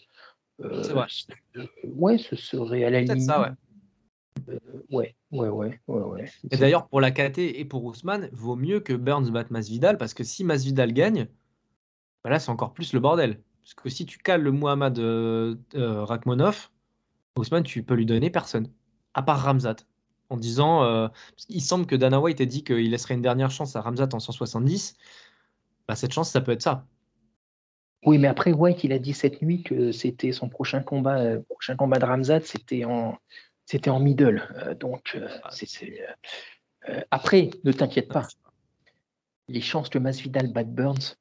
euh, vrai. euh, ouais, ce serait à la limite. ça, ouais. Ouais, ouais, ouais, ouais. Et d'ailleurs, pour la KT et pour Ousmane, vaut mieux que Burns batte Masvidal parce que si Masvidal gagne, bah là, c'est encore plus le bordel. Parce que si tu cales le Muhammad euh, euh, Rakhmonov, Ousmane, tu peux lui donner personne, à part Ramzat. En disant, euh, qu'il semble que Dana White ait dit qu'il laisserait une dernière chance à Ramzat en 170. Bah, cette chance, ça peut être ça. Oui, mais après, White, il a dit cette nuit que c'était son prochain combat, euh, prochain combat de Ramzat, c'était en, c'était en middle. Euh, donc, euh, c'est, c'est, euh, euh, après, ne t'inquiète pas. Les chances que Masvidal batte Burns,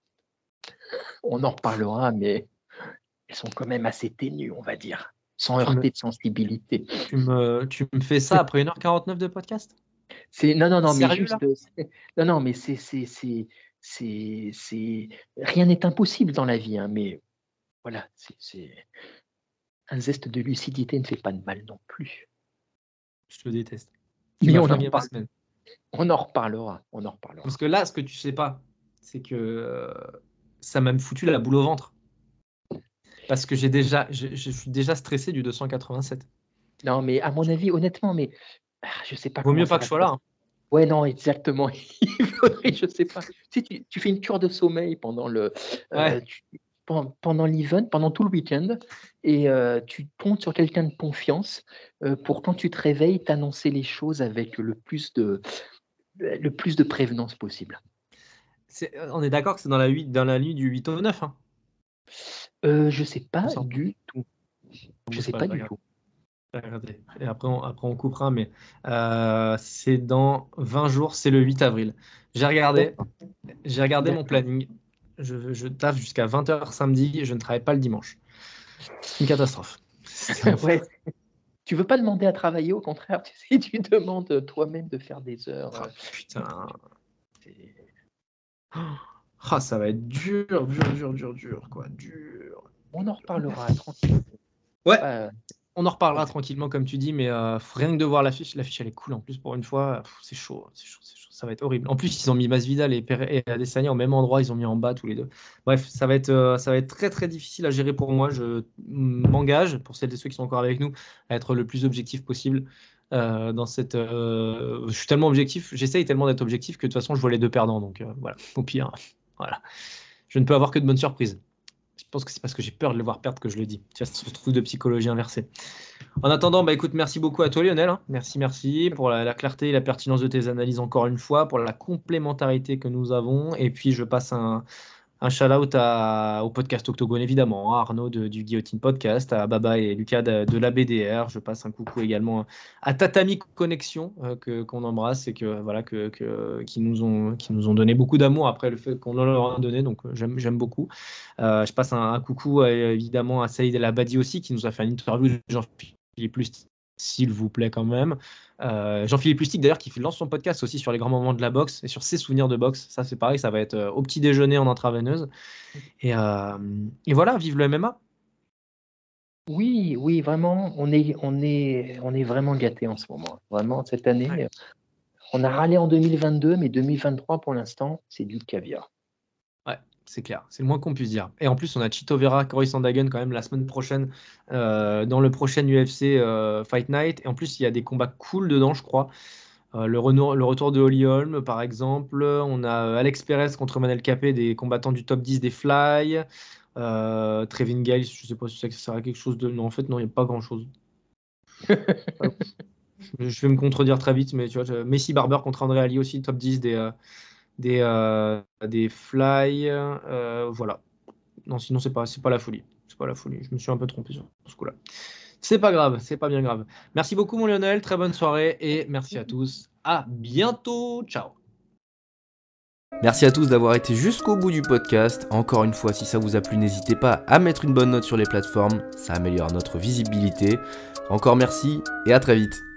on en reparlera, mais elles sont quand même assez ténues, on va dire, sans Tu me- heurter de sensibilité. Tu me, tu me fais ça après 1h49 de podcast? C'est non, non, non, mais Sérieux, juste, non, non, mais c'est, c'est, c'est, c'est, c'est- rien n'est impossible dans la vie, hein, mais voilà, c'est, c'est un zeste de lucidité ne fait pas de mal non plus. Je te déteste. Tu on en semaine. On reparlera, on en reparlera. Parce que là, ce que tu sais pas, c'est que euh, ça m'a foutu la boule au ventre. Parce que j'ai déjà, je, je suis déjà stressé du 287. Non, mais à mon avis, honnêtement, mais ah, je sais pas. Vaut mieux pas que je sois là. hein. Ouais, non, exactement. Je sais pas. Si tu, tu fais une cure de sommeil pendant le, euh, tu- pendant l'event, pendant tout le week-end, et euh, tu comptes sur quelqu'un de confiance euh, pour quand tu te réveilles, t'annoncer les choses avec le plus de, le plus de prévenance possible. C'est- On est d'accord que c'est dans la, 8, dans la nuit du 8 au 9. Hein? Euh, je sais pas du tout. Je Bon, sais pas du tout. Regardez. Et après on, après, on coupera, mais euh, c'est dans 20 jours, c'est le 8 avril. J'ai regardé, j'ai regardé mon planning. Je, je taffe jusqu'à 20h samedi, je ne travaille pas le dimanche. C'est une catastrophe. Ouais. Tu veux pas demander à travailler, au contraire, tu, sais, tu demandes toi-même de faire des heures. Ah, putain. Ah, ça va être dur, dur, dur, dur, dur, quoi. Dur. On en reparlera tranquille. Ouais. Euh, On en reparlera tranquillement, comme tu dis, mais euh, rien que de voir l'affiche, l'affiche elle est cool en plus pour une fois. C'est chaud, c'est chaud, c'est chaud, ça va être horrible. En plus, ils ont mis Masvidal et, et Adesanya au même endroit, ils ont mis en bas tous les deux. Bref, ça va être, euh, ça va être très très difficile à gérer pour moi. Je m'engage, pour celles et ceux qui sont encore avec nous, à être le plus objectif possible. euh, dans cette, euh, je suis tellement objectif, j'essaye tellement d'être objectif que de toute façon je vois les deux perdants. Donc voilà, au pire, voilà. Je ne peux avoir que de bonnes surprises. Je pense que c'est parce que j'ai peur de les voir perdre que je le dis. Tu vois, ce truc de psychologie inversée. En attendant, bah écoute, merci beaucoup à toi Lionel. hein. Merci, merci pour la, la clarté et la pertinence de tes analyses encore une fois, pour la complémentarité que nous avons. Et puis je passe un, un shout-out au podcast Octogone évidemment, à Arnaud de- du Guillotine Podcast, à Baba et Lucas de, de la BDR. Je passe un coucou également à Tatami Connexion euh, que qu'on embrasse et que voilà que, que- qui nous ont qui nous ont donné beaucoup d'amour après le fait qu'on leur a donné. Donc euh, j'aime beaucoup. Euh, je passe un, coucou évidemment à Saïd El Abadi aussi qui nous a fait une interview de Jean-Philippe Lustig, s'il vous plaît quand même. Euh, Jean-Philippe Lustig d'ailleurs qui lance son podcast aussi sur les grands moments de la boxe et sur ses souvenirs de boxe. Ça c'est pareil, ça va être euh, au petit déjeuner en intraveineuse. Et, euh, et voilà, vive le MMA. oui, oui, vraiment, on est, on est, on est vraiment gâtés en ce moment. Vraiment, cette année, Ouais. on a râlé en 2022, mais 2023 pour l'instant, c'est du caviar. C'est clair, c'est le moins qu'on puisse dire. Et en plus, on a Chito Vera, Cory Sandhagen quand même la semaine prochaine euh, dans le prochain UFC euh, Fight Night. Et en plus, il y a des combats cool dedans, je crois. Euh, le, retour de Holly Holm, par exemple. On a Alex Perez contre Manel Capé, des combattants du top 10 des Fly. Trevin Giles, je sais pas si ça sert à quelque chose de. Non, en fait, non, il n'y a pas grand chose. je vais me contredire très vite, mais tu vois, Messi Barber contre André Ali aussi, top 10 des, des, euh, des Fly. euh, voilà. non, sinon c'est pas, c'est pas la folie. C'est pas la folie. Je me suis un peu trompé sur ce coup-là. C'est pas grave, c'est pas bien grave. Merci beaucoup mon Lionel, très bonne soirée et merci à tous. À bientôt, ciao. Merci à tous d'avoir été jusqu'au bout du podcast. Encore une fois, si ça vous a plu, n'hésitez pas à mettre une bonne note sur les plateformes, ça améliore notre visibilité. Encore merci et à très vite.